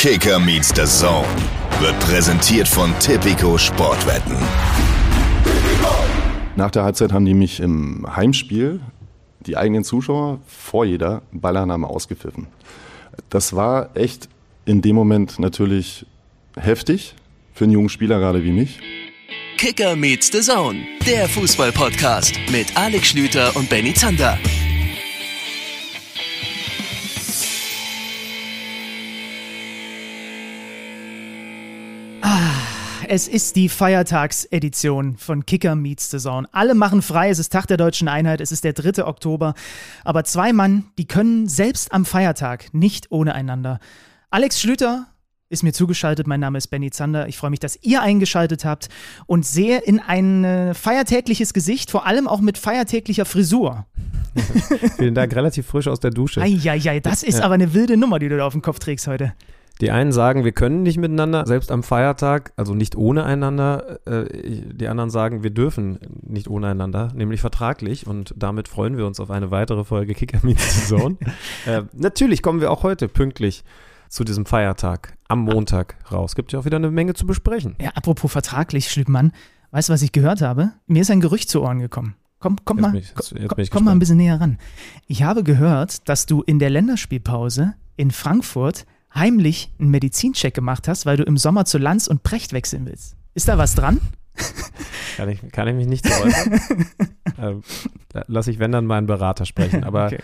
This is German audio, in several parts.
Kicker meets the Zone wird präsentiert von Tipico Sportwetten. Nach der Halbzeit haben die mich im Heimspiel, die eigenen Zuschauer, vor jeder Ballannahme ausgepfiffen. Das war echt in dem Moment natürlich heftig für einen jungen Spieler gerade wie mich. Kicker meets the Zone, der Fußball-Podcast mit Alex Schlüter und Benny Zander. Es ist die Feiertagsedition von Kicker Meets the Zone. Alle machen frei, es ist Tag der deutschen Einheit, es ist der 3. Oktober. Aber zwei Mann, die können selbst am Feiertag nicht ohne einander. Alex Schlüter ist mir zugeschaltet. Mein Name ist Benny Zander. Ich freue mich, dass ihr eingeschaltet habt und sehe in ein äh, feiertägliches Gesicht, vor allem auch mit feiertäglicher Frisur. Vielen Dank, relativ frisch aus der Dusche. Eieiei, das ist ja. aber eine wilde Nummer, die du da auf dem Kopf trägst heute. Die einen sagen, wir können nicht miteinander, selbst am Feiertag, also nicht ohne einander. Äh, die anderen sagen, wir dürfen nicht ohne einander, nämlich vertraglich. Und damit freuen wir uns auf eine weitere Folge Kicker Meets Zone. äh, natürlich kommen wir auch heute pünktlich zu diesem Feiertag am Montag raus. Gibt ja auch wieder eine Menge zu besprechen. Ja, apropos vertraglich, Schlüppmann. Weißt du, was ich gehört habe? Mir ist ein Gerücht zu Ohren gekommen. Komm, komm mal, mich, komm, komm mal ein bisschen näher ran. Ich habe gehört, dass du in der Länderspielpause in Frankfurt heimlich einen Medizincheck gemacht hast, weil du im Sommer zu Lanz und Precht wechseln willst. Ist da was dran? kann, ich, kann ich mich nicht so äußern. ähm, lass ich, wenn dann, meinen Berater sprechen. Aber, okay,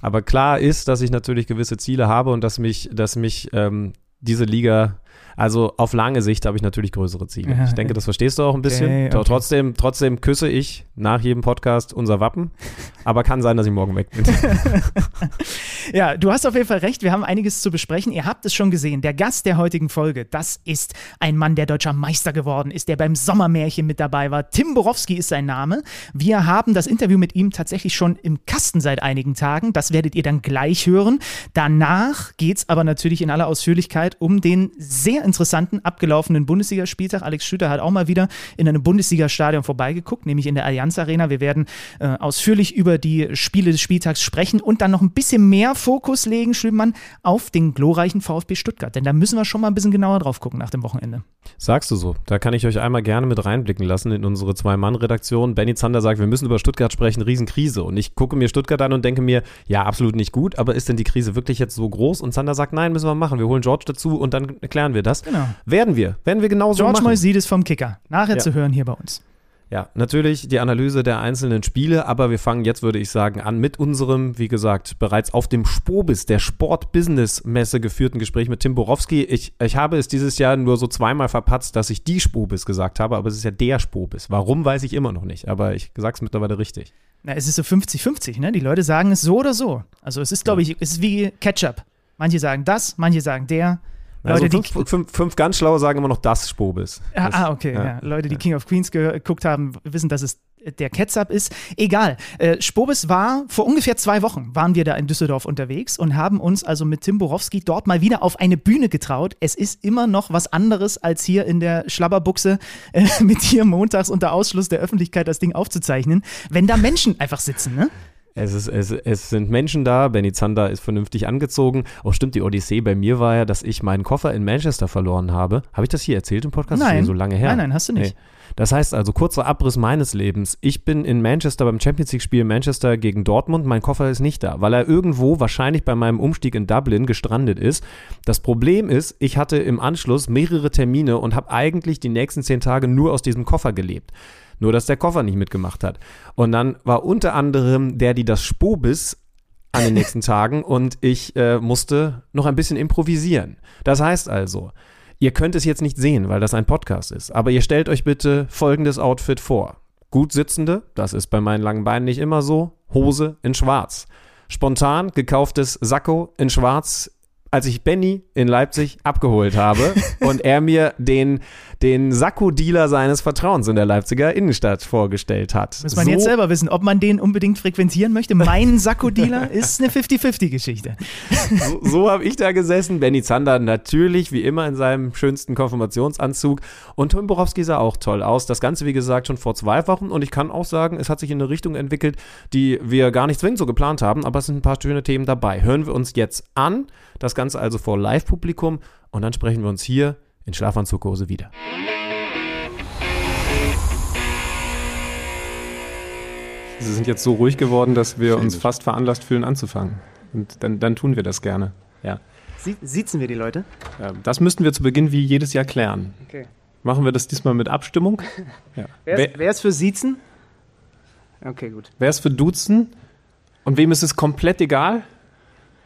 aber klar ist, dass ich natürlich gewisse Ziele habe und dass mich, dass mich ähm, diese Liga also auf lange Sicht habe ich natürlich größere Ziele. Ja, ich denke, das verstehst du auch ein bisschen. Okay, okay. Trotzdem, trotzdem küsse ich nach jedem Podcast unser Wappen. Aber kann sein, dass ich morgen weg bin. ja, du hast auf jeden Fall recht. Wir haben einiges zu besprechen. Ihr habt es schon gesehen. Der Gast der heutigen Folge, das ist ein Mann, der deutscher Meister geworden ist, der beim Sommermärchen mit dabei war. Tim Borowski ist sein Name. Wir haben das Interview mit ihm tatsächlich schon im Kasten seit einigen Tagen. Das werdet ihr dann gleich hören. Danach geht es aber natürlich in aller Ausführlichkeit um den sehr interessanten abgelaufenen Bundesligaspieltag. Alex Schüter hat auch mal wieder in einem Bundesliga-Stadion vorbeigeguckt, nämlich in der Allianz Arena. Wir werden äh, ausführlich über die Spiele des Spieltags sprechen und dann noch ein bisschen mehr Fokus legen, Schülmann, auf den glorreichen VfB Stuttgart. Denn da müssen wir schon mal ein bisschen genauer drauf gucken nach dem Wochenende. Sagst du so. Da kann ich euch einmal gerne mit reinblicken lassen in unsere Zwei-Mann-Redaktion. Benny Zander sagt, wir müssen über Stuttgart sprechen, Riesenkrise. Und ich gucke mir Stuttgart an und denke mir, ja, absolut nicht gut, aber ist denn die Krise wirklich jetzt so groß? Und Zander sagt, nein, müssen wir machen. Wir holen George dazu und dann erklären wir das. Genau. Werden wir. Werden wir genauso George machen. George Moisidis vom Kicker. Nachher ja. zu hören hier bei uns. Ja, natürlich die Analyse der einzelnen Spiele, aber wir fangen jetzt, würde ich sagen, an mit unserem, wie gesagt, bereits auf dem Spobis, der Sport-Business-Messe geführten Gespräch mit Tim Borowski. Ich, ich habe es dieses Jahr nur so zweimal verpatzt, dass ich die Spobis gesagt habe, aber es ist ja der Spobis. Warum, weiß ich immer noch nicht, aber ich sage es mittlerweile richtig. Na, es ist so 50-50, ne? Die Leute sagen es so oder so. Also es ist, glaube ich, es ist wie Ketchup. Manche sagen das, manche sagen der. Leute, also fünf, fünf, fünf, ganz schlaue sagen immer noch das Spobis. Ah, ah okay. Ja. Ja. Leute, die King of Queens geguckt haben, wissen, dass es der Ketchup ist. Egal. Äh, Spobis war vor ungefähr zwei Wochen, waren wir da in Düsseldorf unterwegs und haben uns also mit Tim Borowski dort mal wieder auf eine Bühne getraut. Es ist immer noch was anderes, als hier in der Schlabberbuchse äh, mit hier montags unter Ausschluss der Öffentlichkeit das Ding aufzuzeichnen, wenn da Menschen einfach sitzen, ne? Es, ist, es, es sind Menschen da, Benny Zander ist vernünftig angezogen. Oh, stimmt, die Odyssee bei mir war ja, dass ich meinen Koffer in Manchester verloren habe. Habe ich das hier erzählt im Podcast? Nein. So lange her. Nein, nein, hast du nicht. Nee. Das heißt also, kurzer Abriss meines Lebens. Ich bin in Manchester beim Champions League-Spiel Manchester gegen Dortmund. Mein Koffer ist nicht da, weil er irgendwo wahrscheinlich bei meinem Umstieg in Dublin gestrandet ist. Das Problem ist, ich hatte im Anschluss mehrere Termine und habe eigentlich die nächsten zehn Tage nur aus diesem Koffer gelebt. Nur, dass der Koffer nicht mitgemacht hat. Und dann war unter anderem der, die das Spobis an den nächsten Tagen und ich äh, musste noch ein bisschen improvisieren. Das heißt also, ihr könnt es jetzt nicht sehen, weil das ein Podcast ist, aber ihr stellt euch bitte folgendes Outfit vor. Gut sitzende, das ist bei meinen langen Beinen nicht immer so, Hose in schwarz. Spontan gekauftes Sakko in schwarz, als ich Benny in Leipzig abgeholt habe und er mir den den Sakko-Dealer seines Vertrauens in der Leipziger Innenstadt vorgestellt hat. Muss man so, jetzt selber wissen, ob man den unbedingt frequentieren möchte. Mein Sakko-Dealer ist eine 50-50-Geschichte. So, so habe ich da gesessen. Benny Zander natürlich, wie immer, in seinem schönsten Konfirmationsanzug. Und Tom Borowski sah auch toll aus. Das Ganze, wie gesagt, schon vor zwei Wochen. Und ich kann auch sagen, es hat sich in eine Richtung entwickelt, die wir gar nicht zwingend so geplant haben. Aber es sind ein paar schöne Themen dabei. Hören wir uns jetzt an. Das Ganze also vor Live-Publikum und dann sprechen wir uns hier in Schlafanzughose wieder. Sie sind jetzt so ruhig geworden, dass wir uns fast veranlasst fühlen, anzufangen. Und dann, dann tun wir das gerne. Ja. Sie siezen wir die Leute? Das müssten wir zu Beginn wie jedes Jahr klären. Okay. Machen wir das diesmal mit Abstimmung? Ja. Wer ist, wer ist für Siezen? Okay, gut. wer ist für Duzen? Und wem ist es komplett egal?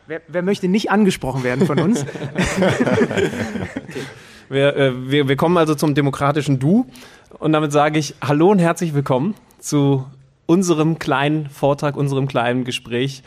Wer, wer möchte nicht angesprochen werden von uns? Wir, äh, wir, wir kommen also zum demokratischen Du. Und damit sage ich Hallo und herzlich willkommen zu unserem kleinen Vortrag, unserem kleinen Gespräch.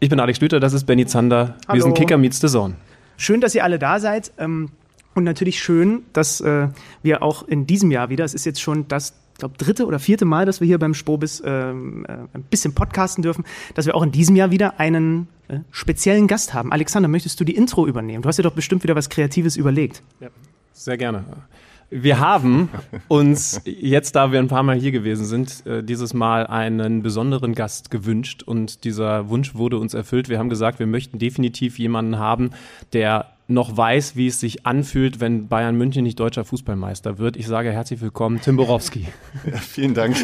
Ich bin Alex Schlüter, das ist Benny Zander. Hallo. Wir sind Kicker Meets the Zone. Schön, dass ihr alle da seid. Ähm, und natürlich schön, dass äh, wir auch in diesem Jahr wieder, es ist jetzt schon das, glaube dritte oder vierte Mal, dass wir hier beim Spobis ähm, äh, ein bisschen podcasten dürfen, dass wir auch in diesem Jahr wieder einen äh, speziellen Gast haben. Alexander, möchtest du die Intro übernehmen? Du hast dir doch bestimmt wieder was Kreatives überlegt. Sehr gerne. Wir haben uns jetzt, da wir ein paar Mal hier gewesen sind, äh, dieses Mal einen besonderen Gast gewünscht und dieser Wunsch wurde uns erfüllt. Wir haben gesagt, wir möchten definitiv jemanden haben, der noch weiß, wie es sich anfühlt, wenn Bayern München nicht deutscher Fußballmeister wird. Ich sage herzlich willkommen, Tim Borowski. Ja, vielen Dank.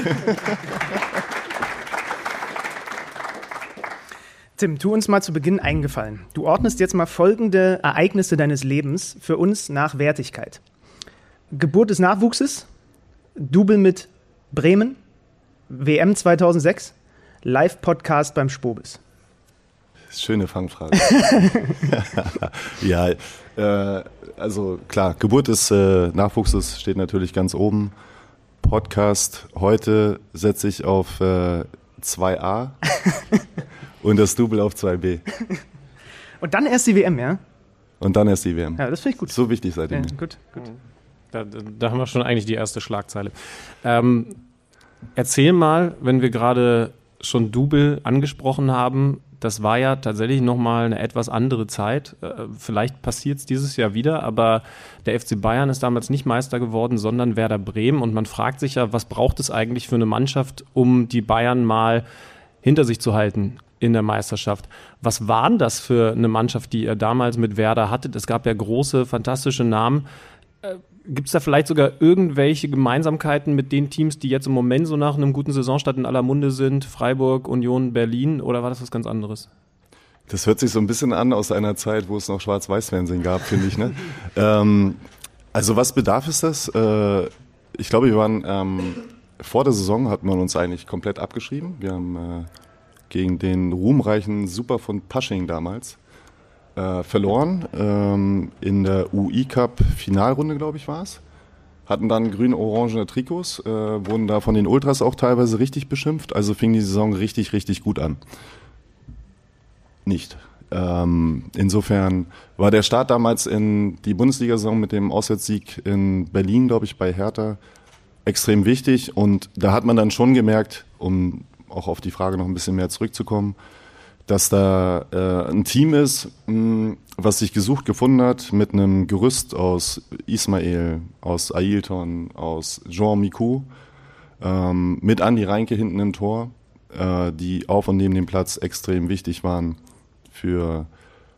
Tim, tu uns mal zu Beginn eingefallen. Du ordnest jetzt mal folgende Ereignisse deines Lebens für uns nach Wertigkeit. Geburt des Nachwuchses, Double mit Bremen, WM 2006, Live-Podcast beim Spobis. Schöne Fangfrage. ja, äh, also klar, Geburt des äh, Nachwuchses steht natürlich ganz oben. Podcast heute setze ich auf äh, 2a und das Double auf 2b. Und dann erst die WM, ja? Und dann erst die WM. Ja, das finde ich gut. So wichtig seid ihr Ja, gut, gut. Da, da, da haben wir schon eigentlich die erste Schlagzeile. Ähm, erzähl mal, wenn wir gerade schon Double angesprochen haben, das war ja tatsächlich nochmal eine etwas andere Zeit. Äh, vielleicht passiert es dieses Jahr wieder, aber der FC Bayern ist damals nicht Meister geworden, sondern Werder Bremen. Und man fragt sich ja, was braucht es eigentlich für eine Mannschaft, um die Bayern mal hinter sich zu halten in der Meisterschaft. Was war denn das für eine Mannschaft, die ihr damals mit Werder hattet? Es gab ja große, fantastische Namen. Gibt es da vielleicht sogar irgendwelche Gemeinsamkeiten mit den Teams, die jetzt im Moment so nach einem guten Saisonstart in aller Munde sind? Freiburg, Union, Berlin oder war das was ganz anderes? Das hört sich so ein bisschen an aus einer Zeit, wo es noch Schwarz-Weiß-Fernsehen gab, finde ich. Ne? ähm, also was bedarf es das? Äh, ich glaube, wir waren ähm, vor der Saison hat man uns eigentlich komplett abgeschrieben. Wir haben äh, gegen den ruhmreichen Super von Pasching damals äh, verloren. Ähm, in der UI Cup Finalrunde, glaube ich, war es. Hatten dann grün-orangene Trikots, äh, wurden da von den Ultras auch teilweise richtig beschimpft. Also fing die Saison richtig, richtig gut an. Nicht. Ähm, insofern war der Start damals in die Bundesliga-Saison mit dem Auswärtssieg in Berlin, glaube ich, bei Hertha extrem wichtig. Und da hat man dann schon gemerkt, um auch auf die Frage noch ein bisschen mehr zurückzukommen, dass da äh, ein Team ist, mh, was sich gesucht gefunden hat mit einem Gerüst aus Ismail, aus Ailton, aus Jean Miku, ähm, mit Andi Reinke hinten im Tor, äh, die auf und neben dem Platz extrem wichtig waren für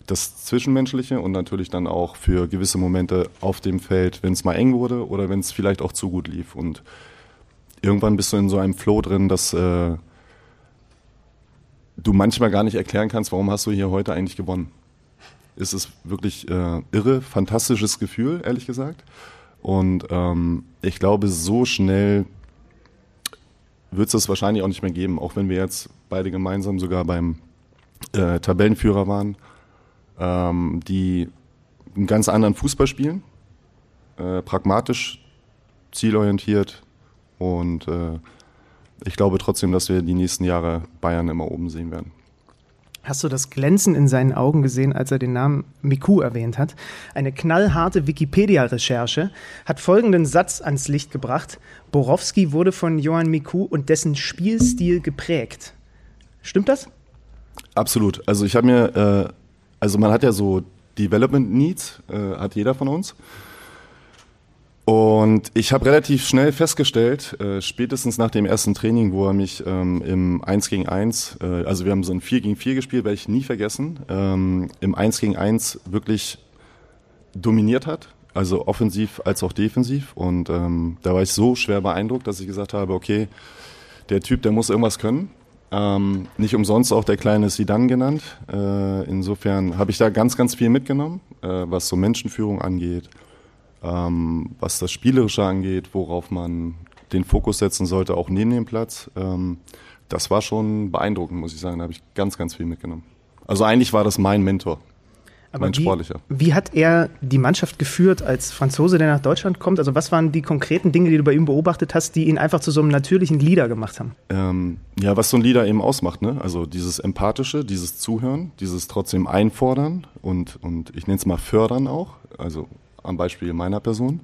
das Zwischenmenschliche und natürlich dann auch für gewisse Momente auf dem Feld, wenn es mal eng wurde oder wenn es vielleicht auch zu gut lief. Und irgendwann bist du in so einem Flow drin, dass äh, du manchmal gar nicht erklären kannst, warum hast du hier heute eigentlich gewonnen. Es ist wirklich äh, irre, fantastisches Gefühl, ehrlich gesagt. Und ähm, ich glaube, so schnell wird es das wahrscheinlich auch nicht mehr geben, auch wenn wir jetzt beide gemeinsam sogar beim äh, Tabellenführer waren, ähm, die einen ganz anderen Fußball spielen, äh, pragmatisch, zielorientiert und äh, ich glaube trotzdem, dass wir die nächsten Jahre Bayern immer oben sehen werden. Hast du das Glänzen in seinen Augen gesehen, als er den Namen Miku erwähnt hat? Eine knallharte Wikipedia-Recherche hat folgenden Satz ans Licht gebracht. Borowski wurde von Johann Miku und dessen Spielstil geprägt. Stimmt das? Absolut. Also ich habe mir, äh, also man hat ja so Development Needs, äh, hat jeder von uns. Und ich habe relativ schnell festgestellt, äh, spätestens nach dem ersten Training, wo er mich ähm, im 1 gegen 1, äh, also wir haben so ein 4 gegen 4 gespielt, werde ich nie vergessen, ähm, im 1 gegen 1 wirklich dominiert hat, also offensiv als auch defensiv. Und ähm, da war ich so schwer beeindruckt, dass ich gesagt habe, okay, der Typ, der muss irgendwas können. Ähm, nicht umsonst auch der kleine Sidan genannt. Äh, insofern habe ich da ganz, ganz viel mitgenommen, äh, was so Menschenführung angeht, ähm, was das Spielerische angeht, worauf man den Fokus setzen sollte, auch neben dem Platz. Ähm, das war schon beeindruckend, muss ich sagen. Da habe ich ganz, ganz viel mitgenommen. Also eigentlich war das mein Mentor. Aber wie, wie, hat er die Mannschaft geführt als Franzose, der nach Deutschland kommt? Also was waren die konkreten Dinge, die du bei ihm beobachtet hast, die ihn einfach zu so einem natürlichen Leader gemacht haben? Ähm, ja, was so ein Leader eben ausmacht, ne? Also dieses Empathische, dieses Zuhören, dieses trotzdem Einfordern und, und ich nenne es mal Fördern auch, also am Beispiel meiner Person.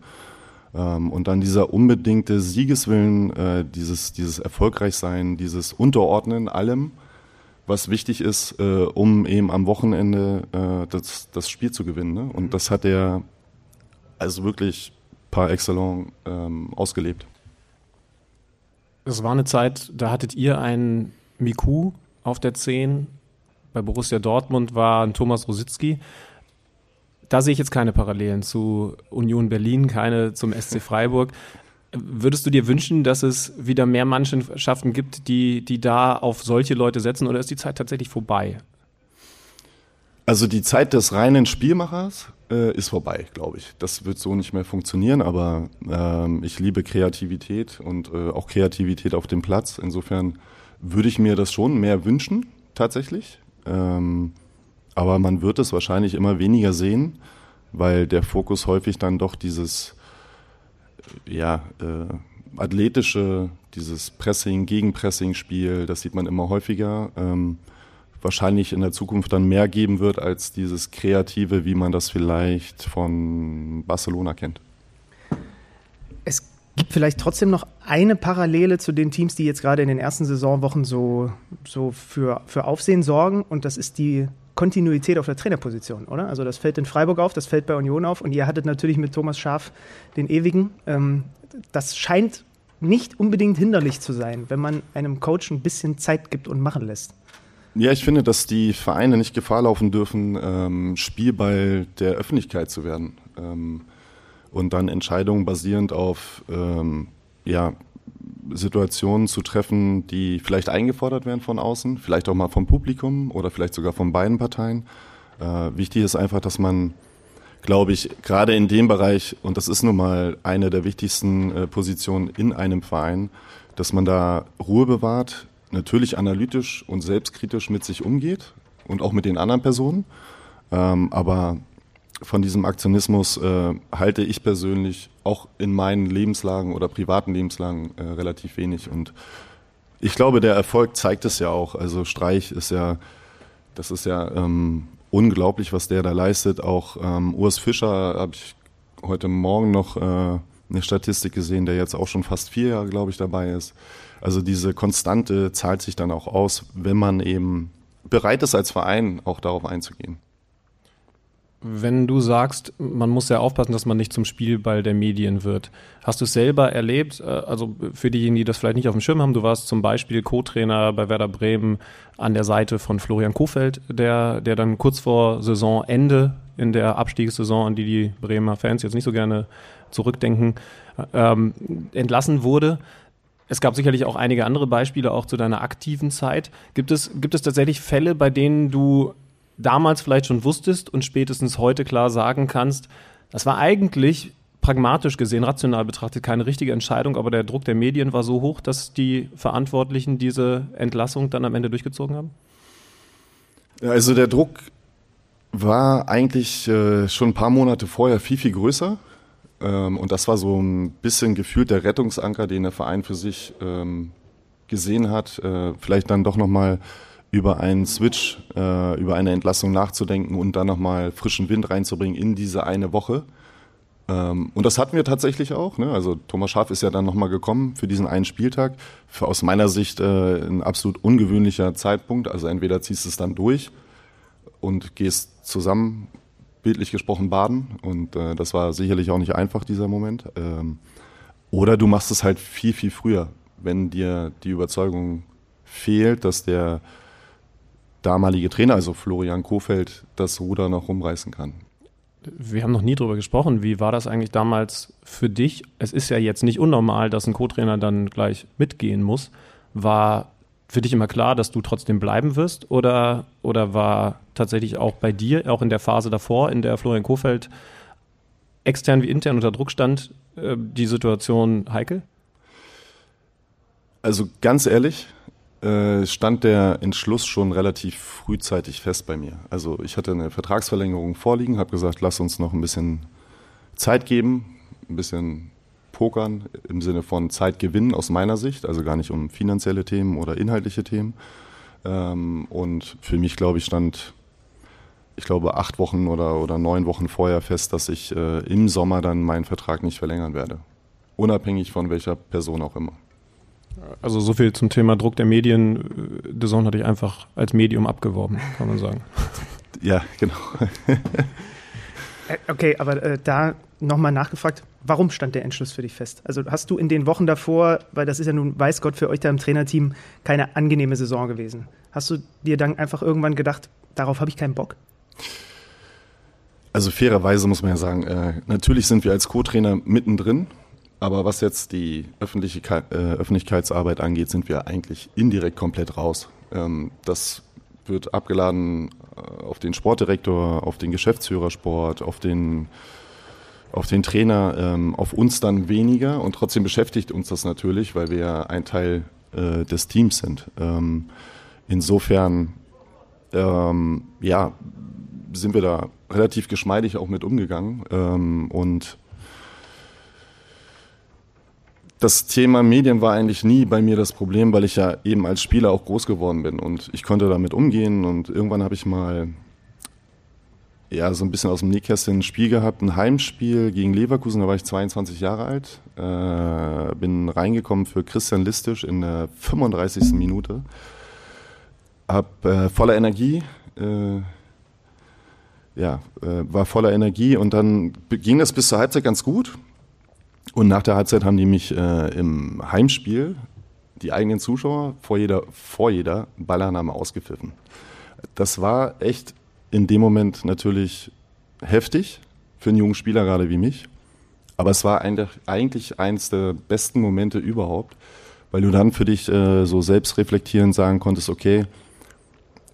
Ähm, und dann dieser unbedingte Siegeswillen, äh, dieses, dieses Erfolgreichsein, dieses Unterordnen allem was wichtig ist, äh, um eben am Wochenende äh, das, das Spiel zu gewinnen. Ne? Und das hat er also wirklich par excellence ähm, ausgelebt. Es war eine Zeit, da hattet ihr einen Miku auf der 10. Bei Borussia Dortmund war ein Thomas Rositzky. Da sehe ich jetzt keine Parallelen zu Union Berlin, keine zum SC Freiburg. Würdest du dir wünschen, dass es wieder mehr Mannschaften gibt, die, die da auf solche Leute setzen oder ist die Zeit tatsächlich vorbei? Also die Zeit des reinen Spielmachers äh, ist vorbei, glaube ich. Das wird so nicht mehr funktionieren, aber ähm, ich liebe Kreativität und äh, auch Kreativität auf dem Platz. Insofern würde ich mir das schon mehr wünschen, tatsächlich. Ähm, aber man wird es wahrscheinlich immer weniger sehen, weil der Fokus häufig dann doch dieses ja, äh, athletische, dieses Pressing, Gegenpressing-Spiel, das sieht man immer häufiger. Ähm, wahrscheinlich in der Zukunft dann mehr geben wird als dieses Kreative, wie man das vielleicht von Barcelona kennt. Es gibt vielleicht trotzdem noch eine Parallele zu den Teams, die jetzt gerade in den ersten Saisonwochen so, so für, für Aufsehen sorgen, und das ist die Kontinuität auf der Trainerposition, oder? Also das fällt in Freiburg auf, das fällt bei Union auf und ihr hattet natürlich mit Thomas Schaf den ewigen. Ähm, das scheint nicht unbedingt hinderlich zu sein, wenn man einem Coach ein bisschen Zeit gibt und machen lässt. Ja, ich finde, dass die Vereine nicht Gefahr laufen dürfen, ähm, Spielball der Öffentlichkeit zu werden ähm, und dann Entscheidungen basierend auf ähm, ja, Situationen zu treffen, die vielleicht eingefordert werden von außen, vielleicht auch mal vom Publikum oder vielleicht sogar von beiden Parteien. Äh, wichtig ist einfach, dass man, glaube ich, gerade in dem Bereich, und das ist nun mal eine der wichtigsten äh, Positionen in einem Verein, dass man da Ruhe bewahrt, natürlich analytisch und selbstkritisch mit sich umgeht und auch mit den anderen Personen, ähm, aber von diesem Aktionismus äh, halte ich persönlich auch in meinen Lebenslagen oder privaten Lebenslagen äh, relativ wenig. Und ich glaube, der Erfolg zeigt es ja auch. Also Streich ist ja, das ist ja ähm, unglaublich, was der da leistet. Auch ähm, Urs Fischer habe ich heute Morgen noch äh, eine Statistik gesehen, der jetzt auch schon fast vier Jahre, glaube ich, dabei ist. Also diese Konstante zahlt sich dann auch aus, wenn man eben bereit ist, als Verein auch darauf einzugehen. Wenn du sagst, man muss ja aufpassen, dass man nicht zum Spielball der Medien wird. Hast du es selber erlebt? Äh, also für diejenigen, die das vielleicht nicht auf dem Schirm haben, du warst zum Beispiel Co-Trainer bei Werder Bremen an der Seite von Florian Kofeld, der, der dann kurz vor Saisonende in der Abstiegssaison, an die die Bremer Fans jetzt nicht so gerne zurückdenken, ähm, entlassen wurde. Es gab sicherlich auch einige andere Beispiele, auch zu deiner aktiven Zeit. Gibt es, gibt es tatsächlich Fälle, bei denen du damals vielleicht schon wusstest und spätestens heute klar sagen kannst, das war eigentlich pragmatisch gesehen, rational betrachtet keine richtige Entscheidung, aber der Druck der Medien war so hoch, dass die Verantwortlichen diese Entlassung dann am Ende durchgezogen haben? Also der Druck war eigentlich äh, schon ein paar Monate vorher viel, viel größer. Ähm, und das war so ein bisschen gefühlt der Rettungsanker, den der Verein für sich ähm, gesehen hat. Äh, vielleicht dann doch nochmal mal über einen Switch, äh, über eine Entlassung nachzudenken und dann nochmal frischen Wind reinzubringen in diese eine Woche. Ähm, und das hatten wir tatsächlich auch. Ne? Also Thomas Schaaf ist ja dann nochmal gekommen für diesen einen Spieltag. Für aus meiner Sicht äh, ein absolut ungewöhnlicher Zeitpunkt. Also entweder ziehst du es dann durch und gehst zusammen bildlich gesprochen baden und äh, das war sicherlich auch nicht einfach, dieser Moment. Ähm, oder du machst es halt viel, viel früher, wenn dir die Überzeugung fehlt, dass der damalige Trainer, also Florian Kofeld, das Ruder noch rumreißen kann. Wir haben noch nie drüber gesprochen. Wie war das eigentlich damals für dich? Es ist ja jetzt nicht unnormal, dass ein Co-Trainer dann gleich mitgehen muss. War für dich immer klar, dass du trotzdem bleiben wirst? Oder, oder war tatsächlich auch bei dir, auch in der Phase davor, in der Florian Kofeld extern wie intern unter Druck stand, äh, die Situation heikel? Also ganz ehrlich, äh, stand der Entschluss schon relativ frühzeitig fest bei mir. Also ich hatte eine Vertragsverlängerung vorliegen, habe gesagt, lass uns noch ein bisschen Zeit geben, ein bisschen pokern im Sinne von Zeit gewinnen aus meiner Sicht, also gar nicht um finanzielle Themen oder inhaltliche Themen. Ähm, und für mich, glaube ich, stand, ich glaube, acht Wochen oder, oder neun Wochen vorher fest, dass ich äh, im Sommer dann meinen Vertrag nicht verlängern werde. Unabhängig von welcher Person auch immer. Also so viel zum Thema Druck der Medien. The Zone hatte ich einfach als Medium abgeworben, kann man sagen. Ja, genau. Äh, okay, aber äh, da nochmal nachgefragt, warum stand der Entschluss für dich fest? Also hast du in den Wochen davor, weil das ist ja nun, weiß Gott, für euch da im Trainerteam keine angenehme Saison gewesen. Hast du dir dann einfach irgendwann gedacht, darauf habe ich keinen Bock? Also fairerweise muss man ja sagen, äh, natürlich sind wir als Co-Trainer mittendrin aber was jetzt die öffentliche, äh, Öffentlichkeitsarbeit angeht, sind wir eigentlich indirekt komplett raus. Ähm, das wird abgeladen äh, auf den Sportdirektor, auf den Geschäftsführersport, auf den, auf den Trainer, ähm, auf uns dann weniger. Und trotzdem beschäftigt uns das natürlich, weil wir ja ein Teil äh, des Teams sind. Ähm, insofern, ähm, ja, sind wir da relativ geschmeidig auch mit umgegangen ähm, und das Thema Medien war eigentlich nie bei mir das Problem, weil ich ja eben als Spieler auch groß geworden bin und ich konnte damit umgehen und irgendwann habe ich mal ja so ein bisschen aus dem Nähkästchen ein Spiel gehabt, ein Heimspiel gegen Leverkusen, da war ich 22 Jahre alt, äh, bin reingekommen für Christian Listisch in der 35. Minute, hab äh, voller Energie äh, ja, äh, war voller Energie und dann ging das bis zur Halbzeit ganz gut. Und nach der Halbzeit haben die mich äh, im Heimspiel, die eigenen Zuschauer, vor jeder, vor jeder Ballannahme ausgepfiffen. Das war echt in dem Moment natürlich heftig für einen jungen Spieler gerade wie mich. Aber es war eigentlich eins der besten Momente überhaupt, weil du dann für dich äh, so selbstreflektierend sagen konntest, okay,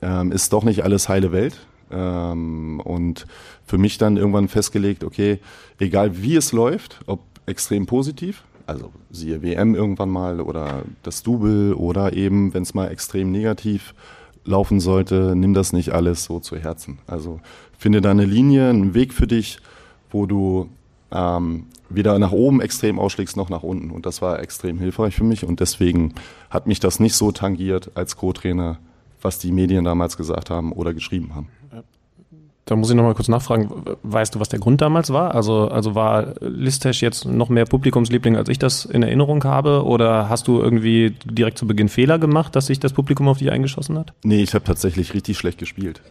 ähm, ist doch nicht alles heile Welt. Ähm, und für mich dann irgendwann festgelegt, okay, egal wie es läuft, ob extrem positiv. Also siehe WM irgendwann mal oder das Double oder eben, wenn es mal extrem negativ laufen sollte, nimm das nicht alles so zu Herzen. Also finde da eine Linie, einen Weg für dich, wo du ähm, weder nach oben extrem ausschlägst noch nach unten. Und das war extrem hilfreich für mich und deswegen hat mich das nicht so tangiert als Co-Trainer, was die Medien damals gesagt haben oder geschrieben haben. Da muss ich nochmal kurz nachfragen, weißt du, was der Grund damals war? Also, also war Listesh jetzt noch mehr Publikumsliebling, als ich das in Erinnerung habe? Oder hast du irgendwie direkt zu Beginn Fehler gemacht, dass sich das Publikum auf dich eingeschossen hat? Nee, ich habe tatsächlich richtig schlecht gespielt.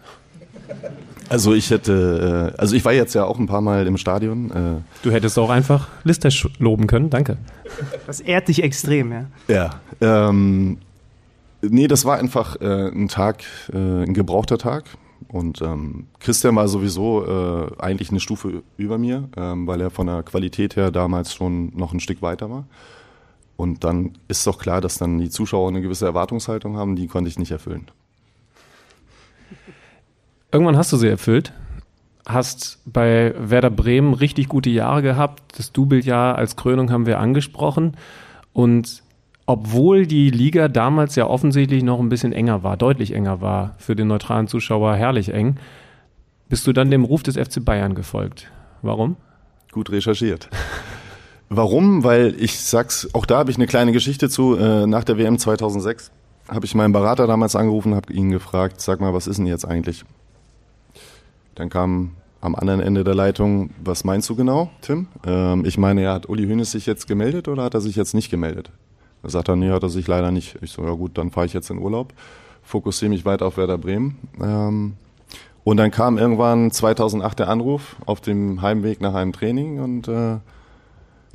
Also ich hätte, äh, also ich war jetzt ja auch ein paar Mal im Stadion. Äh. Du hättest auch einfach Listesh loben können, danke. Das ehrt dich extrem, ja. Ja, ähm, nee, das war einfach äh, ein Tag, äh, ein gebrauchter Tag. Und ähm, Christian war sowieso äh, eigentlich eine Stufe über mir, ähm, weil er von der Qualität her damals schon noch ein Stück weiter war. Und dann ist doch klar, dass dann die Zuschauer eine gewisse Erwartungshaltung haben, die konnte ich nicht erfüllen. Irgendwann hast du sie erfüllt. Hast bei Werder Bremen richtig gute Jahre gehabt. Das Doublejahr als Krönung haben wir angesprochen. Und obwohl die Liga damals ja offensichtlich noch ein bisschen enger war, deutlich enger war, für den neutralen Zuschauer herrlich eng, bist du dann dem Ruf des FC Bayern gefolgt. Warum? Gut recherchiert. Warum? Weil ich sag's, auch da habe ich eine kleine Geschichte zu. Äh, nach der WM 2006 habe ich meinen Berater damals angerufen, habe ihn gefragt, sag mal, was ist denn jetzt eigentlich? Dann kam am anderen Ende der Leitung, was meinst du genau, Tim? Ähm, ich meine, ja, hat Uli Hoeneß sich jetzt gemeldet oder hat er sich jetzt nicht gemeldet? Da sagt er, nee, hat er sich leider nicht. Ich so, ja gut, dann fahre ich jetzt in Urlaub, fokussiere mich weiter auf Werder Bremen. Ähm, Und dann kam irgendwann 2008 der Anruf auf dem Heimweg nach einem Training und äh,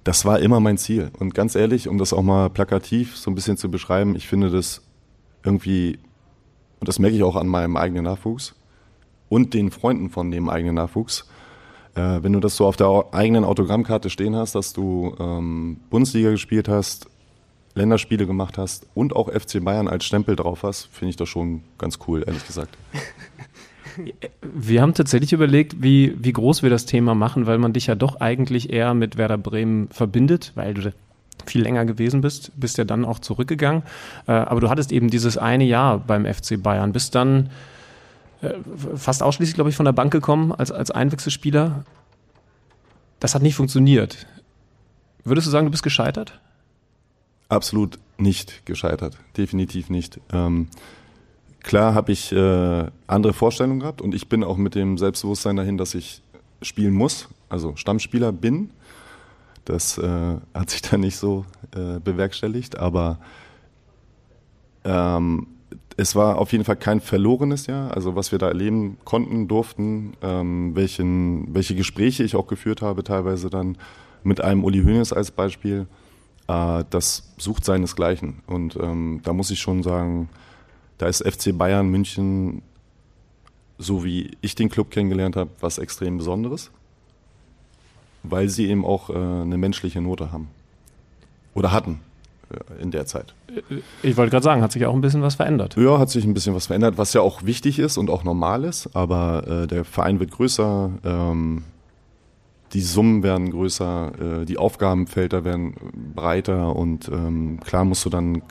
das war immer mein Ziel. Und ganz ehrlich, um das auch mal plakativ so ein bisschen zu beschreiben, ich finde das irgendwie, und das merke ich auch an meinem eigenen Nachwuchs und den Freunden von dem eigenen Nachwuchs, äh, wenn du das so auf der eigenen Autogrammkarte stehen hast, dass du ähm, Bundesliga gespielt hast, Länderspiele gemacht hast und auch FC Bayern als Stempel drauf hast, finde ich das schon ganz cool, ehrlich gesagt. Wir haben tatsächlich überlegt, wie, wie groß wir das Thema machen, weil man dich ja doch eigentlich eher mit Werder Bremen verbindet, weil du viel länger gewesen bist, bist ja dann auch zurückgegangen. Äh, aber du hattest eben dieses eine Jahr beim FC Bayern, bist dann äh, fast ausschließlich, glaube ich, von der Bank gekommen als, als Einwechselspieler. Das hat nicht funktioniert. Würdest du sagen, du bist gescheitert? Absolut nicht gescheitert, definitiv nicht. Ähm, klar habe ich äh, andere Vorstellungen gehabt und ich bin auch mit dem Selbstbewusstsein dahin, dass ich spielen muss, also Stammspieler bin. Das äh, hat sich dann nicht so äh, bewerkstelligt, aber ähm, es war auf jeden Fall kein verlorenes Jahr. Also was wir da erleben konnten, durften, ähm, welchen, welche Gespräche ich auch geführt habe, teilweise dann mit einem Uli Hoeneß als Beispiel, äh, das sucht seinesgleichen. Und ähm, da muss ich schon sagen, da ist FC Bayern München, so wie ich den Club kennengelernt habe, was extrem Besonderes, weil sie eben auch äh, eine menschliche Note haben. Oder hatten äh, in der Zeit. Ich wollte gerade sagen, hat sich auch ein bisschen was verändert. Ja, hat sich ein bisschen was verändert, was ja auch wichtig ist und auch normal ist, aber äh, der Verein wird größer, ähm, die Summen werden größer, äh, die Aufgabenfelder werden breiter und ähm, klar musst du dann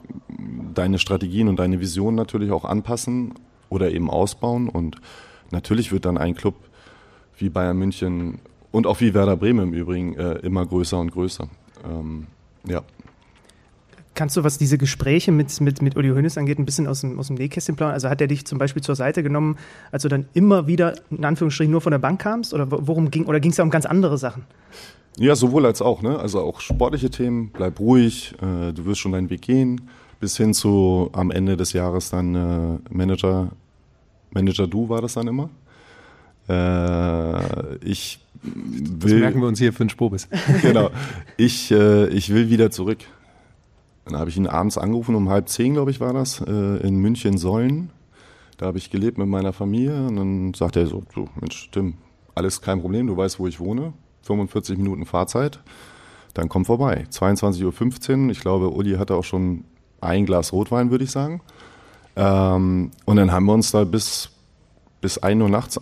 deine Strategien und deine Vision natürlich auch anpassen oder eben ausbauen und natürlich wird dann ein Club wie Bayern München und auch wie Werder Bremen im Übrigen äh, immer größer und größer. Ähm, ja. Kannst du, was diese Gespräche mit, mit, mit Uli Hoeneß angeht, ein bisschen aus dem, aus dem Nähkästchen planen? Also hat er dich zum Beispiel zur Seite genommen, als du dann immer wieder, in Anführungsstrichen, nur von der Bank kamst? Oder worum ging, oder ging es ja um ganz andere Sachen? Ja, sowohl als auch, ne? Also auch sportliche Themen, bleib ruhig, äh, du wirst schon deinen Weg gehen, bis hin zu am Ende des Jahres dann äh, Manager, Manager Du war das dann immer. Äh, ich will. Das merken wir uns hier für den Spobis. genau. Ich, äh, ich will wieder zurück. Dann habe ich ihn abends angerufen, um halb zehn, glaube ich, war das, äh, in München Sollen. Da habe ich gelebt mit meiner Familie und dann sagt er so, du, Mensch, Tim, alles kein Problem, du weißt, wo ich wohne. 45 Minuten Fahrzeit, dann komm vorbei. 22.15 Uhr, ich glaube, Uli hatte auch schon ein Glas Rotwein, würde ich sagen. Ähm, und dann haben wir uns da bis, bis 1 Uhr nachts,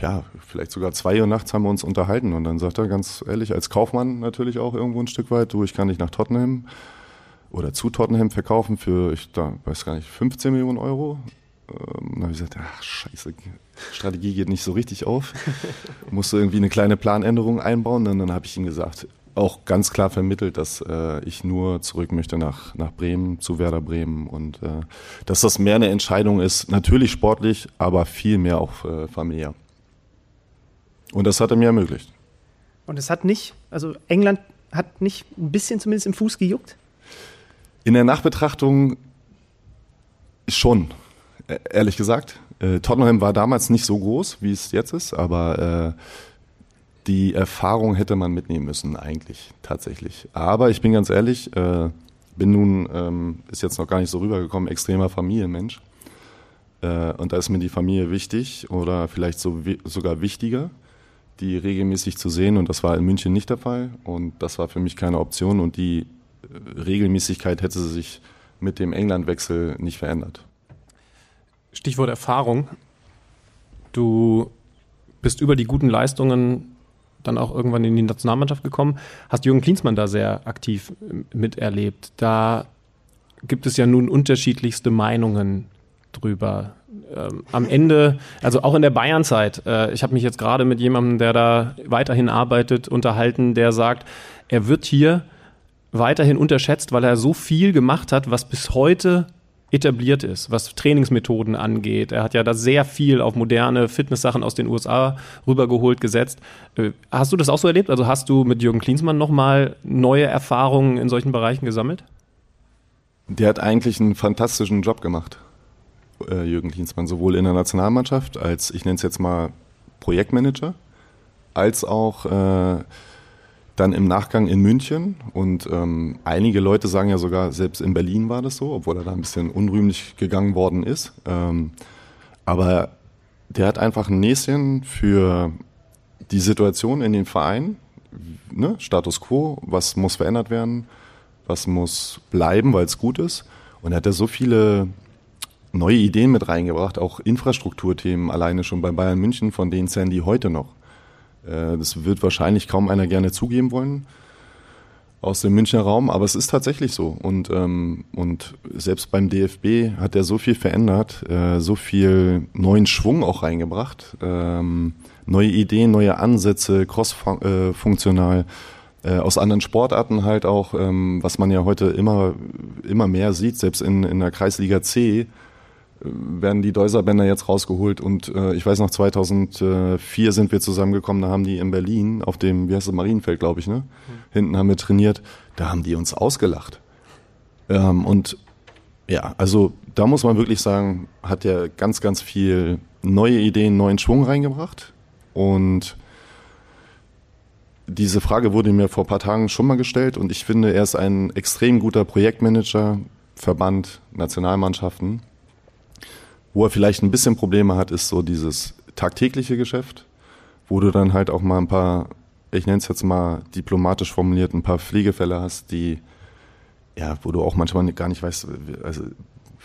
ja, vielleicht sogar 2 Uhr nachts haben wir uns unterhalten. Und dann sagt er ganz ehrlich, als Kaufmann natürlich auch irgendwo ein Stück weit, du, ich kann dich nach Tottenham oder zu Tottenham verkaufen für, ich da, weiß gar nicht, 15 Millionen Euro. Ähm, dann habe ich gesagt, ach scheiße, Strategie geht nicht so richtig auf. Musste irgendwie eine kleine Planänderung einbauen. Und dann habe ich ihm gesagt, auch ganz klar vermittelt, dass äh, ich nur zurück möchte nach, nach Bremen, zu Werder Bremen und äh, dass das mehr eine Entscheidung ist, natürlich sportlich, aber viel mehr auch äh, familiär. Und das hat er mir ermöglicht. Und es hat nicht, also England hat nicht ein bisschen zumindest im Fuß gejuckt? In der Nachbetrachtung schon, e-, ehrlich gesagt. Äh, Tottenham war damals nicht so groß, wie es jetzt ist, aber äh, die Erfahrung hätte man mitnehmen müssen, eigentlich, tatsächlich. Aber ich bin ganz ehrlich, äh, bin nun, ähm, ist jetzt noch gar nicht so rübergekommen, extremer Familienmensch. Und da ist mir die Familie wichtig oder vielleicht so, sogar wichtiger, die regelmäßig zu sehen. Und das war in München nicht der Fall. Und das war für mich keine Option. Und die Regelmäßigkeit hätte sich mit dem Englandwechsel nicht verändert. Stichwort Erfahrung. Du bist über die guten Leistungen dann auch irgendwann in die Nationalmannschaft gekommen, hast Jürgen Klinsmann da sehr aktiv miterlebt. Da gibt es ja nun unterschiedlichste Meinungen drüber. Ähm, am Ende, also auch in der Bayernzeit, äh, ich habe mich jetzt gerade mit jemandem, der da weiterhin arbeitet, unterhalten, der sagt, er wird hier weiterhin unterschätzt, weil er so viel gemacht hat, was bis heute etabliert ist, was Trainingsmethoden angeht. Er hat ja da sehr viel auf moderne Fitnesssachen aus den USA rübergeholt, gesetzt. Äh, hast du das auch so erlebt? Also hast du mit Jürgen Klinsmann nochmal neue Erfahrungen in solchen Bereichen gesammelt? Der hat eigentlich einen fantastischen Job gemacht. äh, Jürgen Klinsmann, sowohl in der Nationalmannschaft als, ich nenne es jetzt mal Projektmanager, als auch äh, dann im Nachgang in München. Und ähm, einige Leute sagen ja sogar, selbst in Berlin war das so, obwohl er da ein bisschen unrühmlich gegangen worden ist. Ähm, aber der hat einfach ein Näschen für die Situation in den Verein, ne? Status quo, was muss verändert werden, was muss bleiben, weil es gut ist. Und er hat da so viele neue Ideen mit reingebracht, auch Infrastrukturthemen alleine schon bei Bayern München, von denen die heute noch. Äh, das wird wahrscheinlich kaum einer gerne zugeben wollen aus dem Münchner Raum, aber es ist tatsächlich so. Und, ähm, und selbst beim DFB hat er so viel verändert, äh, so viel neuen Schwung auch reingebracht, ähm, neue Ideen, neue Ansätze, cross-funktional, äh, aus anderen Sportarten halt auch, ähm, was man ja heute immer, immer mehr sieht, selbst in, in der Kreisliga C werden die Deuserbänder jetzt rausgeholt und äh, ich weiß noch 2004 sind wir zusammengekommen, da haben die in Berlin auf dem, wie heißt das, Marienfeld, glaube ich, ne? Mhm. Hinten haben wir trainiert, da haben die uns ausgelacht. Ähm, und ja, also da muss man wirklich sagen, hat er ganz, ganz viel neue Ideen, neuen Schwung reingebracht und diese Frage wurde mir vor ein paar Tagen schon mal gestellt und ich finde, er ist ein extrem guter Projektmanager, Verband, Nationalmannschaften. Wo er vielleicht ein bisschen Probleme hat, ist so dieses tagtägliche Geschäft, wo du dann halt auch mal ein paar, ich nenne es jetzt mal diplomatisch formuliert, ein paar Pflegefälle hast, die, ja, wo du auch manchmal gar nicht weißt, also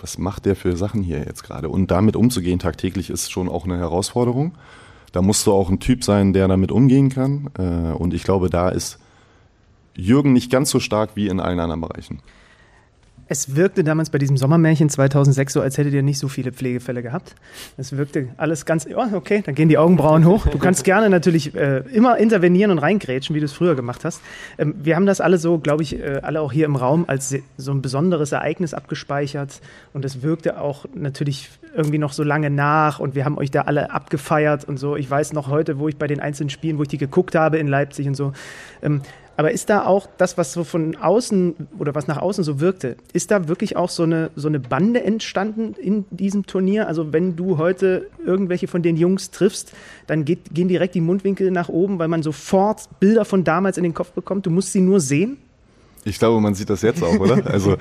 was macht der für Sachen hier jetzt gerade? Und damit umzugehen tagtäglich ist schon auch eine Herausforderung. Da musst du auch ein Typ sein, der damit umgehen kann. Äh, und ich glaube, da ist Jürgen nicht ganz so stark wie in allen anderen Bereichen. Es wirkte damals bei diesem Sommermärchen 2006 so, als hättet ihr nicht so viele Pflegefälle gehabt. Es wirkte alles ganz, oh, okay, dann gehen die Augenbrauen hoch. Du kannst gerne natürlich äh, immer intervenieren und reingrätschen, wie du es früher gemacht hast. Ähm, wir haben das alle so, glaube ich, äh, alle auch hier im Raum als so ein besonderes Ereignis abgespeichert. Und es wirkte auch natürlich irgendwie noch so lange nach und wir haben euch da alle abgefeiert und so. Ich weiß noch heute, wo ich bei den einzelnen Spielen, wo ich die geguckt habe in Leipzig und so. Ähm, aber ist da auch das, was so von außen oder was nach außen so wirkte, ist da wirklich auch so eine, so eine Bande entstanden in diesem Turnier? Also wenn du heute irgendwelche von den Jungs triffst, dann geht, gehen direkt die Mundwinkel nach oben, weil man sofort Bilder von damals in den Kopf bekommt. Du musst sie nur sehen. Ich glaube, man sieht das jetzt auch, oder? Also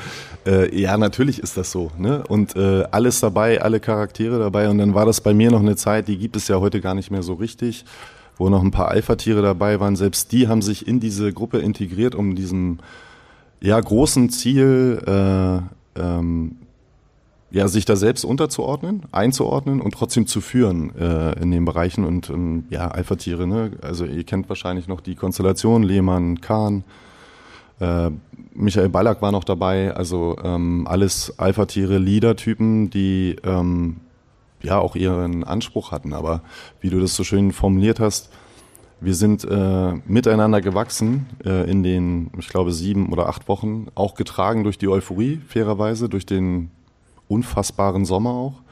äh, ja, natürlich ist das so. Ne? Und äh, alles dabei, alle Charaktere dabei. Und dann war das bei mir noch eine Zeit, die gibt es ja heute gar nicht mehr so richtig wo noch ein paar Alpha-Tiere dabei waren. Selbst die haben sich in diese Gruppe integriert, um diesem ja, großen Ziel äh, ähm, ja, sich da selbst unterzuordnen, einzuordnen und trotzdem zu führen äh, in den Bereichen. Und ähm, ja, Alpha-Tiere, ne? also ihr kennt wahrscheinlich noch die Konstellation, Lehmann, Kahn, äh, Michael Ballack war noch dabei, also ähm, alles Alpha-Tiere, Leader-Typen, die ähm, ja auch ihren Anspruch hatten. Aber wie du das so schön formuliert hast, wir sind äh, miteinander gewachsen äh, in den, ich glaube, sieben oder acht Wochen, auch getragen durch die Euphorie, fairerweise, durch den unfassbaren Sommer auch.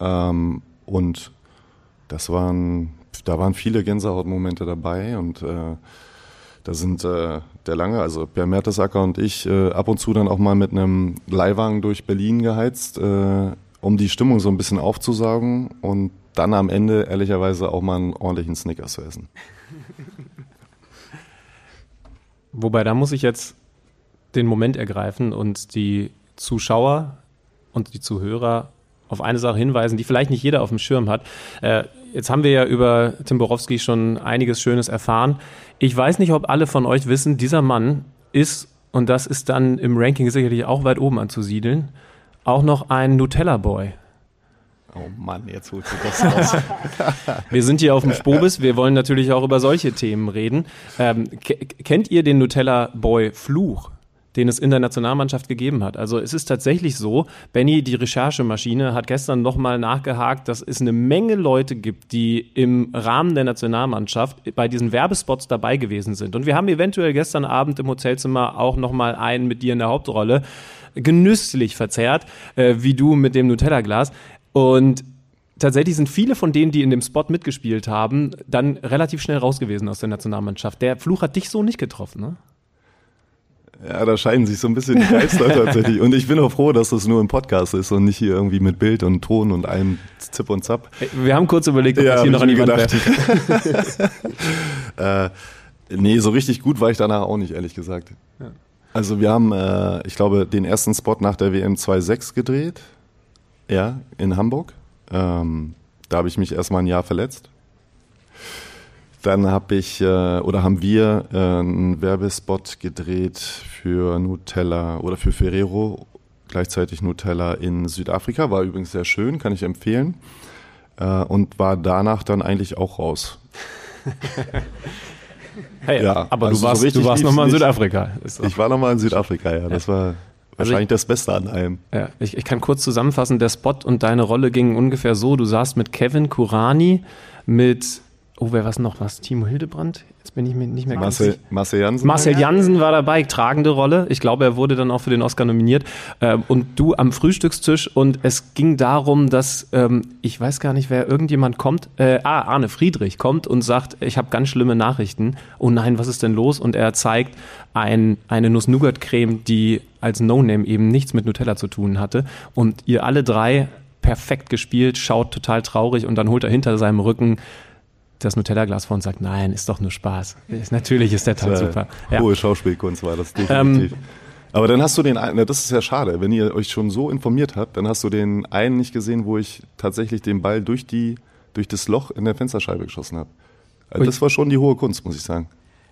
Ähm, und das waren, da waren viele Gänsehautmomente dabei und äh, da sind äh, der Lange, also Per Mertesacker und ich, äh, ab und zu dann auch mal mit einem Leihwagen durch Berlin geheizt, äh, um die Stimmung so ein bisschen aufzusaugen und dann am Ende ehrlicherweise auch mal einen ordentlichen Snickers zu essen. Wobei, da muss ich jetzt den Moment ergreifen und die Zuschauer und die Zuhörer auf eine Sache hinweisen, die vielleicht nicht jeder auf dem Schirm hat. Äh, jetzt haben wir ja über Tim Borowski schon einiges Schönes erfahren. Ich weiß nicht, ob alle von euch wissen, dieser Mann ist, und das ist dann im Ranking sicherlich auch weit oben anzusiedeln, auch noch ein Nutella-Boy. Oh Mann, jetzt holst du das raus. wir sind hier auf dem Spobis, wir wollen natürlich auch über solche Themen reden. Ähm, kennt ihr den Nutella-Boy-Fluch? den es in der Nationalmannschaft gegeben hat. Also es ist tatsächlich so, Benny, die Recherchemaschine, hat gestern nochmal nachgehakt, dass es eine Menge Leute gibt, die im Rahmen der Nationalmannschaft bei diesen Werbespots dabei gewesen sind. Und wir haben eventuell gestern Abend im Hotelzimmer auch nochmal einen mit dir in der Hauptrolle genüsslich verzerrt, äh, wie du mit dem Nutella-Glas. Und tatsächlich sind viele von denen, die in dem Spot mitgespielt haben, dann relativ schnell raus gewesen aus der Nationalmannschaft. Der Fluch hat dich so nicht getroffen, ne? Ja, da scheiden sich so ein bisschen die Geister tatsächlich. Und ich bin auch froh, dass das nur ein Podcast ist und nicht hier irgendwie mit Bild und Ton und allem Zip und Zap. Wir haben kurz überlegt, ob ja, das hier noch an die Wand äh, Nee, so richtig gut war ich danach auch nicht, ehrlich gesagt. Ja. Also wir haben, äh, ich glaube, den ersten Spot nach der WM 2.6 gedreht. Ja, in Hamburg. Ähm, da habe ich mich erstmal ein Jahr verletzt. Dann habe ich äh, oder haben wir äh, einen Werbespot gedreht für Nutella oder für Ferrero, gleichzeitig Nutella in Südafrika. War übrigens sehr schön, kann ich empfehlen. Äh, und war danach dann eigentlich auch raus. hey, ja, aber also du warst, so du warst nochmal in Südafrika. Ich war nochmal in Südafrika, ja. Das war also wahrscheinlich also ich, das Beste an allem. Ja, ich, ich kann kurz zusammenfassen, der Spot und deine Rolle gingen ungefähr so, du saßt mit Kevin Kurani, mit Oh, wer was noch? Was? Timo Hildebrand? Jetzt bin ich mir nicht mehr Marcel, ganz sicher. Marcel Jansen. Marcel Jansen war dabei, tragende Rolle. Ich glaube, er wurde dann auch für den Oscar nominiert. Ähm, und du am Frühstückstisch und es ging darum, dass, ähm, ich weiß gar nicht, wer irgendjemand kommt, äh, ah, Arne Friedrich kommt und sagt, ich habe ganz schlimme Nachrichten. Oh nein, was ist denn los? Und er zeigt ein, eine Nuss-Nougat-Creme, die als No-Name eben nichts mit Nutella zu tun hatte. Und ihr alle drei perfekt gespielt, schaut total traurig und dann holt er hinter seinem Rücken das Nutella-Glas vor und sagt, nein, ist doch nur Spaß. Natürlich ist der Tag super. Ja. Hohe Schauspielkunst war das definitiv. Ähm, aber dann hast du den einen, das ist ja schade, wenn ihr euch schon so informiert habt, dann hast du den einen nicht gesehen, wo ich tatsächlich den Ball durch die, durch das Loch in der Fensterscheibe geschossen habe. Also das war schon die hohe Kunst, muss ich sagen.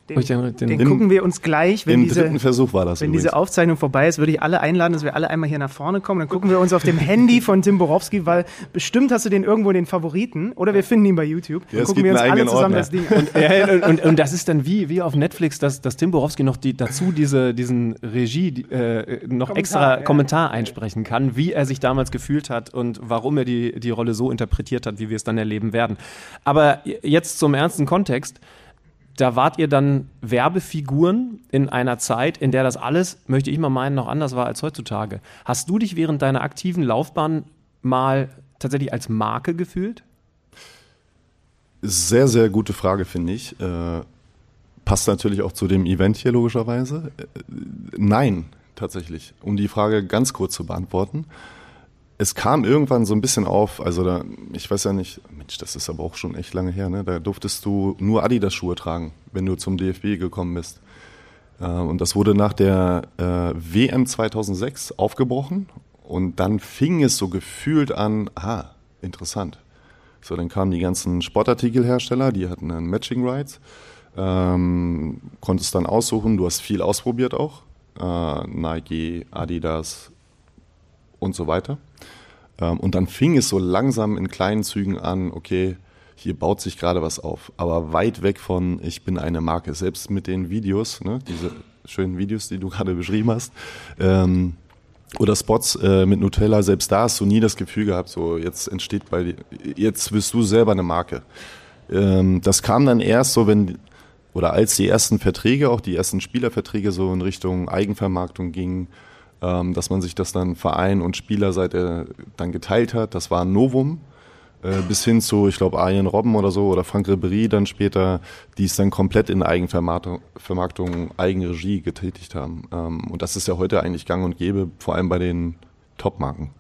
Den, den, den, den gucken wir uns gleich, wenn, diese, Versuch war das wenn diese Aufzeichnung vorbei ist, würde ich alle einladen, dass wir alle einmal hier nach vorne kommen. Dann gucken wir uns auf dem Handy von Tim Borowski, weil bestimmt hast du den irgendwo in den Favoriten oder wir finden ihn bei YouTube. Dann ja, gucken wir uns alle zusammen Ordner. das Ding an. Und, ja, und, und, das ist dann wie, wie auf Netflix, dass, dass Tim Borowski noch die, dazu diese, diesen Regie äh, noch Kommentar, extra ja. Kommentar einsprechen kann, wie er sich damals gefühlt hat und warum er die, die Rolle so interpretiert hat, wie wir es dann erleben werden. Aber jetzt zum ernsten Kontext da wart ihr dann Werbefiguren in einer Zeit, in der das alles, möchte ich mal meinen, noch anders war als heutzutage. Hast du dich während deiner aktiven Laufbahn mal tatsächlich als Marke gefühlt? Sehr, sehr gute Frage, finde ich. Äh, passt natürlich auch zu dem Event hier logischerweise. Äh, nein, tatsächlich. Um die Frage ganz kurz zu beantworten es kam irgendwann so ein bisschen auf, also da, ich weiß ja nicht, Mensch, das ist aber auch schon echt lange her, ne? Da durftest du nur Adidas-Schuhe tragen, wenn du zum DFB gekommen bist. Äh, und das wurde nach der äh, WM 2006 aufgebrochen und dann fing es so gefühlt an, aha, interessant. So, dann kamen die ganzen Sportartikelhersteller, die hatten dann Matching Rights, ähm, konntest dann aussuchen, du hast viel ausprobiert auch, äh, Nike, Adidas und so weiter. Ähm, und dann fing es so langsam in kleinen Zügen an, okay, hier baut sich gerade was auf, aber weit weg von, ich bin eine Marke. Selbst mit den Videos, ne, diese schönen Videos, die du gerade beschrieben hast, ähm, oder Spots äh, mit Nutella, selbst da hast du nie das Gefühl gehabt, so jetzt entsteht bei dir, jetzt wirst du selber eine Marke. Ähm, das kam dann erst so, wenn, oder als die ersten Verträge, auch die ersten Spielerverträge so in Richtung Eigenvermarktung gingen, ähm, dass man sich das dann Verein und Spielerseite dann geteilt hat. Das war ein Novum. Äh, bis hin zu, ich glaube, Arjen Robben oder so oder Frank Ribery dann später, die es dann komplett in Eigenvermarktung, Vermarktung, Eigenregie getätigt haben. Ähm, und das ist ja heute eigentlich gang und gäbe, vor allem bei den Top-Marken.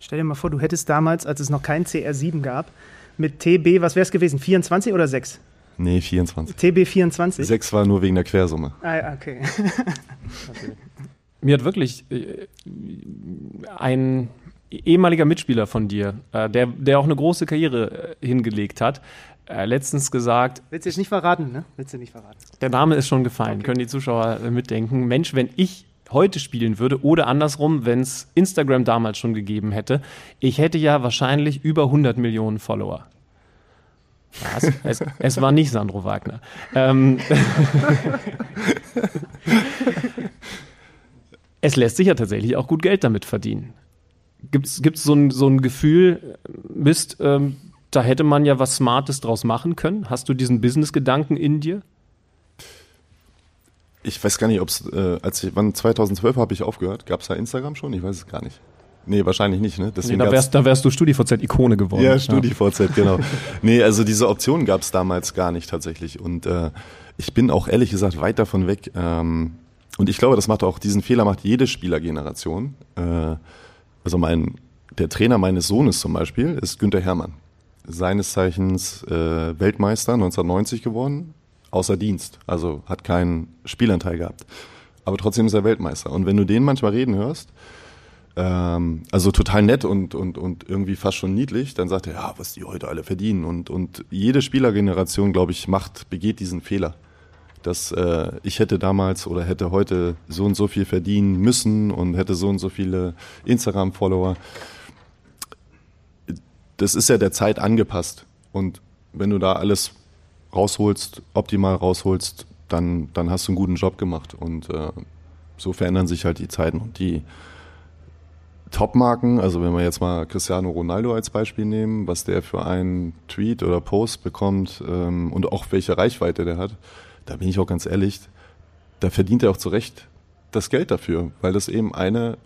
Stell dir mal vor, du hättest damals, als es noch kein CR7 gab, mit TB, was wäre es gewesen, 24 oder 6? Nee, 24. TB 24? 6 war nur wegen der Quersumme. Ah, okay. mir hat wirklich äh, ein ehemaliger Mitspieler von dir, äh, der, der auch eine große Karriere äh, hingelegt hat, letztens gesagt. Willst du jetzt nicht verraten, ne? Willst du nicht verraten? Der Name ist schon gefallen, okay. können die Zuschauer mitdenken. Mensch, wenn ich heute spielen würde oder andersrum, wenn es Instagram damals schon gegeben hätte, ich hätte ja wahrscheinlich über 100 Millionen Follower. Es, es, war nicht Sandro Wagner. Ähm, es lässt sich ja tatsächlich auch gut Geld damit verdienen. Gibt es so ein, so ein Gefühl, Mist, ähm, da hätte man ja was Smartes draus machen können? Hast du diesen Business-Gedanken in dir? Ich weiß gar nicht, ob es, äh, als ich, wann 2012 habe ich aufgehört, gab es da Instagram schon? Ich weiß es gar nicht. Nee, wahrscheinlich nicht, ne? Deswegen nee, da, wärst, da wärst du StudiVZ-Ikone geworden. Ja, StudiVZ, ja. genau. nee, also diese Option gab es damals gar nicht tatsächlich. Und äh, ich bin auch ehrlich gesagt weit davon weg, ähm, und ich glaube, das macht auch, diesen Fehler macht jede Spielergeneration. Äh, also mein, der Trainer meines Sohnes zum Beispiel ist Günther Herrmann. Seines Zeichens äh, Weltmeister 1990 geworden, außer Dienst. Also hat keinen Spielanteil gehabt. Aber trotzdem ist er Weltmeister. Und wenn du den manchmal reden hörst, ähm, also total nett und, und, und irgendwie fast schon niedlich, dann sagt er, ja, was die heute alle verdienen. Und, und jede Spielergeneration, glaube ich, macht, begeht diesen Fehler. Dass äh, ich hätte damals oder hätte heute so und so viel verdienen müssen und hätte so und so viele Instagram-Follower. Das ist ja der Zeit angepasst. Und wenn du da alles rausholst, optimal rausholst, dann, dann hast du einen guten Job gemacht. Und äh, so verändern sich halt die Zeiten und die Top-Marken, also wenn wir jetzt mal Cristiano Ronaldo als Beispiel nehmen, was der für einen Tweet oder Post bekommt ähm, und auch welche Reichweite der hat, da bin ich auch ganz ehrlich, da verdient er auch zu Recht das Geld dafür, weil das eben eine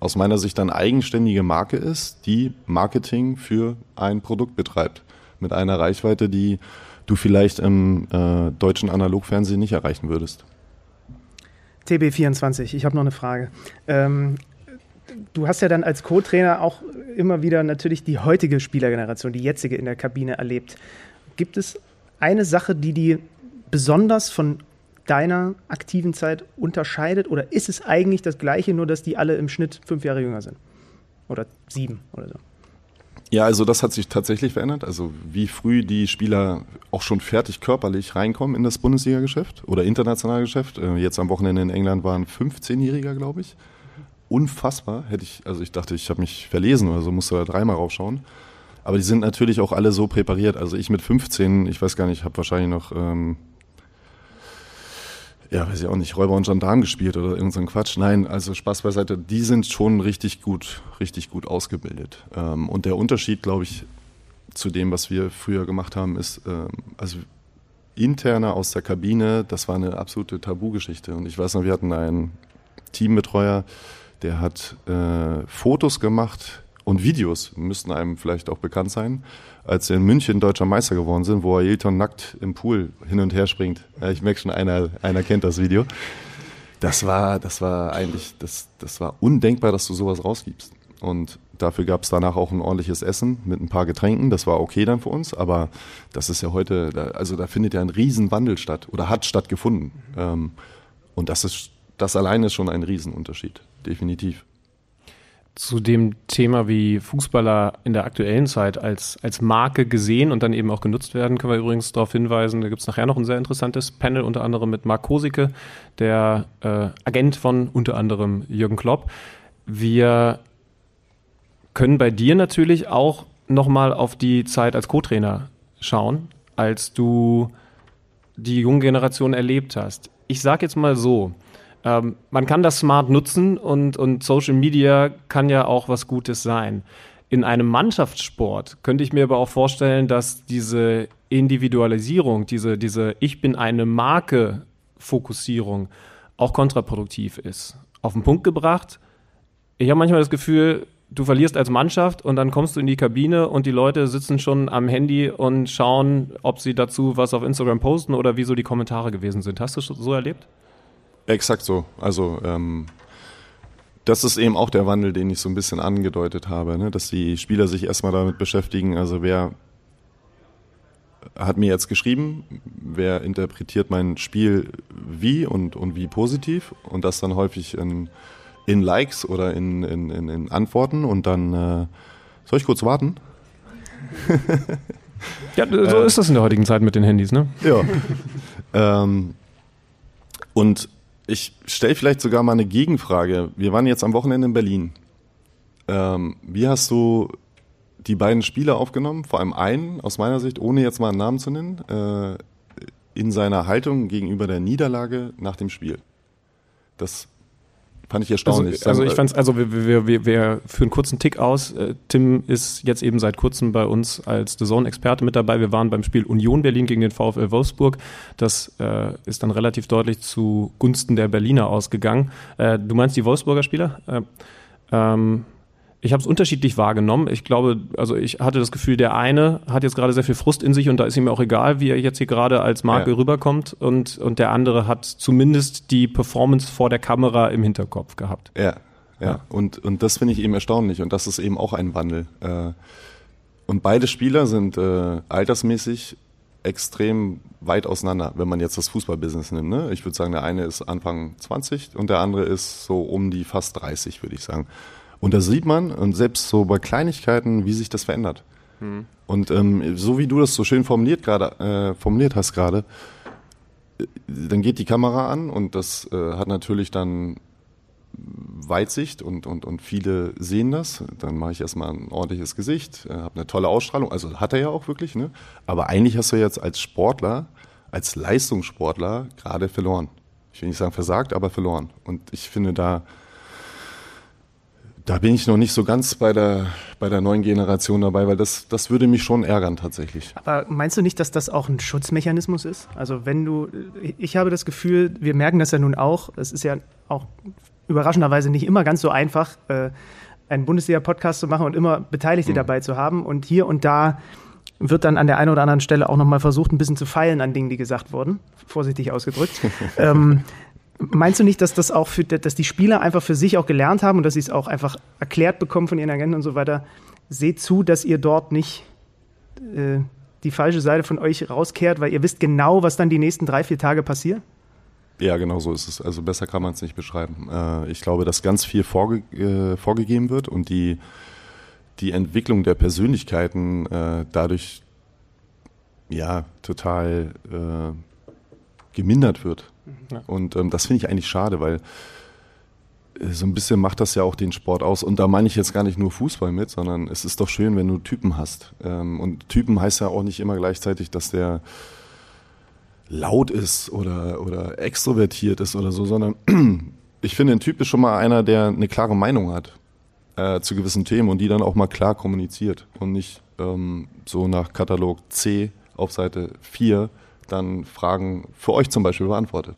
aus meiner Sicht dann eigenständige Marke ist, die Marketing für ein Produkt betreibt. Mit einer Reichweite, die du vielleicht im äh, deutschen Analogfernsehen nicht erreichen würdest. TB24, ich habe noch eine Frage. Ähm, du hast ja dann als Co-Trainer auch immer wieder natürlich die heutige Spielergeneration, die jetzige in der Kabine erlebt. Gibt es eine Sache, die die besonders von deiner aktiven Zeit unterscheidet? Oder ist es eigentlich das Gleiche, nur dass die alle im Schnitt fünf Jahre jünger sind? Oder sieben oder so? Ja, also das hat sich tatsächlich verändert. Also wie früh die Spieler auch schon fertig körperlich reinkommen in das Bundesliga-Geschäft oder internationale Geschäft. Äh, jetzt am Wochenende in England waren 15-Jähriger, glaube ich unfassbar. Hätte ich, also ich dachte, ich habe mich verlesen oder so, musste da dreimal raufschauen. Aber die sind natürlich auch alle so präpariert. Also ich mit 15, ich weiß gar nicht, habe wahrscheinlich noch, ähm, ja, weiß ich auch nicht, Räuber und Gendarm gespielt oder irgendein Quatsch. Nein, also Spaß beiseite, die sind schon richtig gut, richtig gut ausgebildet. Ähm, und der Unterschied, glaube ich, zu dem, was wir früher gemacht haben, ist, ähm, also interner aus der Kabine, das war eine absolute Tabugeschichte. Und ich weiß noch, wir hatten einen Teambetreuer, der hat äh, Fotos gemacht und Videos, müssten einem vielleicht auch bekannt sein, als er in München deutscher Meister geworden sind, wo Ailton nackt im Pool hin und her springt. Ich merke schon, einer, einer kennt das Video. Das war, das war eigentlich, das, das war undenkbar, dass du sowas rausgibst. Und dafür gab es danach auch ein ordentliches Essen mit ein paar Getränken. Das war okay dann für uns, aber das ist ja heute, also da findet ja ein Riesenwandel statt oder hat stattgefunden. Ähm, und das ist, das allein ist schon ein Riesenunterschied definitiv. Zu dem Thema, wie Fußballer in der aktuellen Zeit als, als Marke gesehen und dann eben auch genutzt werden, können wir übrigens darauf hinweisen, da gibt es nachher noch ein sehr interessantes Panel, unter anderem mit Marc Kosicke, der äh, Agent von unter anderem Jürgen Klopp. Wir können bei dir natürlich auch nochmal auf die Zeit als Co-Trainer schauen, als du die junge Generation erlebt hast. Ich sage jetzt mal so, ähm, man kann das smart nutzen und, und Social Media kann ja auch was Gutes sein. In einem Mannschaftssport könnte ich mir aber auch vorstellen, dass diese Individualisierung, diese, diese Ich bin eine Marke Fokussierung auch kontraproduktiv ist. Auf den Punkt gebracht, ich habe manchmal das Gefühl, du verlierst als Mannschaft und dann kommst du in die Kabine und die Leute sitzen schon am Handy und schauen, ob sie dazu was auf Instagram posten oder wie so die Kommentare gewesen sind. Hast du so erlebt? Exakt so. Also ähm, das ist eben auch der Wandel, den ich so ein bisschen angedeutet habe, ne? dass die Spieler sich erstmal damit beschäftigen, also wer hat mir jetzt geschrieben, wer interpretiert mein Spiel wie und, und wie positiv und das dann häufig in, in Likes oder in, in, in, in Antworten und dann äh, soll ich kurz warten? ja, so äh, ist das in der heutigen Zeit mit den Handys, ne? Ja. ähm, und ich stelle vielleicht sogar mal eine Gegenfrage. Wir waren jetzt am Wochenende in Berlin. Ähm, wie hast du die beiden Spiele aufgenommen? Vor allem einen, aus meiner Sicht, ohne jetzt mal einen Namen zu nennen, äh, in seiner Haltung gegenüber der Niederlage nach dem Spiel. Das Fand ich erstaunlich. Also, also ich fand es, also wir, wir, wir, wir führen kurzen Tick aus. Äh, Tim ist jetzt eben seit kurzem bei uns als The Zone-Experte mit dabei. Wir waren beim Spiel Union Berlin gegen den VfL Wolfsburg. Das äh, ist dann relativ deutlich zugunsten der Berliner ausgegangen. Äh, du meinst die Wolfsburger Spieler? Äh, ähm, ich habe es unterschiedlich wahrgenommen. Ich glaube, also ich hatte das Gefühl, der eine hat jetzt gerade sehr viel Frust in sich und da ist ihm auch egal, wie er jetzt hier gerade als Marke Ja. rüberkommt und, und der andere hat zumindest die Performance vor der Kamera im Hinterkopf gehabt. Ja, ja. Ja. Und, und das finde ich eben erstaunlich und das ist eben auch ein Wandel. Äh, Und beide Spieler sind äh, altersmäßig extrem weit auseinander, wenn man jetzt das Fußballbusiness nimmt. Ne? Ich würde sagen, der eine ist Anfang 20 und der andere ist so um die fast 30, würde ich sagen. Und da sieht man, und selbst so bei Kleinigkeiten, wie sich das verändert. Und ähm, so wie du das so schön formuliert gerade äh, formuliert hast gerade, äh, dann geht die Kamera an und das äh, hat natürlich dann Weitsicht und, und, und viele sehen das. Dann mache ich erstmal ein ordentliches Gesicht, äh, habe eine tolle Ausstrahlung. Also hat er ja auch wirklich, ne? Aber eigentlich hast du jetzt als Sportler, als Leistungssportler gerade verloren. Ich will nicht sagen versagt, aber verloren. Und ich finde, da, da bin ich noch nicht so ganz bei der, bei der neuen Generation dabei, weil das, das würde mich schon ärgern tatsächlich. Aber meinst du nicht, dass das auch ein Schutzmechanismus ist? Also wenn du, ich habe das Gefühl, wir merken das ja nun auch, es ist ja auch überraschenderweise nicht immer ganz so einfach, äh, einen Bundesliga-Podcast zu machen und immer Beteiligte dabei zu haben. Und hier und da wird dann an der einen oder anderen Stelle auch nochmal versucht, ein bisschen zu feilen an Dingen, die gesagt wurden, vorsichtig ausgedrückt. ähm, meinst du nicht, dass das auch für, dass die Spieler einfach für sich auch gelernt haben und dass sie es auch einfach erklärt bekommen von ihren Agenten und so weiter? Seht zu, dass ihr dort nicht äh, die falsche Seite von euch rauskehrt, weil ihr wisst genau, was dann die nächsten drei, vier Tage passiert? Ja, genau so ist es. Also besser kann man es nicht beschreiben. Äh, ich glaube, dass ganz viel vorge äh, vorgegeben wird und die, die Entwicklung der Persönlichkeiten äh, dadurch ja total äh, gemindert wird. Und ähm, das finde ich eigentlich schade, weil äh, so ein bisschen macht das ja auch den Sport aus. Und da meine ich jetzt gar nicht nur Fußball mit, sondern es ist doch schön, wenn du Typen hast. Ähm, und Typen heißt ja auch nicht immer gleichzeitig, dass der laut ist oder, oder extrovertiert ist oder so, sondern ich finde, ein Typ ist schon mal einer, der eine klare Meinung hat äh, zu gewissen Themen und die dann auch mal klar kommuniziert und nicht ähm, so nach Katalog C auf Seite 4 dann Fragen für euch zum Beispiel beantwortet.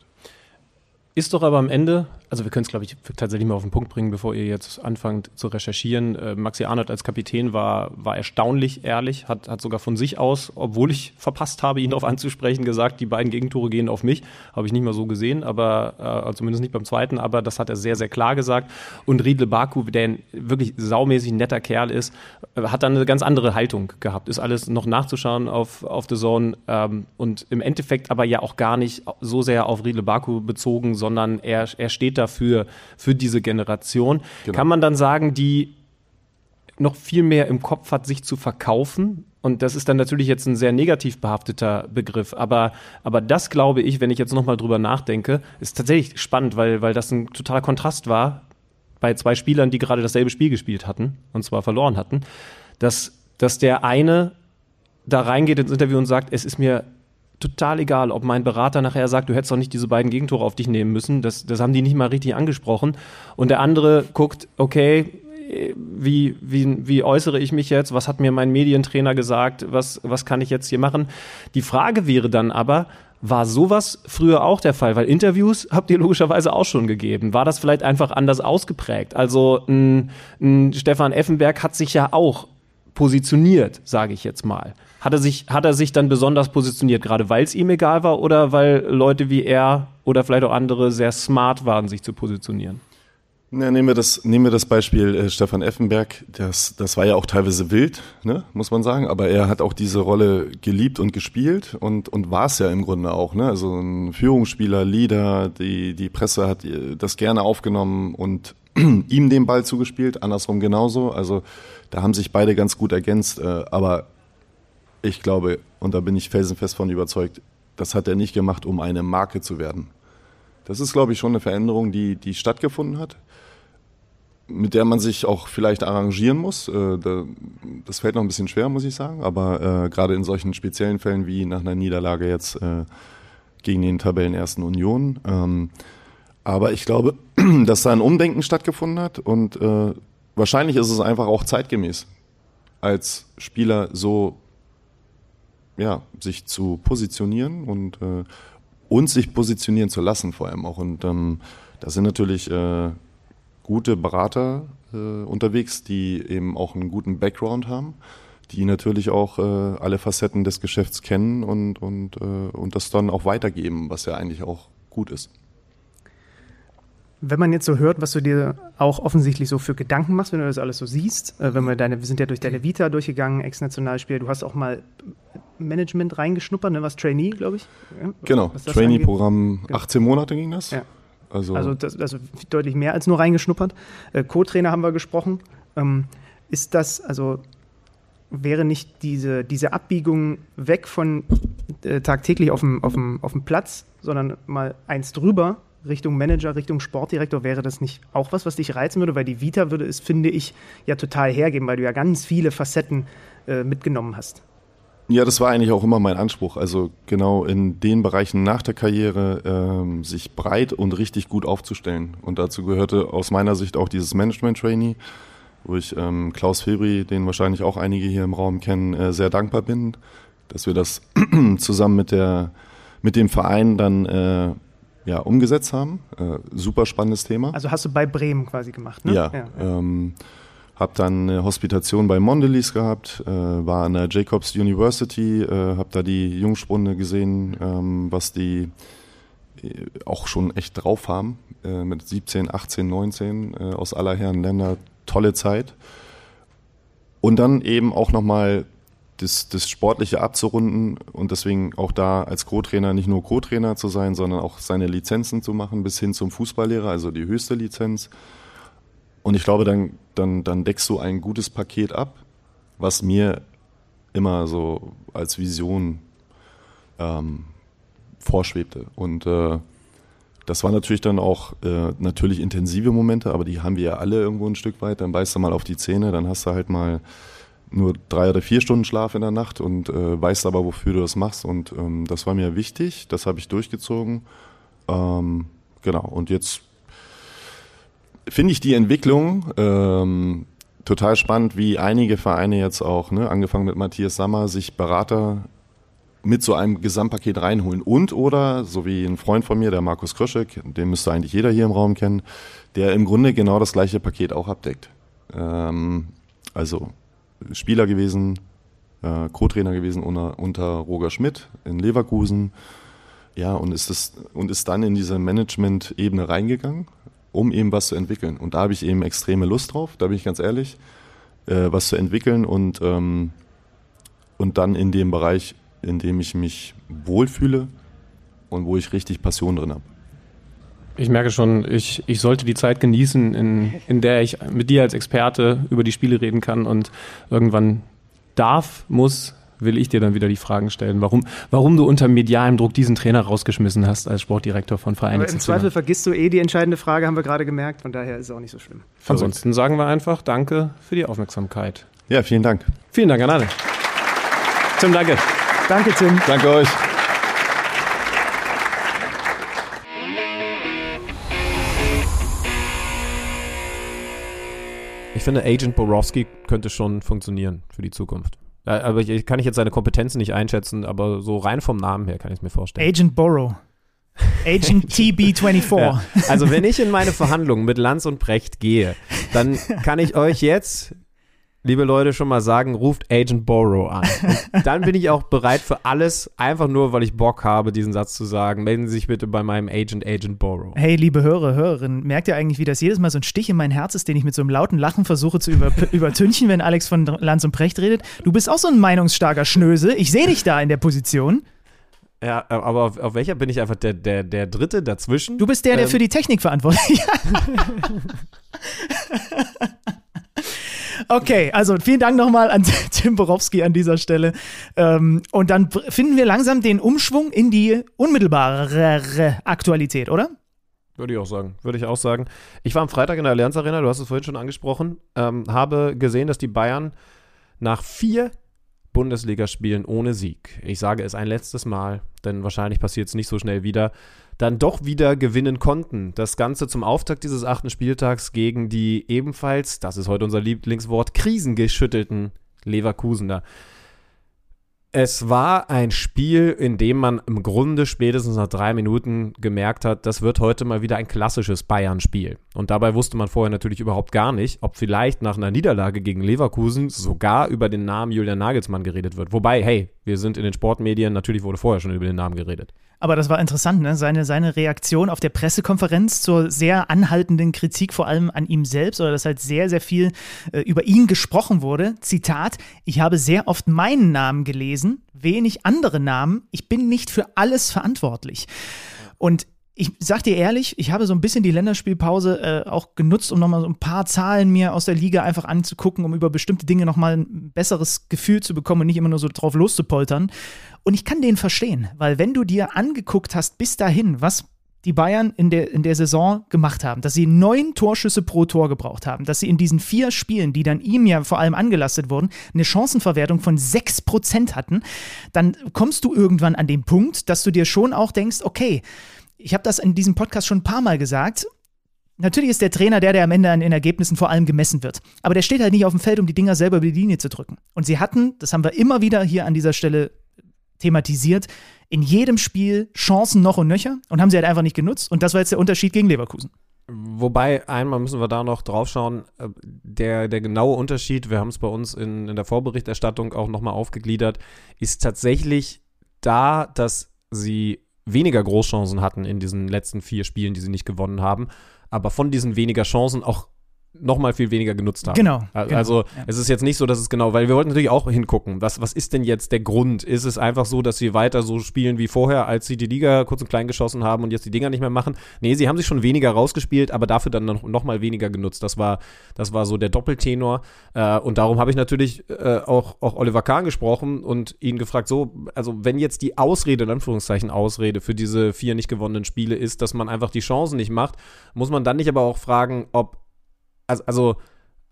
Ist doch aber am Ende, also wir können es, glaube ich, tatsächlich mal auf den Punkt bringen, bevor ihr jetzt anfangt zu recherchieren. Äh, Maxi Arnold als Kapitän war, war erstaunlich ehrlich, hat, hat sogar von sich aus, obwohl ich verpasst habe, ihn darauf anzusprechen, gesagt, die beiden Gegentore gehen auf mich. Habe ich nicht mal so gesehen, aber äh, also zumindest nicht beim zweiten, aber das hat er sehr, sehr klar gesagt. Und Riedle Baku, der ein wirklich saumäßig netter Kerl ist, äh, hat dann eine ganz andere Haltung gehabt. Ist alles noch nachzuschauen auf, auf The Zone ähm, und im Endeffekt aber ja auch gar nicht so sehr auf Riedle Baku bezogen, sondern er, er steht dafür, für diese Generation. Genau. Kann man dann sagen, die noch viel mehr im Kopf hat, sich zu verkaufen. Und das ist dann natürlich jetzt ein sehr negativ behafteter Begriff. Aber, aber das glaube ich, wenn ich jetzt nochmal drüber nachdenke, ist tatsächlich spannend, weil, weil das ein totaler Kontrast war bei zwei Spielern, die gerade dasselbe Spiel gespielt hatten und zwar verloren hatten, dass, dass der eine da reingeht ins Interview und sagt, es ist mir total egal, ob mein Berater nachher sagt, du hättest doch nicht diese beiden Gegentore auf dich nehmen müssen. Das, das haben die nicht mal richtig angesprochen. Und der andere guckt, okay, wie, wie, wie äußere ich mich jetzt? Was hat mir mein Medientrainer gesagt? Was, was kann ich jetzt hier machen? Die Frage wäre dann aber, war sowas früher auch der Fall? Weil Interviews habt ihr logischerweise auch schon gegeben. War das vielleicht einfach anders ausgeprägt? Also ein, ein Stefan Effenberg hat sich ja auch positioniert, sage ich jetzt mal. Hat er sich, hat er sich dann besonders positioniert, gerade weil es ihm egal war oder weil Leute wie er oder vielleicht auch andere sehr smart waren, sich zu positionieren? Na, nehmen, wir das, nehmen wir das Beispiel äh, Stefan Effenberg. Das, das war ja auch teilweise wild, ne, muss man sagen. Aber er hat auch diese Rolle geliebt und gespielt und, und war es ja im Grunde auch. Ne? Also ein Führungsspieler, Leader, die, die Presse hat äh, das gerne aufgenommen und ihm den Ball zugespielt, andersrum genauso. Also da haben sich beide ganz gut ergänzt. Äh, aber ich glaube, und da bin ich felsenfest von überzeugt, das hat er nicht gemacht, um eine Marke zu werden. Das ist, glaube ich, schon eine Veränderung, die, die stattgefunden hat, mit der man sich auch vielleicht arrangieren muss. Äh, da, das fällt noch ein bisschen schwer, muss ich sagen, aber äh, gerade in solchen speziellen Fällen wie nach einer Niederlage jetzt äh, gegen den Tabellenersten Union. Ähm, aber ich glaube, dass da ein Umdenken stattgefunden hat und wahrscheinlich ist es einfach auch zeitgemäß, als Spieler so ja, sich zu positionieren und, äh, und sich positionieren zu lassen vor allem auch. Und ähm, da sind natürlich äh, gute Berater äh, unterwegs, die eben auch einen guten Background haben, die natürlich auch äh, alle Facetten des Geschäfts kennen und, und, äh, und das dann auch weitergeben, was ja eigentlich auch gut ist. Wenn man jetzt so hört, was du dir auch offensichtlich so für Gedanken machst, wenn du das alles so siehst, äh, wenn wir deine, wir sind ja durch deine Vita durchgegangen, Ex-Nationalspieler, du hast auch mal Management reingeschnuppert, ne, was Trainee, glaube ich. Ja, Genau, Trainee-Programm, Genau. 18 Monate ging das. Ja. Also, Also, das, also deutlich mehr als nur reingeschnuppert. Äh, Co-Trainer haben wir gesprochen. Ähm, ist das, also wäre nicht diese, diese Abbiegung weg von äh, tagtäglich auf dem, auf, dem, auf dem Platz, sondern mal eins drüber, Richtung Manager, Richtung Sportdirektor, wäre das nicht auch was, was dich reizen würde? Weil die Vita würde es, finde ich, ja total hergeben, weil du ja ganz viele Facetten äh, mitgenommen hast. Ja, das war eigentlich auch immer mein Anspruch. Also genau in den Bereichen nach der Karriere ähm, sich breit und richtig gut aufzustellen. Und dazu gehörte aus meiner Sicht auch dieses Management-Trainee, wo ich ähm, Klaus Febri, den wahrscheinlich auch einige hier im Raum kennen, äh, sehr dankbar bin, dass wir das zusammen mit der mit dem Verein dann äh, ja umgesetzt haben. Äh, super spannendes Thema. Also hast du bei Bremen quasi gemacht, ne? Ja, Ähm, habe dann eine Hospitation bei Mondelez gehabt, äh, war an der Jacobs University, äh, habe da die Jungspunde gesehen, ähm, was die äh, auch schon echt drauf haben, äh, mit 17, 18, 19 äh, aus aller Herren Länder, tolle Zeit. Und dann eben auch nochmal das, das Sportliche abzurunden und deswegen auch da als Co-Trainer nicht nur Co-Trainer zu sein, sondern auch seine Lizenzen zu machen bis hin zum Fußballlehrer, also die höchste Lizenz. Und ich glaube, dann, dann, dann deckst du ein gutes Paket ab, was mir immer so als Vision ähm, vorschwebte. Und äh, das waren natürlich dann auch äh, natürlich intensive Momente, aber die haben wir ja alle irgendwo ein Stück weit. Dann beißt du mal auf die Zähne, dann hast du halt mal nur drei oder vier Stunden Schlaf in der Nacht und äh, weißt aber, wofür du das machst. Und ähm, das war mir wichtig, das habe ich durchgezogen. Ähm, genau, und jetzt finde ich die Entwicklung ähm, total spannend, wie einige Vereine jetzt auch, ne, angefangen mit Matthias Sammer, sich Berater mit so einem Gesamtpaket reinholen. Und oder, so wie ein Freund von mir, der Markus Kröschek, den müsste eigentlich jeder hier im Raum kennen, der im Grunde genau das gleiche Paket auch abdeckt. Ähm, also Spieler gewesen, äh, Co-Trainer gewesen unter, unter Roger Schmidt in Leverkusen. Ja, und ist, das, und ist dann in diese Management-Ebene reingegangen, um eben was zu entwickeln. Und da habe ich eben extreme Lust drauf, da bin ich ganz ehrlich, äh, was zu entwickeln und, ähm, und dann in dem Bereich, in dem ich mich wohlfühle und wo ich richtig Passion drin habe. Ich merke schon, ich, ich sollte die Zeit genießen, in, in der ich mit dir als Experte über die Spiele reden kann und irgendwann darf, muss, will ich dir dann wieder die Fragen stellen, warum, warum du unter medialem Druck diesen Trainer rausgeschmissen hast als Sportdirektor von Vereinen. Aber im Zweifel vergisst du eh die entscheidende Frage, haben wir gerade gemerkt, von daher ist es auch nicht so schlimm. Ansonsten sagen wir einfach Danke für die Aufmerksamkeit. Ja, vielen Dank. Vielen Dank an alle. Tim, danke. Danke, Tim. Danke euch. Ich finde, Agent Borowski könnte schon funktionieren für die Zukunft. Aber ich, kann ich jetzt seine Kompetenzen nicht einschätzen, aber so rein vom Namen her kann ich es mir vorstellen. Agent Borrow. Agent TB24. Ja. Also wenn ich in meine Verhandlungen mit Lanz und Brecht gehe, dann kann ich euch jetzt, liebe Leute, schon mal sagen, ruft Agent Borrow an. Und dann bin ich auch bereit für alles, einfach nur, weil ich Bock habe, diesen Satz zu sagen. Melden Sie sich bitte bei meinem Agent, Agent Borrow. Hey, liebe Hörer, Hörerinnen, merkt ihr eigentlich, wie das jedes Mal so ein Stich in mein Herz ist, den ich mit so einem lauten Lachen versuche zu über, übertünchen, wenn Alex von Lanz und Precht redet? Du bist auch so ein meinungsstarker Schnöse. Ich sehe dich da in der Position. Ja, aber auf, auf welcher bin ich einfach der, der, der Dritte dazwischen? Du bist der, der Ähm, für die Technik verantwortlich ist. Okay, also vielen Dank nochmal an Tim Borowski an dieser Stelle. Ähm, und dann finden wir langsam den Umschwung in die unmittelbare Aktualität, oder? Würde ich auch sagen. Würde ich auch sagen. Ich war am Freitag in der Allianz Arena, du hast es vorhin schon angesprochen, ähm, habe gesehen, dass die Bayern nach vier Bundesligaspielen ohne Sieg, ich sage es ein letztes Mal, denn wahrscheinlich passiert es nicht so schnell wieder, dann doch wieder gewinnen konnten. Das Ganze zum Auftakt dieses achten Spieltags gegen die ebenfalls, das ist heute unser Lieblingswort, krisengeschüttelten Leverkusener. Es war ein Spiel, in dem man im Grunde spätestens nach drei Minuten gemerkt hat, das wird heute mal wieder ein klassisches Bayern-Spiel. Und dabei wusste man vorher natürlich überhaupt gar nicht, ob vielleicht nach einer Niederlage gegen Leverkusen sogar über den Namen Julian Nagelsmann geredet wird. Wobei, hey, wir sind in den Sportmedien, natürlich wurde vorher schon über den Namen geredet. Aber das war interessant, ne? seine, seine Reaktion auf der Pressekonferenz zur sehr anhaltenden Kritik, vor allem an ihm selbst, oder dass halt sehr, sehr viel äh, über ihn gesprochen wurde. Zitat: Ich habe sehr oft meinen Namen gelesen, wenig andere Namen. Ich bin nicht für alles verantwortlich. Und ich sag dir ehrlich, ich habe so ein bisschen die Länderspielpause äh, auch genutzt, um nochmal so ein paar Zahlen mir aus der Liga einfach anzugucken, um über bestimmte Dinge nochmal ein besseres Gefühl zu bekommen und nicht immer nur so drauf loszupoltern. Und ich kann den verstehen, weil wenn du dir angeguckt hast bis dahin, was die Bayern in der, in der Saison gemacht haben, dass sie neun Torschüsse pro Tor gebraucht haben, dass sie in diesen vier Spielen, die dann ihm ja vor allem angelastet wurden, eine Chancenverwertung von sechs Prozent hatten, dann kommst du irgendwann an den Punkt, dass du dir schon auch denkst, okay, ich habe das in diesem Podcast schon ein paar Mal gesagt. Natürlich ist der Trainer der, der am Ende an den Ergebnissen vor allem gemessen wird. Aber der steht halt nicht auf dem Feld, um die Dinger selber über die Linie zu drücken. Und sie hatten, das haben wir immer wieder hier an dieser Stelle thematisiert, in jedem Spiel Chancen noch und nöcher und haben sie halt einfach nicht genutzt. Und das war jetzt der Unterschied gegen Leverkusen. Wobei, einmal müssen wir da noch drauf schauen, äh, der, der genaue Unterschied, wir haben es bei uns in, in der Vorberichterstattung auch nochmal aufgegliedert, ist tatsächlich da, dass sie weniger Großchancen hatten in diesen letzten vier Spielen, die sie nicht gewonnen haben, aber von diesen weniger Chancen auch noch mal viel weniger genutzt haben. Genau. Also genau, ja. es ist jetzt nicht so, dass es genau, weil wir wollten natürlich auch hingucken, was, was ist denn jetzt der Grund? Ist es einfach so, dass sie weiter so spielen wie vorher, als sie die Liga kurz und klein geschossen haben und jetzt die Dinger nicht mehr machen? Nee, sie haben sich schon weniger rausgespielt, aber dafür dann noch, noch mal weniger genutzt. Das war, das war so der Doppeltenor. Äh, und darum habe ich natürlich äh, auch, auch Oliver Kahn gesprochen und ihn gefragt, so, also wenn jetzt die Ausrede, in Anführungszeichen Ausrede für diese vier nicht gewonnenen Spiele ist, dass man einfach die Chancen nicht macht, muss man dann nicht aber auch fragen, ob also, also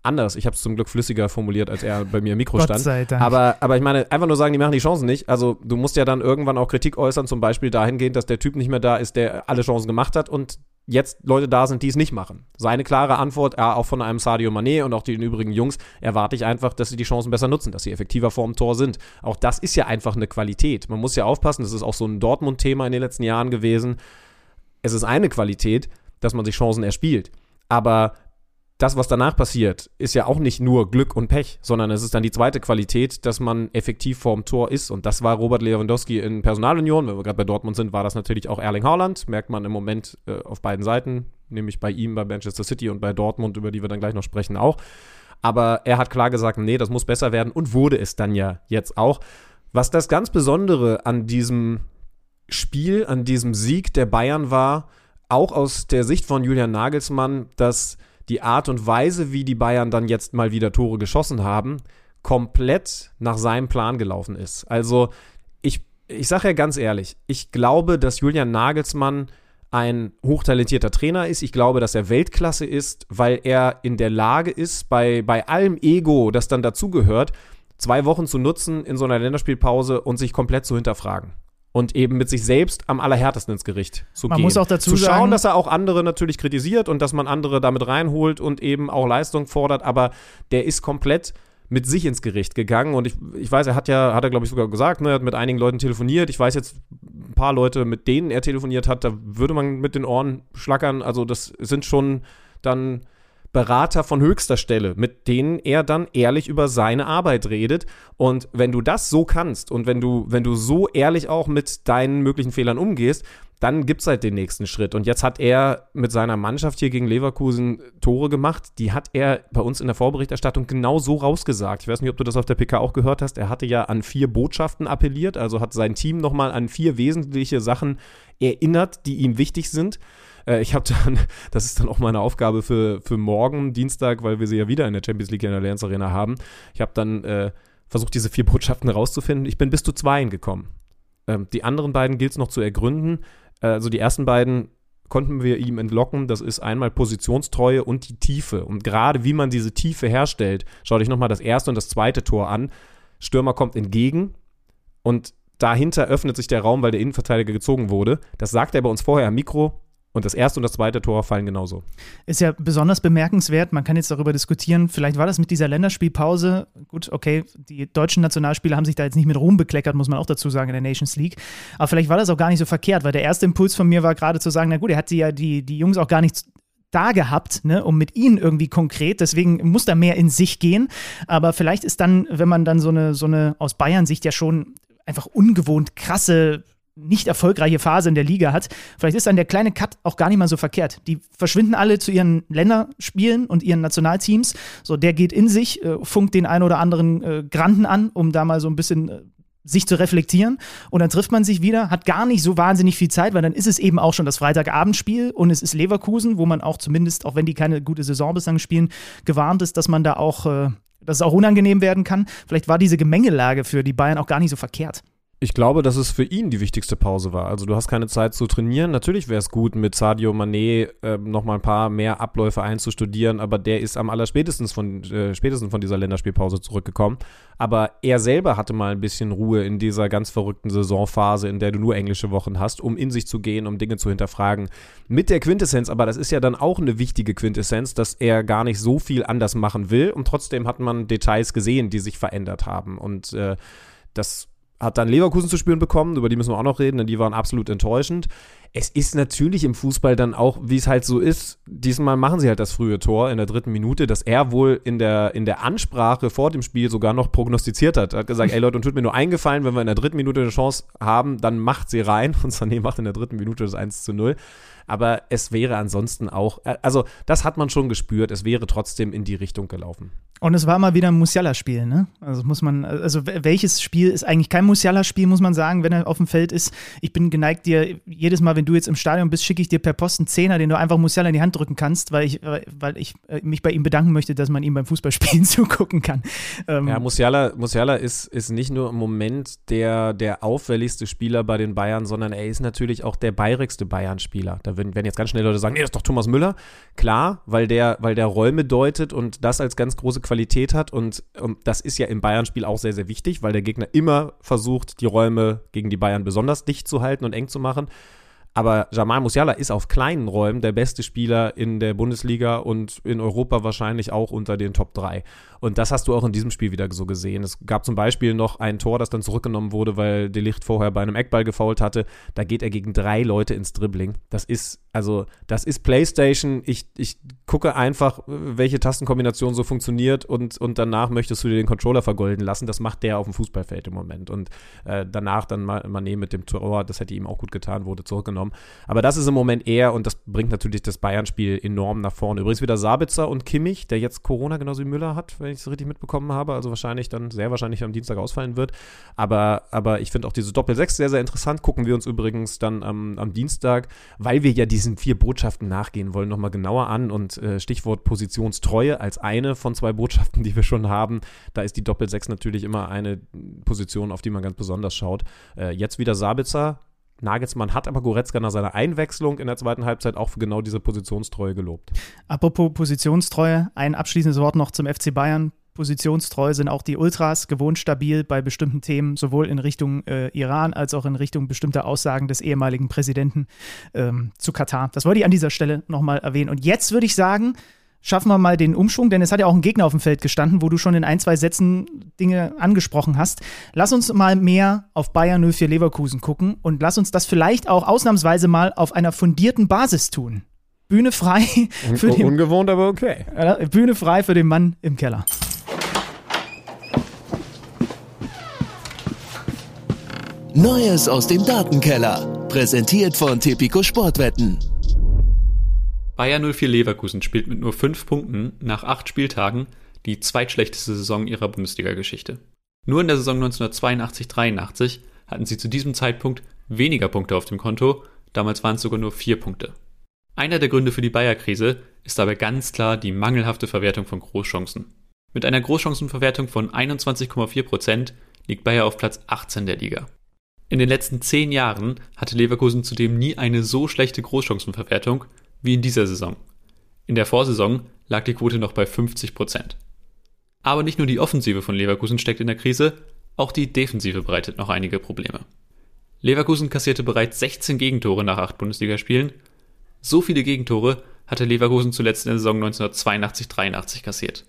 anders. Ich habe es zum Glück flüssiger formuliert, als er bei mir im Mikro Gott stand. sei Dank. Aber, aber ich meine, einfach nur sagen, die machen die Chancen nicht. Also du musst ja dann irgendwann auch Kritik äußern, zum Beispiel dahingehend, dass der Typ nicht mehr da ist, der alle Chancen gemacht hat und jetzt Leute da sind, die es nicht machen. Seine klare Antwort, ja, auch von einem Sadio Mané und auch den übrigen Jungs, erwarte ich einfach, dass sie die Chancen besser nutzen, dass sie effektiver vorm Tor sind. Auch das ist ja einfach eine Qualität. Man muss ja aufpassen, das ist auch so ein Dortmund-Thema in den letzten Jahren gewesen. Es ist eine Qualität, dass man sich Chancen erspielt. Aber das, was danach passiert, ist ja auch nicht nur Glück und Pech, sondern es ist dann die zweite Qualität, dass man effektiv vorm Tor ist. Und das war Robert Lewandowski in Personalunion. Wenn wir gerade bei Dortmund sind, war das natürlich auch Erling Haaland. Merkt man im Moment äh, auf beiden Seiten, nämlich bei ihm, bei Manchester City und bei Dortmund, über die wir dann gleich noch sprechen, auch. Aber er hat klar gesagt, nee, das muss besser werden und wurde es dann ja jetzt auch. Was das ganz Besondere an diesem Spiel, an diesem Sieg der Bayern war, auch aus der Sicht von Julian Nagelsmann, dass die Art und Weise, wie die Bayern dann jetzt mal wieder Tore geschossen haben, komplett nach seinem Plan gelaufen ist. Also ich, ich sage ja ganz ehrlich, ich glaube, dass Julian Nagelsmann ein hochtalentierter Trainer ist. Ich glaube, dass er Weltklasse ist, weil er in der Lage ist, bei, bei allem Ego, das dann dazugehört, zwei Wochen zu nutzen in so einer Länderspielpause und sich komplett zu hinterfragen und eben mit sich selbst am allerhärtesten ins Gericht zu Man gehen. muss auch dazu zu schauen, sagen- dass er auch andere natürlich kritisiert und dass man andere damit reinholt und eben auch Leistung fordert, aber der ist komplett mit sich ins Gericht gegangen und ich, ich weiß, er hat ja, hat er glaube ich sogar gesagt, ne, er hat mit einigen Leuten telefoniert. Ich weiß jetzt ein paar Leute, mit denen er telefoniert hat, da würde man mit den Ohren schlackern. Also das sind schon dann Berater von höchster Stelle, mit denen er dann ehrlich über seine Arbeit redet. Und wenn du das so kannst und wenn du, wenn du so ehrlich auch mit deinen möglichen Fehlern umgehst, dann gibt es halt den nächsten Schritt. Und jetzt hat er mit seiner Mannschaft hier gegen Leverkusen Tore gemacht. Die hat er bei uns in der Vorberichterstattung genau so rausgesagt. Ich weiß nicht, ob du das auf der PK auch gehört hast. Er hatte ja an vier Botschaften appelliert, also hat sein Team nochmal an vier wesentliche Sachen erinnert, die ihm wichtig sind. Äh, Ich habe dann, das ist dann auch meine Aufgabe für, für morgen, Dienstag, weil wir sie ja wieder in der Champions League in der Allianz Arena haben. Ich habe dann äh, versucht, diese vier Botschaften rauszufinden. Ich bin bis zu zweien gekommen. Ähm, die anderen beiden gilt es noch zu ergründen. Äh, Also die ersten beiden konnten wir ihm entlocken. Das ist einmal Positionstreue und die Tiefe. Und gerade wie man diese Tiefe herstellt, schau dich nochmal das erste und das zweite Tor an. Stürmer kommt entgegen und dahinter öffnet sich der Raum, weil der Innenverteidiger gezogen wurde. Das sagt er bei uns vorher am Mikro. Und das erste und das zweite Tor fallen genauso. Ist ja besonders bemerkenswert. Man kann jetzt darüber diskutieren. Vielleicht war das mit dieser Länderspielpause. Gut, okay, die deutschen Nationalspieler haben sich da jetzt nicht mit Ruhm bekleckert, muss man auch dazu sagen, in der Nations League. Aber vielleicht war das auch gar nicht so verkehrt, weil der erste Impuls von mir war gerade zu sagen: Na gut, er hat ja die, die Jungs auch gar nicht da gehabt, ne, um mit ihnen irgendwie konkret. Deswegen muss da mehr in sich gehen. Aber vielleicht ist dann, wenn man dann so eine, so eine aus Bayern-Sicht ja schon einfach ungewohnt krasse nicht erfolgreiche Phase in der Liga hat, vielleicht ist dann der kleine Cut auch gar nicht mal so verkehrt. Die verschwinden alle zu ihren Länderspielen und ihren Nationalteams. So, der geht in sich, äh, funkt den einen oder anderen äh, Granden an, um da mal so ein bisschen äh, sich zu reflektieren. Und dann trifft man sich wieder, hat gar nicht so wahnsinnig viel Zeit, weil dann ist es eben auch schon das Freitagabendspiel und es ist Leverkusen, wo man auch zumindest, auch wenn die keine gute Saison bislang spielen, gewarnt ist, dass man da auch, äh, dass es auch unangenehm werden kann. Vielleicht war diese Gemengelage für die Bayern auch gar nicht so verkehrt. Ich glaube, dass es für ihn die wichtigste Pause war. Also du hast keine Zeit zu trainieren. Natürlich wäre es gut, mit Sadio Mané äh, nochmal ein paar mehr Abläufe einzustudieren, aber der ist am allerspätestens von, äh, spätestens von dieser Länderspielpause zurückgekommen. Aber er selber hatte mal ein bisschen Ruhe in dieser ganz verrückten Saisonphase, in der du nur englische Wochen hast, um in sich zu gehen, um Dinge zu hinterfragen. Mit der Quintessenz, aber das ist ja dann auch eine wichtige Quintessenz, dass er gar nicht so viel anders machen will und trotzdem hat man Details gesehen, die sich verändert haben. Und äh, das hat dann Leverkusen zu spüren bekommen, über die müssen wir auch noch reden, denn die waren absolut enttäuschend. Es ist natürlich im Fußball dann auch, wie es halt so ist, diesmal machen sie halt das frühe Tor in der dritten Minute, dass er wohl in der, in der Ansprache vor dem Spiel sogar noch prognostiziert hat. Er hat gesagt, ey Leute, und tut mir nur eingefallen, wenn wir in der dritten Minute eine Chance haben, dann macht sie rein. Und Sané macht in der dritten Minute das 1 zu 0 aber es wäre ansonsten auch, äh, also das hat man schon gespürt, es wäre trotzdem in die Richtung gelaufen. Und es war mal wieder ein Musiala-Spiel, ne? Also muss man, also welches Spiel ist eigentlich kein Musiala-Spiel, muss man sagen, wenn er auf dem Feld ist. Ich bin geneigt, dir jedes Mal, wenn du jetzt im Stadion bist, schicke ich dir per Post einen Zehner, den du einfach Musiala in die Hand drücken kannst, weil ich, weil ich äh, mich bei ihm bedanken möchte, dass man ihm beim Fußballspielen zugucken kann. Ähm ja, Musiala, Musiala ist, ist nicht nur im Moment der, der auffälligste Spieler bei den Bayern, sondern er ist natürlich auch der bayerigste Bayern-Spieler. Da werden, werden jetzt ganz schnell Leute sagen, nee, das ist doch Thomas Müller. Klar, weil der, weil der Räume deutet und das als ganz große Qualität hat. Und, und das ist ja im Bayern-Spiel auch sehr, sehr wichtig, weil der Gegner immer versucht, die Räume gegen die Bayern besonders dicht zu halten und eng zu machen. Aber Jamal Musiala ist auf kleinen Räumen der beste Spieler in der Bundesliga und in Europa wahrscheinlich auch unter den Top 3. Und das hast du auch in diesem Spiel wieder so gesehen. Es gab zum Beispiel noch ein Tor, das dann zurückgenommen wurde, weil De Licht vorher bei einem Eckball gefault hatte. Da geht er gegen drei Leute ins Dribbling. Das ist, also, das ist PlayStation. Ich, ich gucke einfach, welche Tastenkombination so funktioniert und, und danach möchtest du dir den Controller vergolden lassen. Das macht der auf dem Fußballfeld im Moment. Und äh, danach dann Mané mit dem Tor, das hätte ihm auch gut getan, wurde zurückgenommen genommen. Aber das ist im Moment eher und das bringt natürlich das Bayern-Spiel enorm nach vorne. Übrigens wieder Sabitzer und Kimmich, der jetzt Corona genauso wie Müller hat, wenn ich es richtig mitbekommen habe. Also wahrscheinlich dann sehr wahrscheinlich am Dienstag ausfallen wird. Aber, aber ich finde auch diese Doppel-6 sehr, sehr interessant. Gucken wir uns übrigens dann am, am Dienstag, weil wir ja diesen vier Botschaften nachgehen wollen, nochmal genauer an. Und äh, Stichwort Positionstreue als eine von zwei Botschaften, die wir schon haben. Da ist die Doppel-6 natürlich immer eine Position, auf die man ganz besonders schaut. Äh, jetzt wieder Sabitzer, Nagelsmann hat aber Goretzka nach seiner Einwechslung in der zweiten Halbzeit auch für genau diese Positionstreue gelobt. Apropos Positionstreue, ein abschließendes Wort noch zum FC Bayern. Positionstreu sind auch die Ultras gewohnt stabil bei bestimmten Themen, sowohl in Richtung äh, Iran als auch in Richtung bestimmter Aussagen des ehemaligen Präsidenten ähm, zu Katar. Das wollte ich an dieser Stelle nochmal erwähnen. Und jetzt würde ich sagen, schaffen wir mal den Umschwung, denn es hat ja auch ein Gegner auf dem Feld gestanden, wo du schon in ein, zwei Sätzen Dinge angesprochen hast. Lass uns mal mehr auf Bayern 04 Leverkusen gucken und lass uns das vielleicht auch ausnahmsweise mal auf einer fundierten Basis tun. Bühne frei für Un den, Ungewohnt, aber okay. Bühne frei für den Mann im Keller. Neues aus dem Datenkeller. Präsentiert von Tipico Sportwetten. Bayer 04 Leverkusen spielt mit nur fünf Punkten nach acht Spieltagen die zweitschlechteste Saison ihrer Bundesliga-Geschichte. Nur in der Saison 1982-83 hatten sie zu diesem Zeitpunkt weniger Punkte auf dem Konto, damals waren es sogar nur vier Punkte. Einer der Gründe für die Bayer-Krise ist dabei ganz klar die mangelhafte Verwertung von Großchancen. Mit einer Großchancenverwertung von 21,4% liegt Bayer auf Platz 18 der Liga. In den letzten zehn Jahren hatte Leverkusen zudem nie eine so schlechte Großchancenverwertung wie in dieser Saison. In der Vorsaison lag die Quote noch bei 50 Prozent. Aber nicht nur die Offensive von Leverkusen steckt in der Krise, auch die Defensive bereitet noch einige Probleme. Leverkusen kassierte bereits 16 Gegentore nach acht Bundesligaspielen. So viele Gegentore hatte Leverkusen zuletzt in der Saison 1982-83 kassiert.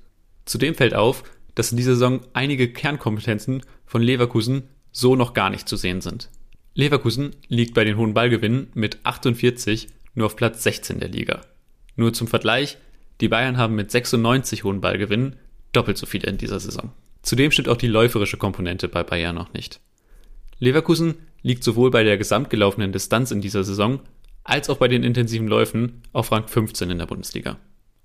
Zudem fällt auf, dass in dieser Saison einige Kernkompetenzen von Leverkusen so noch gar nicht zu sehen sind. Leverkusen liegt bei den hohen Ballgewinnen mit 48 nur auf Platz 16 der Liga. Nur zum Vergleich, die Bayern haben mit 96 hohen Ballgewinnen doppelt so viele in dieser Saison. Zudem stimmt auch die läuferische Komponente bei Bayern noch nicht. Leverkusen liegt sowohl bei der gesamtgelaufenen Distanz in dieser Saison als auch bei den intensiven Läufen auf Rang 15 in der Bundesliga.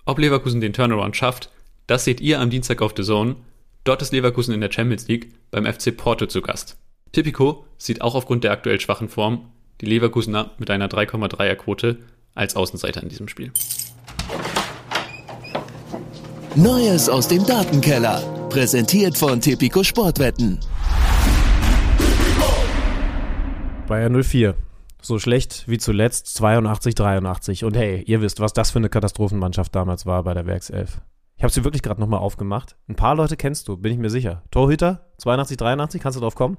Ob Leverkusen den Turnaround schafft, das seht ihr am Dienstag auf The Zone. Dort ist Leverkusen in der Champions League beim FC Porto zu Gast. Tipico sieht auch aufgrund der aktuell schwachen Form die Leverkusener mit einer 3,3er Quote als Außenseiter in diesem Spiel. Neues aus dem Datenkeller. Präsentiert von Tipico Sportwetten. Bayern 04. So schlecht wie zuletzt 82, 83. Und hey, ihr wisst, was das für eine Katastrophenmannschaft damals war bei der Werkself. Ich habe sie wirklich gerade nochmal aufgemacht. Ein paar Leute kennst du, bin ich mir sicher. Torhüter, 82, 83, kannst du drauf kommen?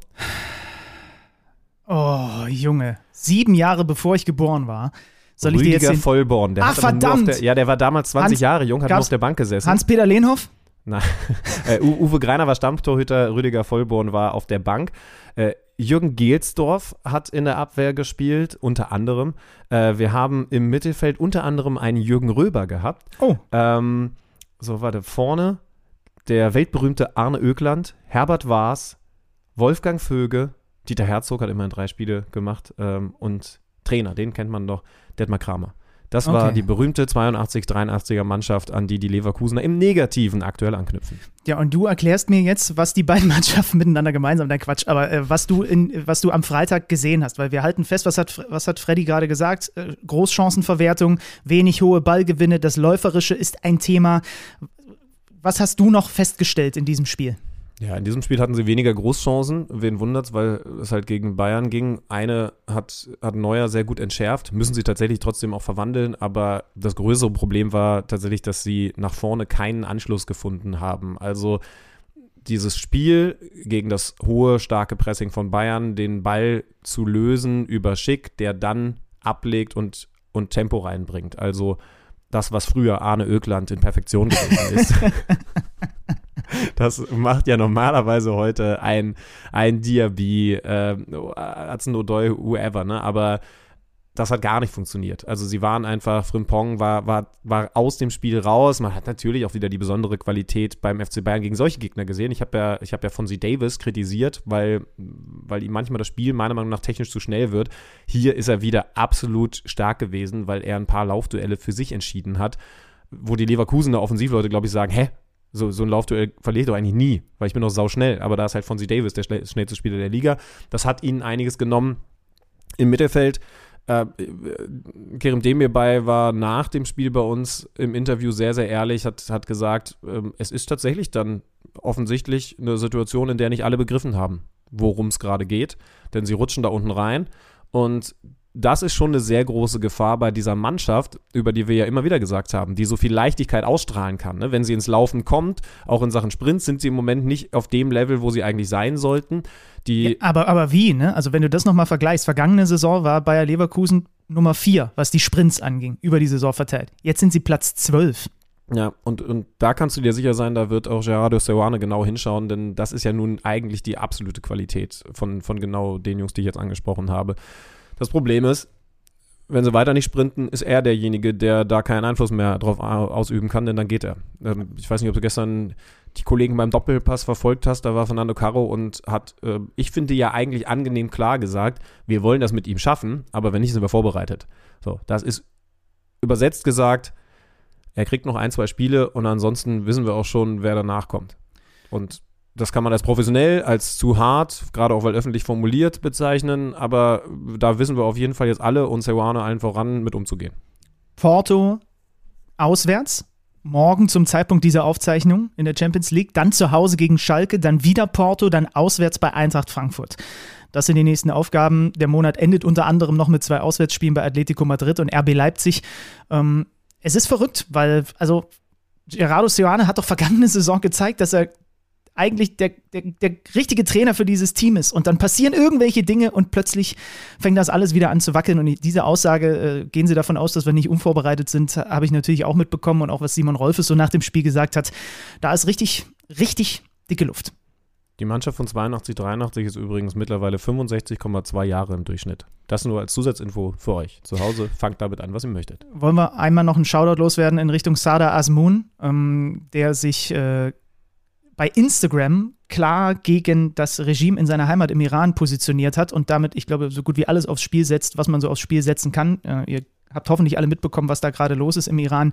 Oh, Junge. Sieben Jahre bevor ich geboren war. Soll Rüdiger ich dir jetzt den Vollborn. Der Ach, verdammt! Der, ja, der war damals 20 Hans- Jahre jung, hat nur auf der Bank gesessen. Hans-Peter Lehnhoff? Nein. äh, Uwe Greiner war Stammtorhüter, Rüdiger Vollborn war auf der Bank. Äh, Jürgen Gelsdorf hat in der Abwehr gespielt, unter anderem. Äh, wir haben im Mittelfeld unter anderem einen Jürgen Röber gehabt. Oh. Ähm, so, warte, vorne der weltberühmte Arne Ökland, Herbert Waas, Wolfgang Vöge, Dieter Herzog hat immerhin drei Spiele gemacht ähm, und Trainer, den kennt man doch, Detmar Kramer. Das war Okay. die berühmte 82-83er Mannschaft, an die die Leverkusener im Negativen aktuell anknüpfen. Ja, und du erklärst mir jetzt, was die beiden Mannschaften miteinander gemeinsam, dein Quatsch, aber äh, was du in, was du am Freitag gesehen hast, weil wir halten fest, was hat, was hat Freddy gerade gesagt? Äh, Großchancenverwertung, wenig hohe Ballgewinne, das Läuferische ist ein Thema. Was hast du noch festgestellt in diesem Spiel? Ja, in diesem Spiel hatten sie weniger Großchancen. Wen wundert's, weil es halt gegen Bayern ging. Eine hat, hat Neuer sehr gut entschärft. Müssen sie tatsächlich trotzdem auch verwandeln. Aber das größere Problem war tatsächlich, dass sie nach vorne keinen Anschluss gefunden haben. Also dieses Spiel gegen das hohe, starke Pressing von Bayern, den Ball zu lösen über Schick, der dann ablegt und, und Tempo reinbringt. Also das, was früher Arne Ökland in Perfektion gewesen ist. Das macht ja normalerweise heute ein, ein Diaby, äh, Hudson O'Doy, whoever, ne? Aber das hat gar nicht funktioniert. Also sie waren einfach, Frimpong war, war, war aus dem Spiel raus. Man hat natürlich auch wieder die besondere Qualität beim FC Bayern gegen solche Gegner gesehen. Ich habe ja, habe ja Fonzie Davis kritisiert, weil, weil ihm manchmal das Spiel meiner Meinung nach technisch zu schnell wird. Hier ist er wieder absolut stark gewesen, weil er ein paar Laufduelle für sich entschieden hat, wo die Leverkusener Offensivleute, glaube ich, sagen, hä, so, so ein Laufduell verliere ich doch eigentlich nie, weil ich bin doch sauschnell. Aber da ist halt Fonzie Davis der schnell, schnellste Spieler der Liga. Das hat ihnen einiges genommen. Im Mittelfeld, äh, Kerem Demirbay war nach dem Spiel bei uns im Interview sehr, sehr ehrlich, hat, hat gesagt, ähm, es ist tatsächlich dann offensichtlich eine Situation, in der nicht alle begriffen haben, worum es gerade geht. Denn sie rutschen da unten rein und das ist schon eine sehr große Gefahr bei dieser Mannschaft, über die wir ja immer wieder gesagt haben, die so viel Leichtigkeit ausstrahlen kann. Ne? Wenn sie ins Laufen kommt, auch in Sachen Sprints, sind sie im Moment nicht auf dem Level, wo sie eigentlich sein sollten. Die, Aber, aber wie, ne? Also wenn du das nochmal vergleichst, vergangene Saison war Bayer Leverkusen Nummer 4, was die Sprints anging, über die Saison verteilt. Jetzt sind sie Platz 12. Ja, und, und da kannst du dir sicher sein, da wird auch Gerardo Seoane genau hinschauen, denn das ist ja nun eigentlich die absolute Qualität von, von genau den Jungs, die ich jetzt angesprochen habe. Das Problem ist, wenn sie weiter nicht sprinten, ist er derjenige, der da keinen Einfluss mehr drauf ausüben kann, denn dann geht er. Ähm, Ich weiß nicht, ob du gestern die Kollegen beim Doppelpass verfolgt hast, da war Fernando Caro und hat, äh, ich finde ja eigentlich angenehm klar gesagt, wir wollen das mit ihm schaffen, aber wenn nicht, sind wir vorbereitet. So, das ist übersetzt gesagt, er kriegt noch ein, zwei Spiele und ansonsten wissen wir auch schon, wer danach kommt. Und das kann man als professionell, als zu hart, gerade auch weil öffentlich formuliert, bezeichnen, aber da wissen wir auf jeden Fall jetzt alle und Sewane allen voran mit umzugehen. Porto auswärts, morgen zum Zeitpunkt dieser Aufzeichnung in der Champions League, dann zu Hause gegen Schalke, dann wieder Porto, dann auswärts bei Eintracht Frankfurt. Das sind die nächsten Aufgaben. Der Monat endet unter anderem noch mit zwei Auswärtsspielen bei Atletico Madrid und RB Leipzig. Ähm, es ist verrückt, weil, also, Gerardo Seoane hat doch vergangene Saison gezeigt, dass er eigentlich der, der, der richtige Trainer für dieses Team ist. Und dann passieren irgendwelche Dinge und plötzlich fängt das alles wieder an zu wackeln. Und diese Aussage, äh, gehen Sie davon aus, dass wir nicht unvorbereitet sind, habe ich natürlich auch mitbekommen. Und auch was Simon Rolfes so nach dem Spiel gesagt hat, da ist richtig, richtig dicke Luft. Die Mannschaft von 82, 83 ist übrigens mittlerweile 65,2 Jahre im Durchschnitt. Das nur als Zusatzinfo für euch. Zu Hause fangt damit an, was ihr möchtet. Wollen wir einmal noch einen Shoutout loswerden in Richtung Sada Asmun, ähm, der sich äh, bei Instagram klar gegen das Regime in seiner Heimat im Iran positioniert hat und damit, ich glaube, so gut wie alles aufs Spiel setzt, was man so aufs Spiel setzen kann. Äh, ihr habt hoffentlich alle mitbekommen, was da gerade los ist im Iran.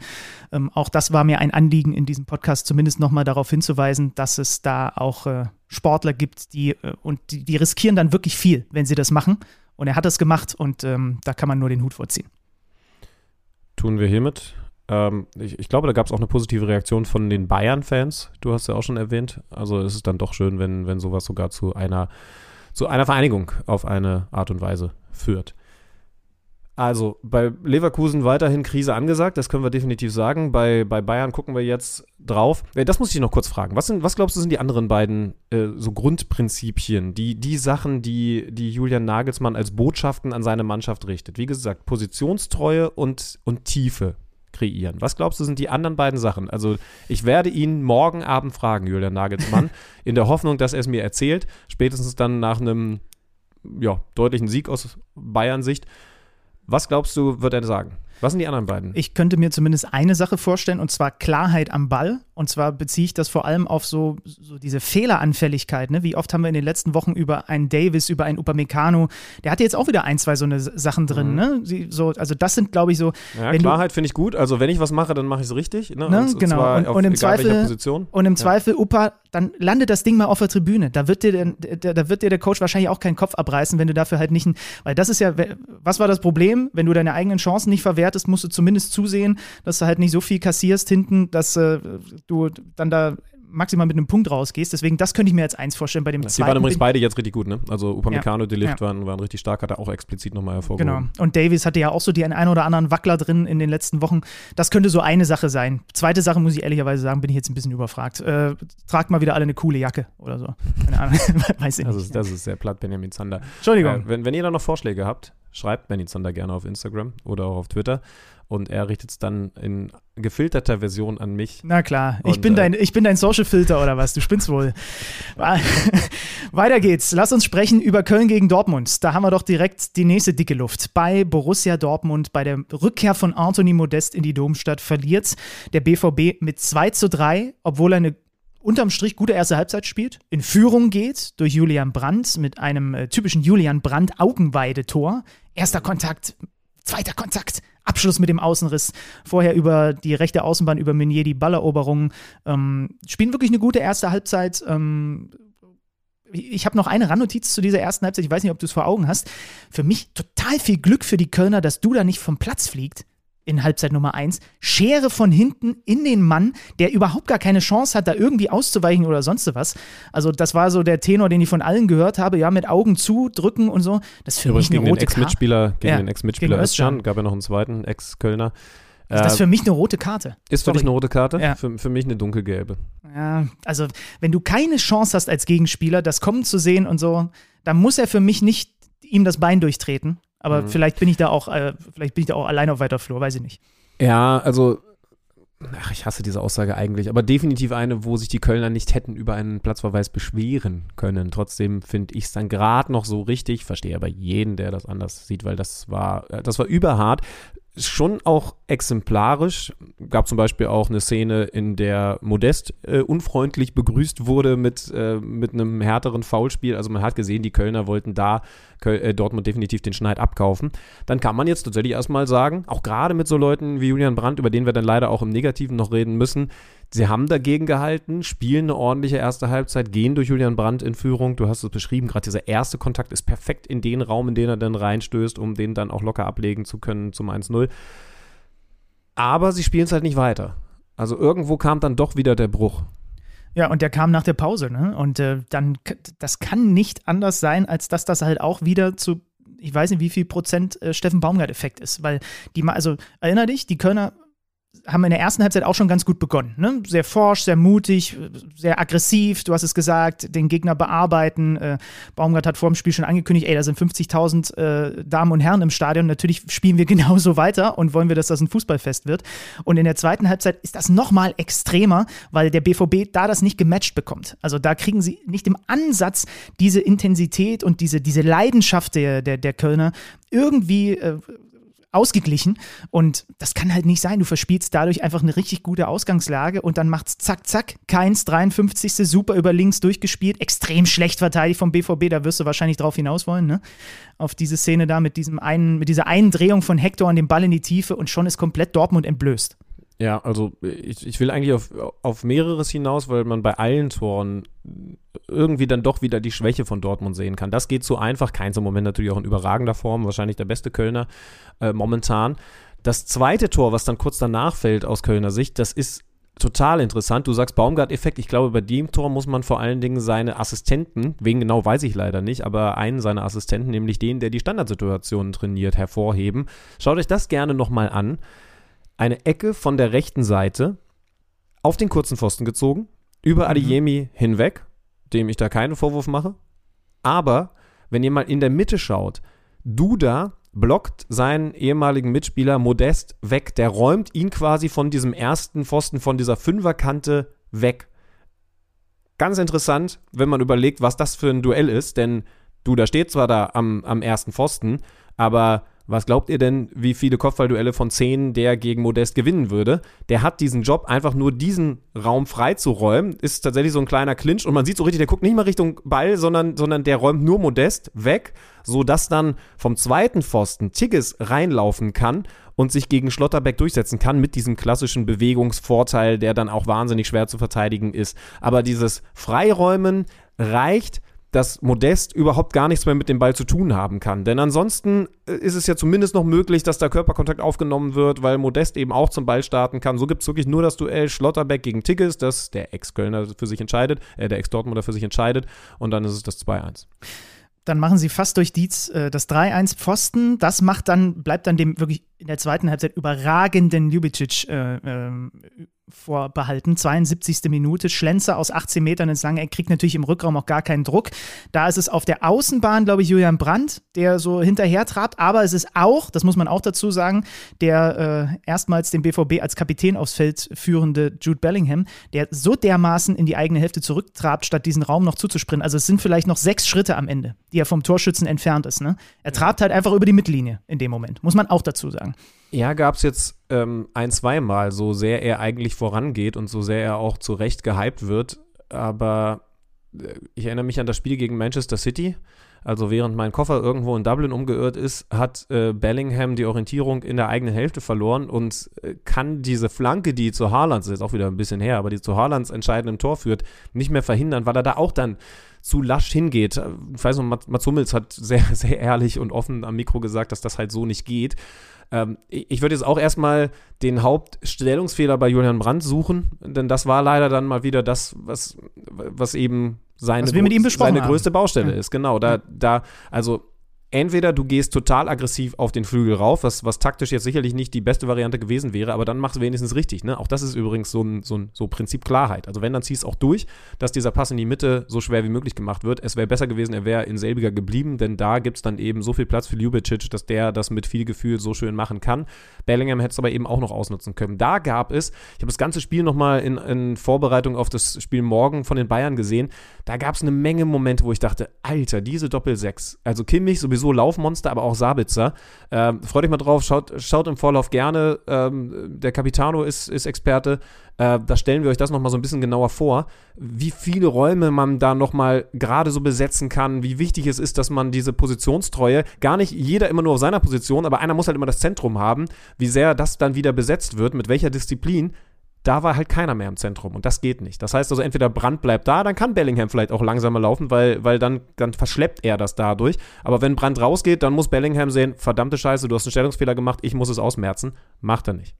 Ähm, auch das war mir ein Anliegen in diesem Podcast, zumindest nochmal darauf hinzuweisen, dass es da auch äh, Sportler gibt, die äh, und die, die, riskieren dann wirklich viel, wenn sie das machen. Und er hat das gemacht und ähm, da kann man nur den Hut vorziehen. Tun wir hiermit. Ähm, ich, ich, glaube, da gab es auch eine positive Reaktion von den Bayern-Fans. Du hast ja auch schon erwähnt. Also es ist dann doch schön, wenn, wenn sowas sogar zu einer, zu einer Vereinigung auf eine Art und Weise führt. Also bei Leverkusen weiterhin Krise angesagt, das können wir definitiv sagen. Bei, bei Bayern gucken wir jetzt drauf. Äh, das muss ich noch kurz fragen. Was, sind, was glaubst du, sind die anderen beiden äh, so Grundprinzipien, die, die Sachen, die, die Julian Nagelsmann als Botschaften an seine Mannschaft richtet? Wie gesagt, Positionstreue und, und Tiefe kreieren. Was glaubst du, sind die anderen beiden Sachen? Also ich werde ihn morgen Abend fragen, Julian Nagelsmann, in der Hoffnung, dass er es mir erzählt, spätestens dann nach einem ja, deutlichen Sieg aus Bayern-Sicht. Was glaubst du, wird er sagen? Was sind die anderen beiden? Ich könnte mir zumindest eine Sache vorstellen, und zwar Klarheit am Ball. Und zwar beziehe ich das vor allem auf so, so diese Fehleranfälligkeit. Ne? Wie oft haben wir in den letzten Wochen über einen Davis, über einen Upamecano, der hatte jetzt auch wieder ein, zwei so eine Sachen drin. Mhm. Ne? Sie, so, also das sind, glaube ich, so. Ja, Klarheit finde ich gut. Also wenn ich was mache, dann mache ich es richtig. Ne? ne? Und, genau. Und, auf, und, im Zweifel, und im ja. Zweifel, Upa, dann landet das Ding mal auf der Tribüne. Da wird dir, der, da wird dir der Coach wahrscheinlich auch keinen Kopf abreißen, wenn du dafür halt nicht ein, weil das ist ja, was war das Problem? Wenn du deine eigenen Chancen nicht verwertest, musst du zumindest zusehen, dass du halt nicht so viel kassierst hinten, dass äh, du dann da maximal mit einem Punkt rausgehst. Deswegen, das könnte ich mir als eins vorstellen bei dem ja, zweiten. Die waren übrigens beide jetzt richtig gut, ne? Also Upamecano, ja, Delicht ja. waren, waren richtig stark, hat er auch explizit nochmal hervorgehoben. Genau. Und Davis hatte ja auch so die ein oder anderen Wackler drin in den letzten Wochen. Das könnte so eine Sache sein. Zweite Sache, muss ich ehrlicherweise sagen, bin ich jetzt ein bisschen überfragt. Äh, tragt mal wieder alle eine coole Jacke oder so. Keine Ahnung. Weiß ich das nicht. Ist, das ist sehr platt, Benjamin Zander. Entschuldigung. Äh, wenn, wenn ihr da noch Vorschläge habt, schreibt Benny Zander gerne auf Instagram oder auch auf Twitter und er richtet es dann in gefilterter Version an mich. Na klar, ich, und, bin, äh, dein, ich bin dein Social-Filter oder was, du spinnst wohl. Weiter geht's. Lass uns sprechen über Köln gegen Dortmund. Da haben wir doch direkt die nächste dicke Luft. Bei Borussia Dortmund, bei der Rückkehr von Anthony Modest in die Domstadt, verliert der BVB mit 2 zu 3, obwohl er eine unterm Strich gute erste Halbzeit spielt, in Führung geht durch Julian Brandt mit einem äh, typischen Julian Brandt Augenweide-Tor. Erster Kontakt, zweiter Kontakt, Abschluss mit dem Außenriss. Vorher über die rechte Außenbahn, über Meunier die Balleroberung. Ähm, spielen wirklich eine gute erste Halbzeit. Ähm, ich habe noch eine Randnotiz zu dieser ersten Halbzeit. Ich weiß nicht, ob du es vor Augen hast. Für mich total viel Glück für die Kölner, dass du da nicht vom Platz fliegt in Halbzeit Nummer 1, Schere von hinten in den Mann, der überhaupt gar keine Chance hat, da irgendwie auszuweichen oder sonst was. Also das war so der Tenor, den ich von allen gehört habe, ja, mit Augen zu, drücken und so. Das ist für Übrigens mich eine rote Karte. Gegen ja, den Ex-Mitspieler Özcan, gab ja noch einen zweiten Ex-Kölner. Ist das äh, für mich eine rote Karte? Ist für dich eine rote Karte? Ja. Für, für mich eine dunkelgelbe. Ja, also wenn du keine Chance hast als Gegenspieler, das kommen zu sehen und so, dann muss er für mich nicht ihm das Bein durchtreten. Aber mhm. vielleicht bin ich da auch, äh, vielleicht bin ich da auch allein auf weiter Flur, weiß ich nicht. Ja, also Ach, ich hasse diese Aussage eigentlich, aber definitiv eine, wo sich die Kölner nicht hätten über einen Platzverweis beschweren können. Trotzdem finde ich es dann gerade noch so richtig, verstehe aber jeden, der das anders sieht, weil das war, äh, das war überhart schon auch exemplarisch. Gab zum Beispiel auch eine Szene, in der Modest äh, unfreundlich begrüßt wurde mit, äh, mit einem härteren Foulspiel. Also man hat gesehen, die Kölner wollten da Köl äh, Dortmund definitiv den Schneid abkaufen. Dann kann man jetzt tatsächlich erstmal sagen, auch gerade mit so Leuten wie Julian Brandt, über den wir dann leider auch im Negativen noch reden müssen, Sie haben dagegen gehalten, spielen eine ordentliche erste Halbzeit, gehen durch Julian Brandt in Führung. Du hast es beschrieben, gerade dieser erste Kontakt ist perfekt in den Raum, in den er dann reinstößt, um den dann auch locker ablegen zu können zum 1-0. Aber sie spielen es halt nicht weiter. Also irgendwo kam dann doch wieder der Bruch. Ja, und der kam nach der Pause, ne? Und äh, dann, das kann nicht anders sein, als dass das halt auch wieder zu, ich weiß nicht, wie viel Prozent äh, Steffen Baumgart-Effekt ist. Weil die, also erinner dich, die Kölner haben in der ersten Halbzeit auch schon ganz gut begonnen. Ne? Sehr forsch, sehr mutig, sehr aggressiv. Du hast es gesagt, den Gegner bearbeiten. Äh, Baumgart hat vor dem Spiel schon angekündigt, ey, da sind 50.000 äh, Damen und Herren im Stadion. Natürlich spielen wir genauso weiter und wollen wir, dass das ein Fußballfest wird. Und in der zweiten Halbzeit ist das nochmal extremer, weil der BVB da das nicht gematcht bekommt. Also da kriegen sie nicht im Ansatz diese Intensität und diese, diese Leidenschaft der, der, der Kölner irgendwie äh, ausgeglichen. Und das kann halt nicht sein. Du verspielst dadurch einfach eine richtig gute Ausgangslage und dann macht's zack, zack. Keins, 53. super über links durchgespielt. Extrem schlecht verteidigt vom BVB. Da wirst du wahrscheinlich drauf hinaus wollen, ne? Auf diese Szene da mit diesem einen, mit dieser einen Drehung von Hector an dem Ball in die Tiefe und schon ist komplett Dortmund entblößt. Ja, also ich, ich will eigentlich auf, auf mehreres hinaus, weil man bei allen Toren irgendwie dann doch wieder die Schwäche von Dortmund sehen kann. Das geht so einfach. Keins im Moment natürlich auch in überragender Form, wahrscheinlich der beste Kölner äh, momentan. Das zweite Tor, was dann kurz danach fällt aus Kölner Sicht, das ist total interessant. Du sagst Baumgart-Effekt. Ich glaube, bei dem Tor muss man vor allen Dingen seine Assistenten, wen genau weiß ich leider nicht, aber einen seiner Assistenten, nämlich den, der die Standardsituationen trainiert, hervorheben. Schaut euch das gerne nochmal an eine Ecke von der rechten Seite auf den kurzen Pfosten gezogen, über mhm. Adeyemi hinweg, dem ich da keinen Vorwurf mache. Aber wenn ihr mal in der Mitte schaut, Duda blockt seinen ehemaligen Mitspieler Modest weg. Der räumt ihn quasi von diesem ersten Pfosten, von dieser Fünferkante weg. Ganz interessant, wenn man überlegt, was das für ein Duell ist, denn Duda steht zwar da am, am ersten Pfosten, aber was glaubt ihr denn, wie viele Kopfballduelle von 10 der gegen Modest gewinnen würde? Der hat diesen Job, einfach nur diesen Raum freizuräumen. Ist tatsächlich so ein kleiner Clinch und man sieht so richtig, der guckt nicht mal Richtung Ball, sondern, sondern der räumt nur Modest weg, sodass dann vom zweiten Pfosten Tigges reinlaufen kann und sich gegen Schlotterbeck durchsetzen kann mit diesem klassischen Bewegungsvorteil, der dann auch wahnsinnig schwer zu verteidigen ist. Aber dieses Freiräumen reicht, dass Modest überhaupt gar nichts mehr mit dem Ball zu tun haben kann. Denn ansonsten äh, ist es ja zumindest noch möglich, dass da Körperkontakt aufgenommen wird, weil Modest eben auch zum Ball starten kann. So gibt es wirklich nur das Duell Schlotterbeck gegen Tigges, das der Ex-Kölner für sich entscheidet, äh, der Ex-Dortmunder für sich entscheidet. Und dann ist es das 2-1 dann machen sie fast durch Dietz äh, das 3-1 Pfosten. Das macht dann, bleibt dann dem wirklich in der zweiten Halbzeit überragenden Ljubicic äh, äh, vorbehalten. 72. Minute, Schlenzer aus 18 Metern ins Lange, er kriegt natürlich im Rückraum auch gar keinen Druck. Da ist es auf der Außenbahn, glaube ich, Julian Brandt, der so hinterher trabt, aber es ist auch, das muss man auch dazu sagen, der äh, erstmals den BVB als Kapitän aufs Feld führende Jude Bellingham, der so dermaßen in die eigene Hälfte zurücktrabt, statt diesen Raum noch zuzuspringen. Also es sind vielleicht noch sechs Schritte am Ende, die er vom Torschützen entfernt ist. Ne? Er trabt halt einfach über die Mittellinie in dem Moment, muss man auch dazu sagen. Ja, gab es jetzt ähm, ein, zweimal, so sehr er eigentlich vorangeht und so sehr er auch zu Recht gehypt wird. Aber äh, ich erinnere mich an das Spiel gegen Manchester City. Also während mein Koffer irgendwo in Dublin umgeirrt ist, hat äh, Bellingham die Orientierung in der eigenen Hälfte verloren und äh, kann diese Flanke, die zu Haalands, ist jetzt auch wieder ein bisschen her, aber die zu Haalands entscheidendem Tor führt, nicht mehr verhindern, weil er da auch dann zu lasch hingeht. Ich weiß noch, Mats Hummels hat sehr, sehr ehrlich und offen am Mikro gesagt, dass das halt so nicht geht. Ähm, ich würde jetzt auch erstmal den Hauptstellungsfehler bei Julian Brandt suchen, denn das war leider dann mal wieder das, was, was eben seine, was seine größte Baustelle ja. ist. Genau, da, da, also entweder du gehst total aggressiv auf den Flügel rauf, was, was taktisch jetzt sicherlich nicht die beste Variante gewesen wäre, aber dann machst du wenigstens richtig. Ne? Auch das ist übrigens so ein, so ein so Prinzip Klarheit. Also wenn, dann ziehst auch durch, dass dieser Pass in die Mitte so schwer wie möglich gemacht wird. Es wäre besser gewesen, er wäre in selbiger geblieben, denn da gibt es dann eben so viel Platz für Ljubicic, dass der das mit viel Gefühl so schön machen kann. Bellingham hätte es aber eben auch noch ausnutzen können. Da gab es, ich habe das ganze Spiel nochmal in, in Vorbereitung auf das Spiel morgen von den Bayern gesehen, da gab es eine Menge Momente, wo ich dachte, Alter, diese Doppel-6, also Kimmich sowieso sowieso Laufmonster, aber auch Sabitzer. Ähm, freut euch mal drauf, schaut, schaut im Vorlauf gerne. Ähm, der Capitano ist, ist Experte. Äh, da stellen wir euch das nochmal so ein bisschen genauer vor, wie viele Räume man da nochmal gerade so besetzen kann, wie wichtig es ist, dass man diese Positionstreue, gar nicht jeder immer nur auf seiner Position, aber einer muss halt immer das Zentrum haben, wie sehr das dann wieder besetzt wird, mit welcher Disziplin da war halt keiner mehr im Zentrum und das geht nicht. Das heißt also, entweder Brand bleibt da, dann kann Bellingham vielleicht auch langsamer laufen, weil, weil dann, dann verschleppt er das dadurch. Aber wenn Brand rausgeht, dann muss Bellingham sehen, verdammte Scheiße, du hast einen Stellungsfehler gemacht, ich muss es ausmerzen. Macht er nicht.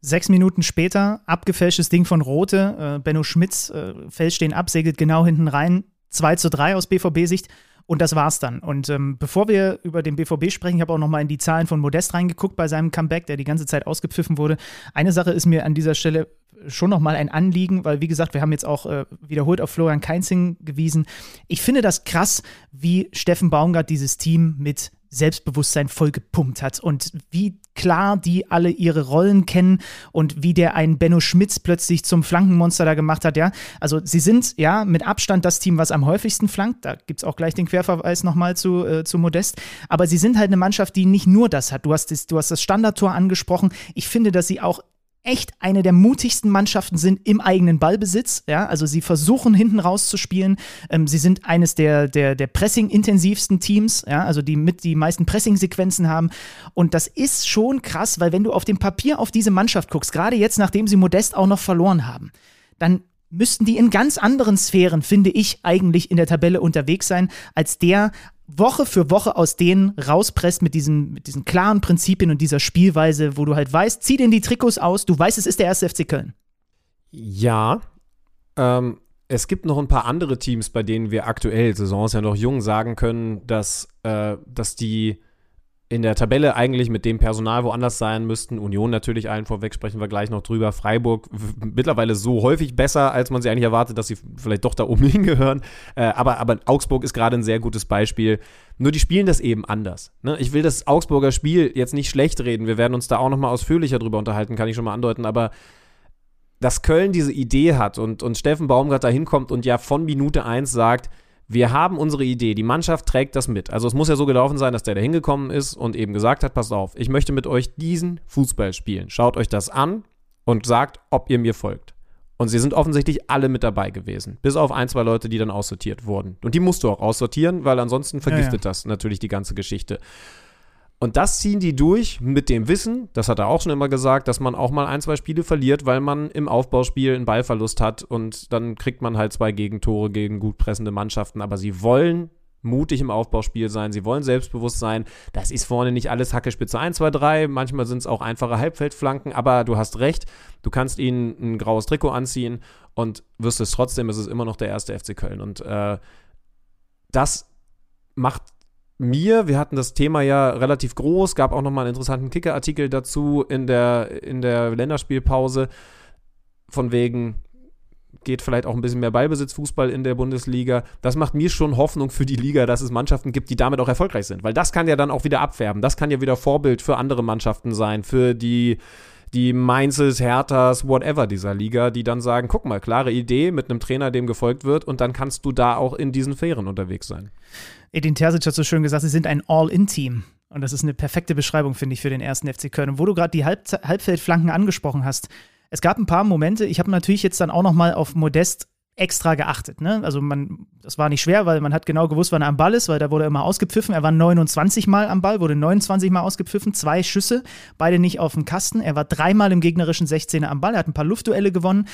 Sechs Minuten später, abgefälschtes Ding von Rote. Äh, Benno Schmitz äh, fälscht den ab, segelt genau hinten rein. 2 zu 3 aus BVB-Sicht. Und das war's dann. Und ähm, bevor wir über den BVB sprechen, ich habe auch nochmal in die Zahlen von Modest reingeguckt bei seinem Comeback, der die ganze Zeit ausgepfiffen wurde. Eine Sache ist mir an dieser Stelle schon nochmal ein Anliegen, weil wie gesagt, wir haben jetzt auch äh, wiederholt auf Florian Keinzing gewiesen. Ich finde das krass, wie Steffen Baumgart dieses Team mit Selbstbewusstsein vollgepumpt hat und wie klar die alle ihre Rollen kennen und wie der einen Benno Schmitz plötzlich zum Flankenmonster da gemacht hat, ja. Also sie sind ja mit Abstand das Team, was am häufigsten flankt. Da gibt es auch gleich den Querverweis nochmal zu, äh, zu Modest. Aber sie sind halt eine Mannschaft, die nicht nur das hat. Du hast das, du hast das Standardtor angesprochen. Ich finde, dass sie auch echt eine der mutigsten Mannschaften sind im eigenen Ballbesitz. Ja, also sie versuchen hinten rauszuspielen. Ähm, sie sind eines der, der, der Pressing-intensivsten Teams, ja, also die mit die meisten Pressing-Sequenzen haben. Und das ist schon krass, weil wenn du auf dem Papier auf diese Mannschaft guckst, gerade jetzt, nachdem sie Modest auch noch verloren haben, dann müssten die in ganz anderen Sphären, finde ich, eigentlich in der Tabelle unterwegs sein, als der Woche für Woche aus denen rauspresst mit diesen, mit diesen klaren Prinzipien und dieser Spielweise, wo du halt weißt, zieh den die Trikots aus, du weißt, es ist der erste FC Köln. Ja, ähm, es gibt noch ein paar andere Teams, bei denen wir aktuell, Saison ist ja noch jung, sagen können, dass, äh, dass die in der Tabelle eigentlich mit dem Personal woanders sein müssten. Union natürlich allen vorweg, sprechen wir gleich noch drüber. Freiburg mittlerweile so häufig besser, als man sie eigentlich erwartet, dass sie vielleicht doch da oben hingehören. Äh, aber, aber Augsburg ist gerade ein sehr gutes Beispiel. Nur die spielen das eben anders. Ne? Ich will das Augsburger Spiel jetzt nicht schlecht reden. Wir werden uns da auch noch mal ausführlicher drüber unterhalten, kann ich schon mal andeuten. Aber dass Köln diese Idee hat und, und Steffen Baumgart da hinkommt und ja von Minute 1 sagt, wir haben unsere Idee, die Mannschaft trägt das mit. Also es muss ja so gelaufen sein, dass der da hingekommen ist und eben gesagt hat, passt auf, ich möchte mit euch diesen Fußball spielen. Schaut euch das an und sagt, ob ihr mir folgt. Und sie sind offensichtlich alle mit dabei gewesen. Bis auf ein, zwei Leute, die dann aussortiert wurden. Und die musst du auch aussortieren, weil ansonsten vergiftet ja, ja. das natürlich die ganze Geschichte. Und das ziehen die durch mit dem Wissen, das hat er auch schon immer gesagt, dass man auch mal ein, zwei Spiele verliert, weil man im Aufbauspiel einen Ballverlust hat und dann kriegt man halt zwei Gegentore gegen gut pressende Mannschaften. Aber sie wollen mutig im Aufbauspiel sein, sie wollen selbstbewusst sein. Das ist vorne nicht alles Hacke Spitze 1, 2, 3, manchmal sind es auch einfache Halbfeldflanken, aber du hast recht, du kannst ihnen ein graues Trikot anziehen und wirst es trotzdem, es ist immer noch der erste FC Köln. Und äh, das macht mir, wir hatten das Thema ja relativ groß, gab auch nochmal einen interessanten Kicker-Artikel dazu in der, in der Länderspielpause, von wegen, geht vielleicht auch ein bisschen mehr Ballbesitzfußball in der Bundesliga. Das macht mir schon Hoffnung für die Liga, dass es Mannschaften gibt, die damit auch erfolgreich sind. Weil das kann ja dann auch wieder abfärben. Das kann ja wieder Vorbild für andere Mannschaften sein, für die, die Mainzes, Herthas, whatever dieser Liga, die dann sagen, guck mal, klare Idee mit einem Trainer, dem gefolgt wird und dann kannst du da auch in diesen Fähren unterwegs sein. Edin Terzic hat so schön gesagt, sie sind ein All-In-Team. Und das ist eine perfekte Beschreibung, finde ich, für den ersten FC Köln. Und wo du gerade die Halb Halbfeldflanken angesprochen hast, es gab ein paar Momente, ich habe natürlich jetzt dann auch noch mal auf Modest extra geachtet. Ne? Also man, das war nicht schwer, weil man hat genau gewusst, wann er am Ball ist, weil da wurde er immer ausgepfiffen. Er war 29 Mal am Ball, wurde 29 Mal ausgepfiffen, zwei Schüsse, beide nicht auf dem Kasten. Er war dreimal im gegnerischen 16er am Ball, er hat ein paar Luftduelle gewonnen.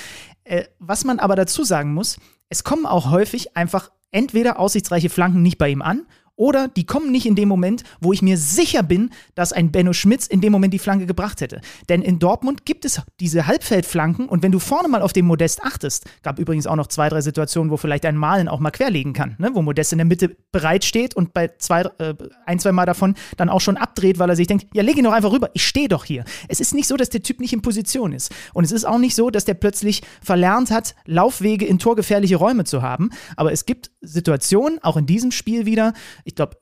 Äh, was man aber dazu sagen muss, es kommen auch häufig einfach entweder aussichtsreiche Flanken nicht bei ihm an oder die kommen nicht in dem Moment, wo ich mir sicher bin, dass ein Benno Schmitz in dem Moment die Flanke gebracht hätte. Denn in Dortmund gibt es diese Halbfeldflanken und wenn du vorne mal auf den Modest achtest, gab übrigens auch noch zwei, drei Situationen, wo vielleicht ein Malen auch mal querlegen kann, ne? wo Modest in der Mitte bereit steht und bei zwei, äh, ein, zwei Mal davon dann auch schon abdreht, weil er sich denkt, ja, leg ihn doch einfach rüber, ich stehe doch hier. Es ist nicht so, dass der Typ nicht in Position ist. Und es ist auch nicht so, dass der plötzlich verlernt hat, Laufwege in torgefährliche Räume zu haben. Aber es gibt Situationen, auch in diesem Spiel wieder, ich glaube,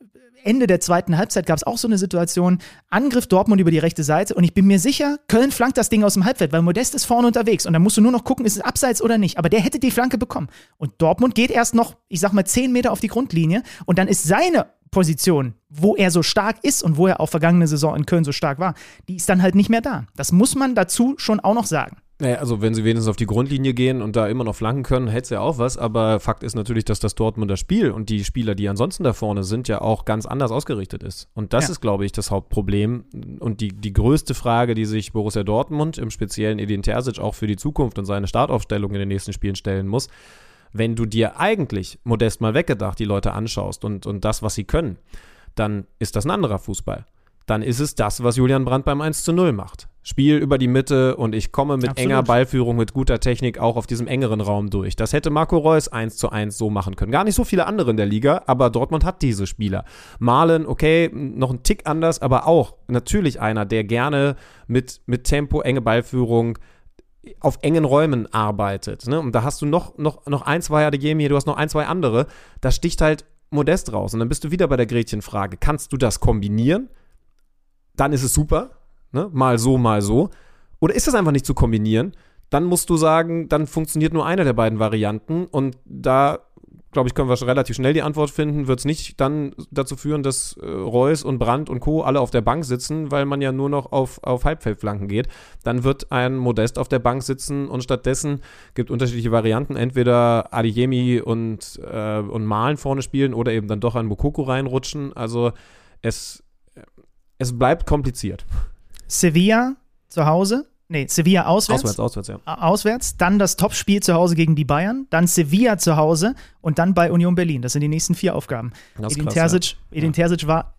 Ende der zweiten Halbzeit gab es auch so eine Situation, Angriff Dortmund über die rechte Seite und ich bin mir sicher, Köln flankt das Ding aus dem Halbfeld, weil Modest ist vorne unterwegs und dann musst du nur noch gucken, ist es abseits oder nicht. Aber der hätte die Flanke bekommen. Und Dortmund geht erst noch, ich sag mal, zehn Meter auf die Grundlinie und dann ist seine Position, wo er so stark ist und wo er auch vergangene Saison in Köln so stark war, die ist dann halt nicht mehr da. Das muss man dazu schon auch noch sagen. Naja, also wenn sie wenigstens auf die Grundlinie gehen und da immer noch flanken können, hätte es ja auch was. Aber Fakt ist natürlich, dass das Dortmunder Spiel und die Spieler, die ansonsten da vorne sind, ja auch ganz anders ausgerichtet ist. Und das ja. ist, glaube ich, das Hauptproblem und die, die größte Frage, die sich Borussia Dortmund, im speziellen Edin Terzic, auch für die Zukunft und seine Startaufstellung in den nächsten Spielen stellen muss. Wenn du dir eigentlich, modest mal weggedacht, die Leute anschaust und, und das, was sie können, dann ist das ein anderer Fußball. Dann ist es das, was Julian Brandt beim 1 zu 0 macht Spiel über die Mitte und ich komme mit Absolut. enger Ballführung, mit guter Technik auch auf diesem engeren Raum durch. Das hätte Marco Reus 1 zu 1 so machen können. Gar nicht so viele andere in der Liga, aber Dortmund hat diese Spieler. Malen, okay, noch ein Tick anders, aber auch natürlich einer, der gerne mit, mit Tempo, enge Ballführung auf engen Räumen arbeitet. Ne? Und da hast du noch, noch, noch ein, zwei Adeyemi, du hast noch ein, zwei andere. Da sticht halt Modest raus. Und dann bist du wieder bei der Gretchenfrage. Kannst du das kombinieren? Dann ist es super. Ne? Mal so, mal so. Oder ist das einfach nicht zu kombinieren? Dann musst du sagen, dann funktioniert nur eine der beiden Varianten. Und da, glaube ich, können wir schon relativ schnell die Antwort finden. Wird es nicht dann dazu führen, dass äh, Reus und Brandt und Co. alle auf der Bank sitzen, weil man ja nur noch auf, auf Halbfeldflanken geht. Dann wird ein Modest auf der Bank sitzen und stattdessen gibt unterschiedliche Varianten. Entweder Adeyemi und, äh, und Malen vorne spielen oder eben dann doch ein Mokoko reinrutschen. Also es, es bleibt kompliziert. Sevilla zu Hause. Nee, Sevilla auswärts. Auswärts, auswärts, ja. Auswärts, dann das Topspiel zu Hause gegen die Bayern, dann Sevilla zu Hause und dann bei Union Berlin. Das sind die nächsten vier Aufgaben. Edin krass, Terzic, Edin Terzic war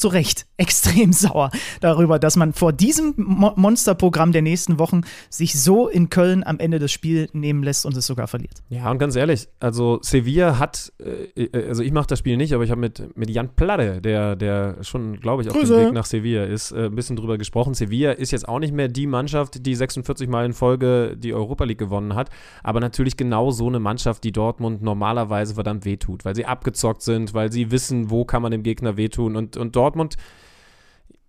zu Recht extrem sauer darüber, dass man vor diesem Mo Monsterprogramm der nächsten Wochen sich so in Köln am Ende das Spiel nehmen lässt und es sogar verliert. Ja, und ganz ehrlich, also Sevilla hat, äh, äh, also ich mache das Spiel nicht, aber ich habe mit, mit Jan Platte, der, der schon, glaube ich, auf dem Weg nach Sevilla ist, äh, ein bisschen drüber gesprochen. Sevilla ist jetzt auch nicht mehr die Mannschaft, die 46 Mal in Folge die Europa League gewonnen hat, aber natürlich genau so eine Mannschaft, die Dortmund normalerweise verdammt wehtut, weil sie abgezockt sind, weil sie wissen, wo kann man dem Gegner wehtun und, und Dortmund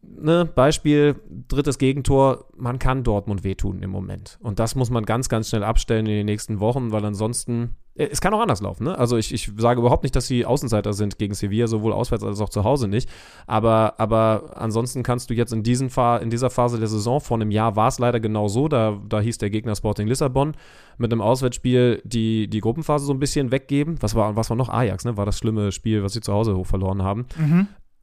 ne, Beispiel, drittes Gegentor, man kann Dortmund wehtun im Moment. Und das muss man ganz, ganz schnell abstellen in den nächsten Wochen, weil ansonsten, äh, es kann auch anders laufen. Ne? Also ich, ich sage überhaupt nicht, dass sie Außenseiter sind gegen Sevilla, sowohl auswärts als auch zu Hause nicht. Aber, aber ansonsten kannst du jetzt in, diesen in dieser Phase der Saison, vor einem Jahr war es leider genau so, da, da hieß der Gegner Sporting Lissabon, mit einem Auswärtsspiel die, die Gruppenphase so ein bisschen weggeben. Was war, was war noch Ajax, ne? War das schlimme Spiel, was sie zu Hause hoch verloren haben.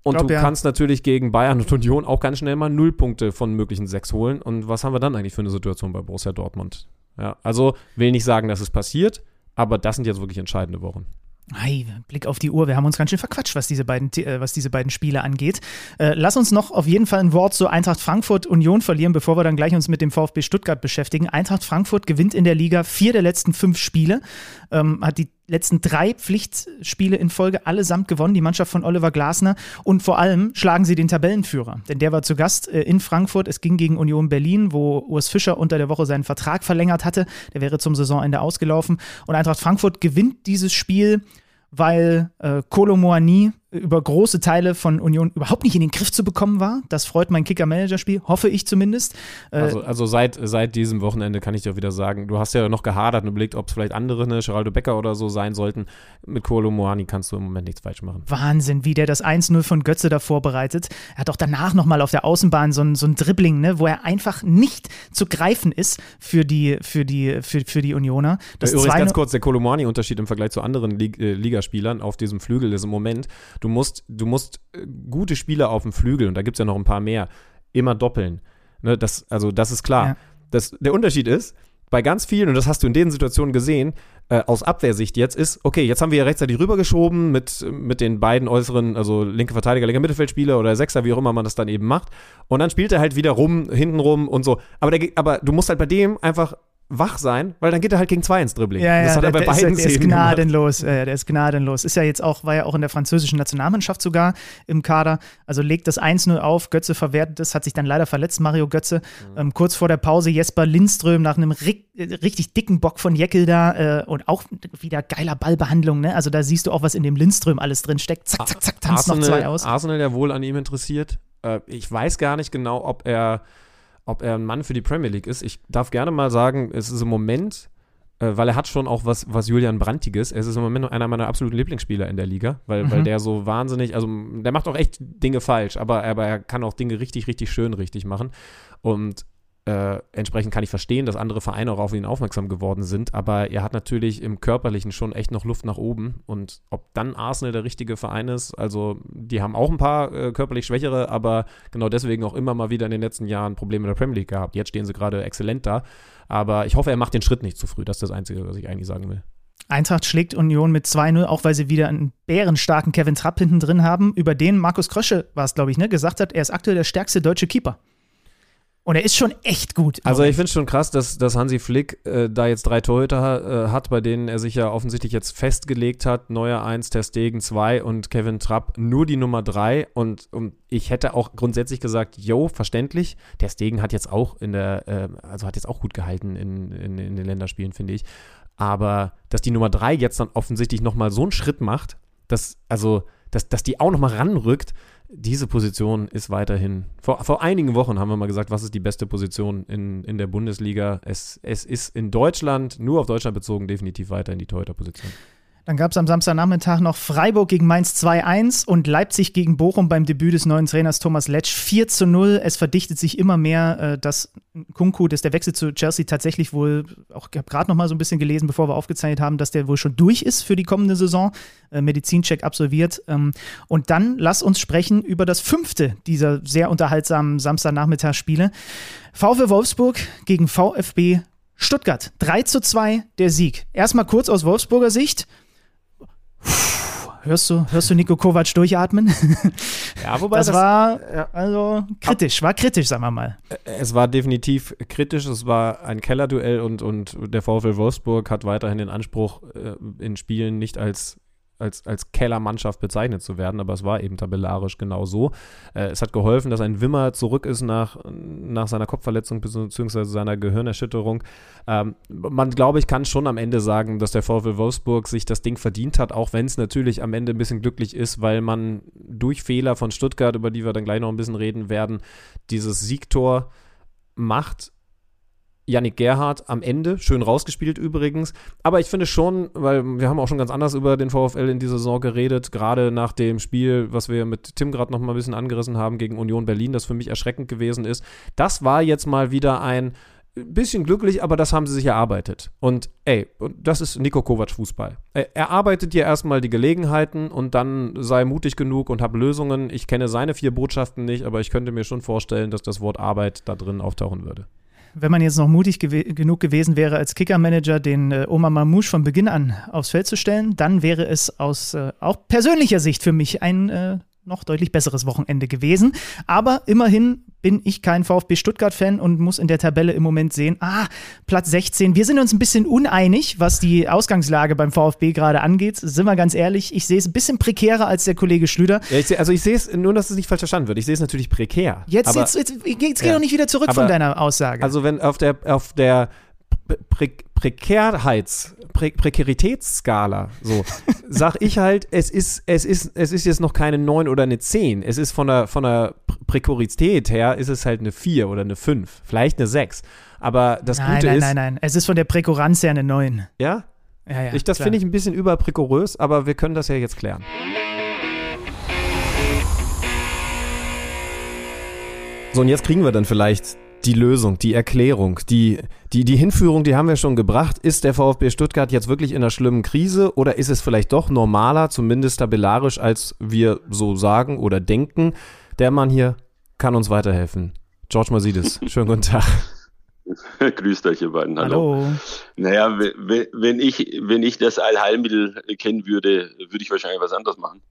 Und Glaub, du ja. kannst natürlich gegen Bayern und Union auch ganz schnell mal null Punkte von möglichen sechs holen. Und was haben wir dann eigentlich für eine Situation bei Borussia Dortmund? Ja, also will nicht sagen, dass es passiert, aber das sind jetzt wirklich entscheidende Wochen. Hey, Blick auf die Uhr, wir haben uns ganz schön verquatscht, was diese beiden, äh, was diese beiden Spiele angeht. Äh, lass uns noch auf jeden Fall ein Wort zu Eintracht Frankfurt Union verlieren, bevor wir dann gleich uns mit dem VfB Stuttgart beschäftigen. Eintracht Frankfurt gewinnt in der Liga vier der letzten fünf Spiele, ähm, hat die letzten drei Pflichtspiele in Folge allesamt gewonnen, die Mannschaft von Oliver Glasner. Und vor allem schlagen sie den Tabellenführer, denn der war zu Gast äh, in Frankfurt. Es ging gegen Union Berlin, wo Urs Fischer unter der Woche seinen Vertrag verlängert hatte. Der wäre zum Saisonende ausgelaufen. Und Eintracht Frankfurt gewinnt dieses Spiel weil äh, Kolo Moani über große Teile von Union überhaupt nicht in den Griff zu bekommen war. Das freut mein Kicker-Manager-Spiel, hoffe ich zumindest. Äh, Also, also seit, seit diesem Wochenende kann ich dir auch wieder sagen, du hast ja noch gehadert und überlegt, ob es vielleicht andere, ne, Geraldo Becker oder so sein sollten. Mit Kolo Moani kannst du im Moment nichts falsch machen. Wahnsinn, wie der das 1-0 von Götze da vorbereitet. Er hat auch danach nochmal auf der Außenbahn so ein, so ein Dribbling, ne, wo er einfach nicht zu greifen ist für die, für die, für, für die Unioner. Das Übrigens 2-0 ganz kurz, der Kolomani-Unterschied im Vergleich zu anderen Lig äh, Ligaspielern auf diesem Flügel ist im Moment, du musst, du musst äh, gute Spieler auf dem Flügel, und da gibt es ja noch ein paar mehr, immer doppeln. Ne, das, also das ist klar. Ja. Das, der Unterschied ist, bei ganz vielen, und das hast du in den Situationen gesehen, äh, aus Abwehrsicht jetzt ist, okay, jetzt haben wir ja rechtzeitig rübergeschoben mit, mit den beiden äußeren, also linke Verteidiger, linker Mittelfeldspieler oder Sechser, wie auch immer man das dann eben macht. Und dann spielt er halt wieder rum, hinten rum und so. Aber, der, aber du musst halt bei dem einfach wach sein, weil dann geht er halt gegen zwei ins Dribbling. Ja, ja, das hat er bei der, beiden ist, der ist gnadenlos. Ja, der ist gnadenlos. Ist ja jetzt auch, war ja auch in der französischen Nationalmannschaft sogar im Kader. Also legt das 1-0 auf, Götze verwertet es, hat sich dann leider verletzt, Mario Götze. Mhm. Ähm, kurz vor der Pause Jesper Lindström nach einem äh, richtig dicken Bock von Jeckel da äh, und auch wieder geiler Ballbehandlung. Ne? Also da siehst du auch, was in dem Lindström alles drin steckt. Zack, zack, zack, tanzt noch Arsenal, zwei aus. Arsenal ja wohl an ihm interessiert. Äh, ich weiß gar nicht genau, ob er, ob er ein Mann für die Premier League ist. Ich darf gerne mal sagen, es ist im Moment, äh, weil er hat schon auch was, was Julian Brantiges. Es ist im Moment einer meiner absoluten Lieblingsspieler in der Liga, weil, Mhm. weil der so wahnsinnig, also der macht auch echt Dinge falsch, aber, aber er kann auch Dinge richtig, richtig schön richtig machen. Und äh, entsprechend kann ich verstehen, dass andere Vereine auch auf ihn aufmerksam geworden sind, aber er hat natürlich im Körperlichen schon echt noch Luft nach oben. Und ob dann Arsenal der richtige Verein ist, also die haben auch ein paar äh, körperlich schwächere, aber genau deswegen auch immer mal wieder in den letzten Jahren Probleme in der Premier League gehabt. Jetzt stehen sie gerade exzellent da. Aber ich hoffe, er macht den Schritt nicht zu früh. Das ist das Einzige, was ich eigentlich sagen will. Eintracht schlägt Union mit 2-0, auch weil sie wieder einen bärenstarken Kevin Trapp hinten drin haben, über den Markus Krösche war es, glaube ich, ne, gesagt hat, er ist aktuell der stärkste deutsche Keeper. Und er ist schon echt gut. Also ich finde es schon krass, dass, dass Hansi Flick äh, da jetzt drei Torhüter äh, hat, bei denen er sich ja offensichtlich jetzt festgelegt hat. Neuer 1, Ter Stegen 2 und Kevin Trapp nur die Nummer 3. Und, und ich hätte auch grundsätzlich gesagt, jo, verständlich. Der Stegen hat jetzt auch in der, äh, also hat jetzt auch gut gehalten in, in, in den Länderspielen, finde ich. Aber dass die Nummer 3 jetzt dann offensichtlich nochmal so einen Schritt macht, dass, also, dass, dass die auch nochmal ranrückt, diese Position ist weiterhin. Vor, vor einigen Wochen haben wir mal gesagt, was ist die beste Position in, in der Bundesliga. Es, es ist in Deutschland, nur auf Deutschland bezogen, definitiv weiterhin die Torhüter-Position. Dann gab es am Samstagnachmittag noch Freiburg gegen Mainz 2-1 und Leipzig gegen Bochum beim Debüt des neuen Trainers Thomas Letsch 4 0. Es verdichtet sich immer mehr, äh, dass Kunku, dass der Wechsel zu Chelsea tatsächlich wohl, auch ich habe gerade noch mal so ein bisschen gelesen, bevor wir aufgezeichnet haben, dass der wohl schon durch ist für die kommende Saison, äh, Medizincheck absolviert. Ähm, und dann lass uns sprechen über das fünfte dieser sehr unterhaltsamen Samstagnachmittagsspiele. VfL Wolfsburg gegen VfB Stuttgart. 3 zu 2 der Sieg. Erstmal kurz aus Wolfsburger Sicht. Hörst du, hörst du Nico Kovac durchatmen? Ja, wobei das, das, war also kritisch, war kritisch, sagen wir mal. es war definitiv kritisch. Es war ein Kellerduell und, und der VfL Wolfsburg hat weiterhin den Anspruch, äh, in Spielen nicht als als, als Kellermannschaft bezeichnet zu werden, aber es war eben tabellarisch genau so. Äh, es hat geholfen, dass ein Wimmer zurück ist nach, nach seiner Kopfverletzung bzw. seiner Gehirnerschütterung. Ähm, man, glaube ich, kann schon am Ende sagen, dass der VfL Wolfsburg sich das Ding verdient hat, auch wenn es natürlich am Ende ein bisschen glücklich ist, weil man durch Fehler von Stuttgart, über die wir dann gleich noch ein bisschen reden werden, dieses Siegtor macht Yannick Gerhardt am Ende, schön rausgespielt übrigens. Aber ich finde schon, weil wir haben auch schon ganz anders über den VfL in dieser Saison geredet, gerade nach dem Spiel, was wir mit Tim gerade noch mal ein bisschen angerissen haben gegen Union Berlin, das für mich erschreckend gewesen ist. Das war jetzt mal wieder ein bisschen glücklich, aber das haben sie sich erarbeitet. Und ey, das ist Nico Kovac Fußball. Er arbeitet dir erstmal die Gelegenheiten und dann sei mutig genug und hab Lösungen. Ich kenne seine vier Botschaften nicht, aber ich könnte mir schon vorstellen, dass das Wort Arbeit da drin auftauchen würde wenn man jetzt noch mutig gew genug gewesen wäre, als Kicker-Manager den äh, Omar Mamouche von Beginn an aufs Feld zu stellen, dann wäre es aus äh, auch persönlicher Sicht für mich ein äh, noch deutlich besseres Wochenende gewesen. Aber immerhin bin ich kein VfB Stuttgart-Fan und muss in der Tabelle im Moment sehen, ah, Platz 16. Wir sind uns ein bisschen uneinig, was die Ausgangslage beim VfB gerade angeht. Sind wir ganz ehrlich, ich sehe es ein bisschen prekärer als der Kollege Schlüter. Ja, seh, also ich sehe es, nur dass es nicht falsch verstanden wird, ich sehe es natürlich prekär. Jetzt, aber, jetzt, jetzt, jetzt, jetzt geh doch nicht wieder zurück aber, von deiner Aussage. Also wenn auf der, auf der Pre Prekärheits, Pre Prekaritätsskala, so, sag ich halt, es ist, es ist, es ist jetzt noch keine 9 oder eine 10. Es ist von der, von der Prekarität her, ist es halt eine 4 oder eine 5, vielleicht eine 6. Aber das nein, Gute nein, ist. Nein, nein, nein, es ist von der Präkuranz her eine 9. Ja? Ja, ja. Ich, das finde ich ein bisschen überpräkurös, aber wir können das ja jetzt klären. So, und jetzt kriegen wir dann vielleicht die Lösung, die Erklärung, die, die, die Hinführung, die haben wir schon gebracht. Ist der VfB Stuttgart jetzt wirklich in einer schlimmen Krise oder ist es vielleicht doch normaler, zumindest tabellarisch, als wir so sagen oder denken? Der Mann hier kann uns weiterhelfen. George Masidis, schönen guten Tag. Grüßt euch, ihr beiden. Hallo. Hallo. Naja, wenn ich, wenn ich das Allheilmittel kennen würde, würde ich wahrscheinlich was anderes machen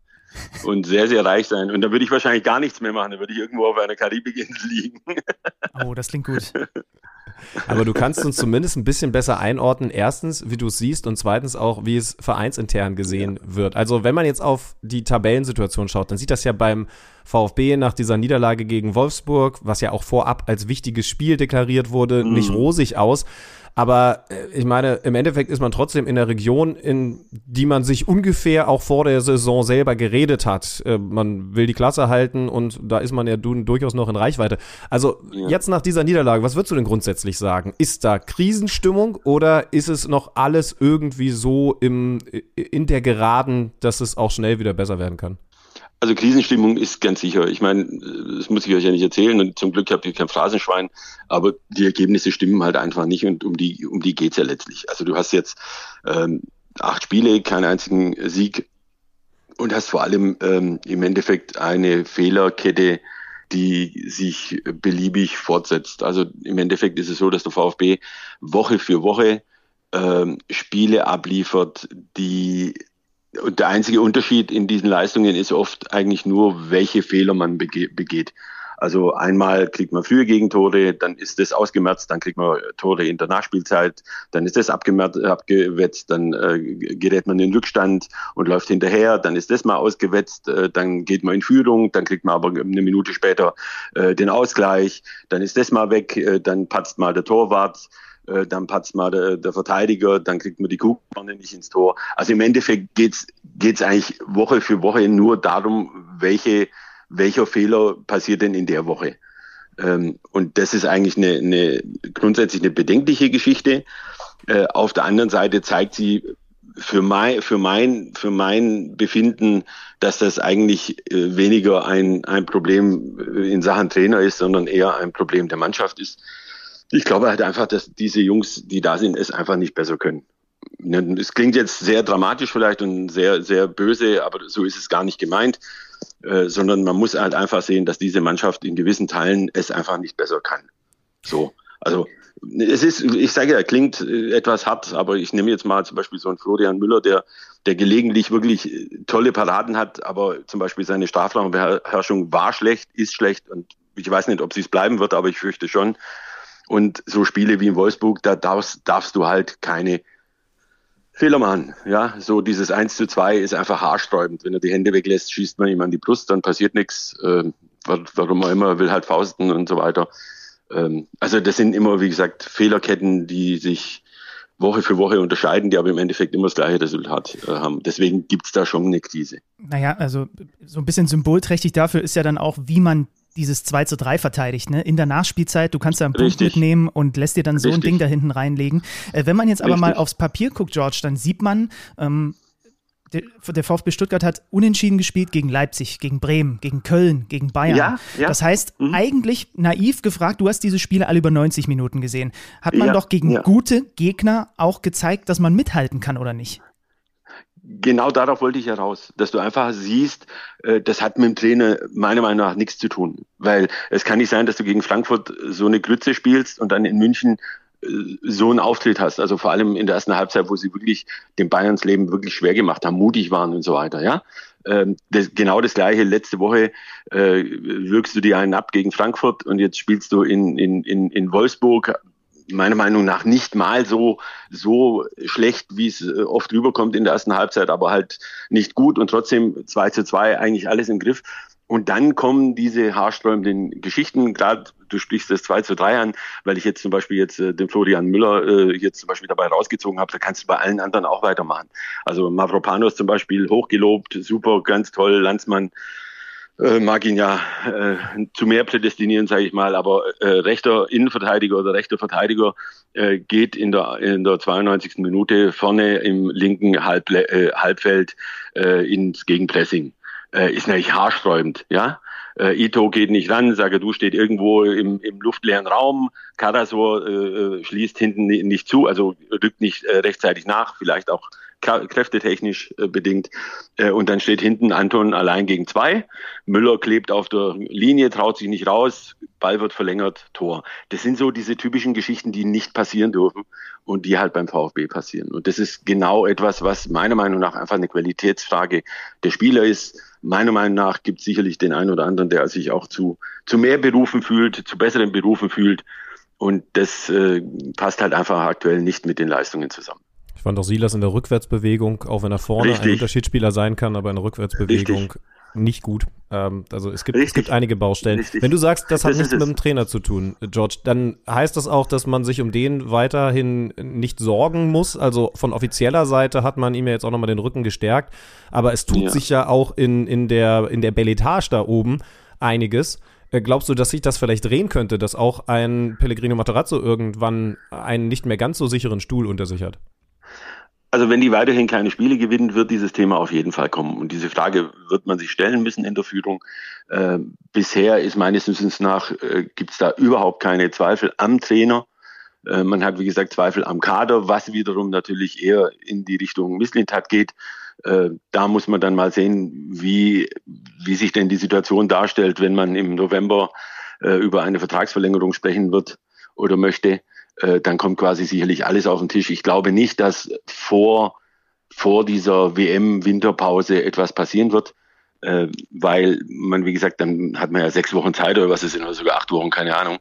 und sehr, sehr reich sein. Und da würde ich wahrscheinlich gar nichts mehr machen. Da würde ich irgendwo auf einer Karibikinsel liegen. Oh, das klingt gut. Aber du kannst uns zumindest ein bisschen besser einordnen. Erstens, wie du es siehst und zweitens auch, wie es vereinsintern gesehen ja. wird. Also wenn man jetzt auf die Tabellensituation schaut, dann sieht das ja beim VfB nach dieser Niederlage gegen Wolfsburg, was ja auch vorab als wichtiges Spiel deklariert wurde, mhm. nicht rosig aus. Aber äh, ich meine, im Endeffekt ist man trotzdem in der Region, in die man sich ungefähr auch vor der Saison selber geredet hat. Äh, man will die Klasse halten und da ist man ja durchaus noch in Reichweite. Also ja. jetzt nach dieser Niederlage, was würdest du denn grundsätzlich sagen? Ist da Krisenstimmung oder ist es noch alles irgendwie so im, in der Geraden, dass es auch schnell wieder besser werden kann? Also Krisenstimmung ist ganz sicher. Ich meine, das muss ich euch ja nicht erzählen und zum Glück habt ihr kein Phrasenschwein, aber die Ergebnisse stimmen halt einfach nicht und um die, um die geht's ja letztlich. Also du hast jetzt ähm, acht Spiele, keinen einzigen Sieg und hast vor allem ähm, im Endeffekt eine Fehlerkette, die sich beliebig fortsetzt. Also im Endeffekt ist es so, dass der VfB Woche für Woche ähm, Spiele abliefert, die und der einzige Unterschied in diesen Leistungen ist oft eigentlich nur, welche Fehler man begeht. Also einmal kriegt man frühe Gegentore, dann ist das ausgemerzt, dann kriegt man Tore in der Nachspielzeit, dann ist das abgewetzt, dann äh, gerät man in Rückstand und läuft hinterher, dann ist das mal ausgewetzt, äh, dann geht man in Führung, dann kriegt man aber eine Minute später äh, den Ausgleich, dann ist das mal weg, äh, dann patzt mal der Torwart, äh, dann patzt mal der, der, Verteidiger, dann kriegt man die Kugelbahn nicht ins Tor. Also im Endeffekt geht's geht's eigentlich Woche für Woche nur darum, welche, welcher Fehler passiert denn in der Woche. Ähm, und das ist eigentlich eine, eine grundsätzlich eine bedenkliche Geschichte. Äh, auf der anderen Seite zeigt sie für mein, für mein, für mein Befinden, dass das eigentlich äh, weniger ein, ein Problem in Sachen Trainer ist, sondern eher ein Problem der Mannschaft ist ich glaube halt einfach, dass diese Jungs, die da sind, es einfach nicht besser können. Ne, es klingt jetzt sehr dramatisch vielleicht und sehr, sehr böse, aber so ist es gar nicht gemeint, äh, sondern man muss halt einfach sehen, dass diese Mannschaft in gewissen Teilen es einfach nicht besser kann. So, also es ist, ich sage ja, klingt äh, etwas hart, aber ich nehme jetzt mal zum Beispiel so einen Florian Müller, der, der gelegentlich wirklich äh, tolle Paraden hat, aber zum Beispiel seine Strafraumbeherrschung war schlecht, ist schlecht und ich weiß nicht, ob sie es bleiben wird, aber ich fürchte schon. Und so Spiele wie in Wolfsburg, da darfst, darfst du halt keine Fehler machen. Ja, so dieses 1 zu 2 ist einfach haarsträubend. Wenn er die Hände weglässt, schießt man ihm an die Brust, dann passiert nichts. Äh, warum er immer will halt fausten und so weiter. Ähm, also das sind immer, wie gesagt, Fehlerketten, die sich Woche für Woche unterscheiden, die aber im Endeffekt immer das gleiche Resultat äh, haben. Deswegen gibt es da schon eine Krise. Naja, also so ein bisschen symbolträchtig dafür ist ja dann auch, wie man dieses 2 zu 3 verteidigt, ne? In der Nachspielzeit, du kannst da einen Punkt mitnehmen und lässt dir dann so Richtig. ein Ding da hinten reinlegen. Äh, wenn man jetzt aber Richtig. mal aufs Papier guckt, George, dann sieht man, ähm, der, der, VfB Stuttgart hat unentschieden gespielt gegen Leipzig, gegen Bremen, gegen Köln, gegen Bayern. Ja, ja. Das heißt, mhm. eigentlich naiv gefragt, du hast diese Spiele alle über 90 Minuten gesehen. Hat man ja, doch gegen gute Gegner auch gezeigt, dass man mithalten kann, oder nicht? Genau darauf wollte ich heraus, dass du einfach siehst, äh, das hat mit dem Trainer meiner Meinung nach nichts zu tun. Weil es kann nicht sein, dass du gegen Frankfurt so eine Grütze spielst und dann in München äh, so einen Auftritt hast. Also vor allem in der ersten Halbzeit, wo sie wirklich dem Bayerns Leben wirklich schwer gemacht haben, mutig waren und so weiter, ja. Ähm, das, genau das gleiche. Letzte Woche äh, wirkst du dir einen ab gegen Frankfurt und jetzt spielst du in, in, in, in Wolfsburg, meiner Meinung nach nicht mal so, so schlecht, wie es äh, oft rüberkommt in der ersten Halbzeit, aber halt nicht gut und trotzdem 2 zu 2 eigentlich alles im Griff. Und dann kommen diese haarsträubenden Geschichten, gerade du sprichst das 2 zu 3 an, weil ich jetzt zum Beispiel jetzt äh, den Florian Müller äh, jetzt zum Beispiel dabei rausgezogen habe, da kannst du bei allen anderen auch weitermachen. Also Mavropanos zum Beispiel hochgelobt, super, ganz toll, Landsmann, äh, mag ihn ja äh, zu mehr prädestinieren, sage ich mal, aber äh, rechter Innenverteidiger oder rechter Verteidiger äh, geht in der, in der 92. Minute vorne im linken Halb, äh, Halbfeld äh, ins Gegenpressing. Äh, ist natürlich haarsträubend, ja. Äh, Ito geht nicht ran, du steht irgendwo im, im luftleeren Raum, Karasor äh, äh schließt hinten nicht zu, also rückt nicht äh, rechtzeitig nach, vielleicht auch kräftetechnisch äh, bedingt. Äh, und dann steht hinten Anton allein gegen zwei. Müller klebt auf der Linie, traut sich nicht raus, Ball wird verlängert, Tor. Das sind so diese typischen Geschichten, die nicht passieren dürfen und die halt beim VfB passieren. Und das ist genau etwas, was meiner Meinung nach einfach eine Qualitätsfrage der Spieler ist. Meiner Meinung nach gibt es sicherlich den einen oder anderen, der sich auch zu, zu mehr Berufen fühlt, zu besseren Berufen fühlt. Und das äh, passt halt einfach aktuell nicht mit den Leistungen zusammen. Fand auch Silas in der Rückwärtsbewegung, auch wenn er vorne Richtig. ein Unterschiedsspieler sein kann, aber in der Rückwärtsbewegung Richtig. nicht gut. Ähm, also es gibt, es gibt einige Baustellen. Richtig. Wenn du sagst, das hat das nichts mit dem Trainer zu tun, George, dann heißt das auch, dass man sich um den weiterhin nicht sorgen muss. Also von offizieller Seite hat man ihm ja jetzt auch nochmal den Rücken gestärkt. Aber es tut ja. sich ja auch in, in der, in der Belletage da oben einiges. Äh, glaubst du, dass sich das vielleicht drehen könnte, dass auch ein Pellegrino Materazzo irgendwann einen nicht mehr ganz so sicheren Stuhl unter sich hat? Also wenn die weiterhin keine Spiele gewinnen, wird dieses Thema auf jeden Fall kommen. Und diese Frage wird man sich stellen müssen in der Führung. Äh, bisher ist meines Wissens nach, äh, gibt es da überhaupt keine Zweifel am Trainer. Äh, man hat, wie gesagt, Zweifel am Kader, was wiederum natürlich eher in die Richtung Misslintat geht. Äh, da muss man dann mal sehen, wie, wie sich denn die Situation darstellt, wenn man im November äh, über eine Vertragsverlängerung sprechen wird oder möchte. Äh, dann kommt quasi sicherlich alles auf den Tisch. Ich glaube nicht, dass vor, vor dieser WM-Winterpause etwas passieren wird. äh, weil man, wie gesagt, dann hat man ja sechs Wochen Zeit oder was ist oder sogar acht Wochen, keine Ahnung.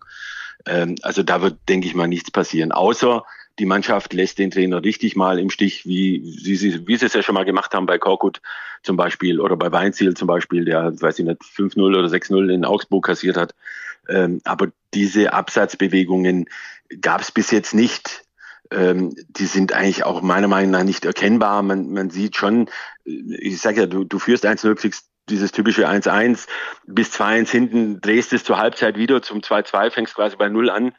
Ähm, also da wird, denke ich mal, nichts passieren. Außer die Mannschaft lässt den Trainer richtig mal im Stich, wie, wie, sie, wie sie es ja schon mal gemacht haben bei Korkut zum Beispiel oder bei Weinziel zum Beispiel, der, weiß ich nicht, 5-0 oder 6-0 in Augsburg kassiert hat. Ähm, aber diese Absatzbewegungen gab es bis jetzt nicht. Ähm, die sind eigentlich auch meiner Meinung nach nicht erkennbar. Man, man sieht schon, ich sage ja, du, du führst 1-0, kriegst dieses typische 1-1 bis 2-1 hinten, drehst es zur Halbzeit wieder zum 2-2, fängst quasi bei 0 an äh,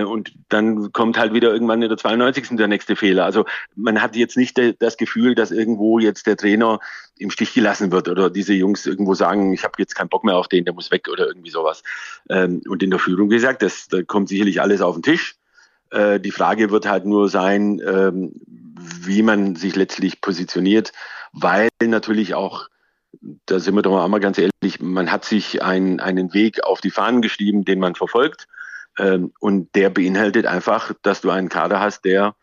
und dann kommt halt wieder irgendwann in der 92. der nächste Fehler. Also man hat jetzt nicht das Gefühl, dass irgendwo jetzt der Trainer im Stich gelassen wird oder diese Jungs irgendwo sagen, ich habe jetzt keinen Bock mehr auf den, der muss weg oder irgendwie sowas. Ähm, und in der Führung, gesagt, das, da kommt sicherlich alles auf den Tisch. Äh, die Frage wird halt nur sein, ähm, wie man sich letztlich positioniert, weil natürlich auch da sind wir doch mal ganz ehrlich, man hat sich ein, einen Weg auf die Fahnen geschrieben, den man verfolgt. Ähm, und der beinhaltet einfach, dass du einen Kader hast, der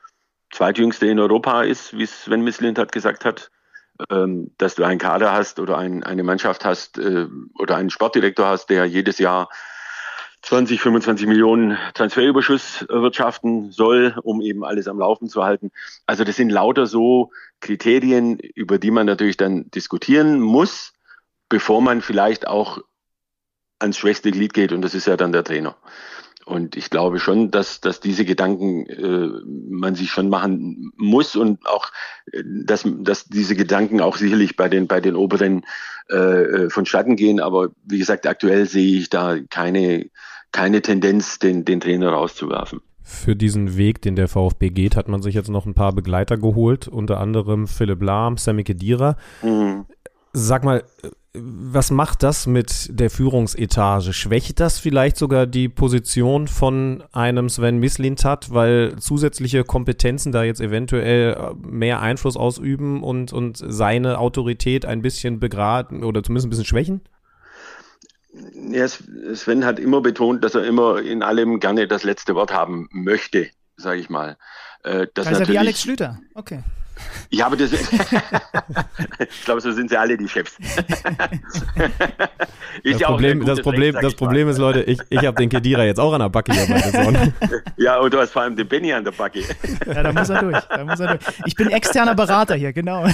zweitjüngste in Europa ist, wie Sven Mislintat gesagt hat. Ähm, dass du einen Kader hast oder ein, eine Mannschaft hast äh, oder einen Sportdirektor hast, der jedes Jahr 20, 25 Millionen Transferüberschuss wirtschaften soll, um eben alles am Laufen zu halten. Also das sind lauter so Kriterien, über die man natürlich dann diskutieren muss, bevor man vielleicht auch ans schwächste Glied geht und das ist ja dann der Trainer. Und ich glaube schon, dass, dass diese Gedanken äh, man sich schon machen muss und auch, äh, dass, dass diese Gedanken auch sicherlich bei den, bei den Oberen äh, äh, vonstatten gehen. Aber wie gesagt, aktuell sehe ich da keine, keine Tendenz, den, den Trainer rauszuwerfen. Für diesen Weg, den der VfB geht, hat man sich jetzt noch ein paar Begleiter geholt, unter anderem Philipp Lahm, Sammy Kedira. Mhm. Sag mal, was macht das mit der Führungsetage? Schwächt das vielleicht sogar die Position von einem Sven Mislintat, weil zusätzliche Kompetenzen da jetzt eventuell mehr Einfluss ausüben und, und seine Autorität ein bisschen begraden oder zumindest ein bisschen schwächen? Ja, Sven hat immer betont, dass er immer in allem gerne das letzte Wort haben möchte, sage ich mal. Äh, das also wie Alex Schlüter, okay. Ja, aber das, ich glaube, so sind sie alle die Chefs. das, ja Problem, das, Problem, Recht, das Problem ist, Leute, ich, ich habe den Kedira jetzt auch an der Backe hier. Ja, und du hast vor allem den Benny an der Backe. Ja, da muss er durch. Da muss er durch. Ich bin externer Berater hier, genau.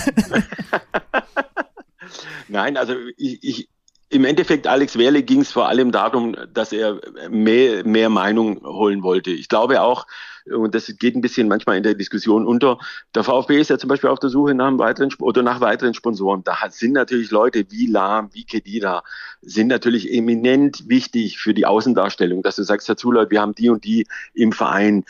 Nein, also ich, ich, im Endeffekt, Alex Werle ging es vor allem darum, dass er mehr, mehr Meinung holen wollte. Ich glaube auch, und das geht ein bisschen manchmal in der Diskussion unter. Der VfB ist ja zum Beispiel auf der Suche nach einem weiteren oder nach weiteren Sponsoren. Da sind natürlich Leute wie Lahm, wie Kedira, sind natürlich eminent wichtig für die Außendarstellung, dass du sagst, Herr Zuleut, wir haben die und die im Verein,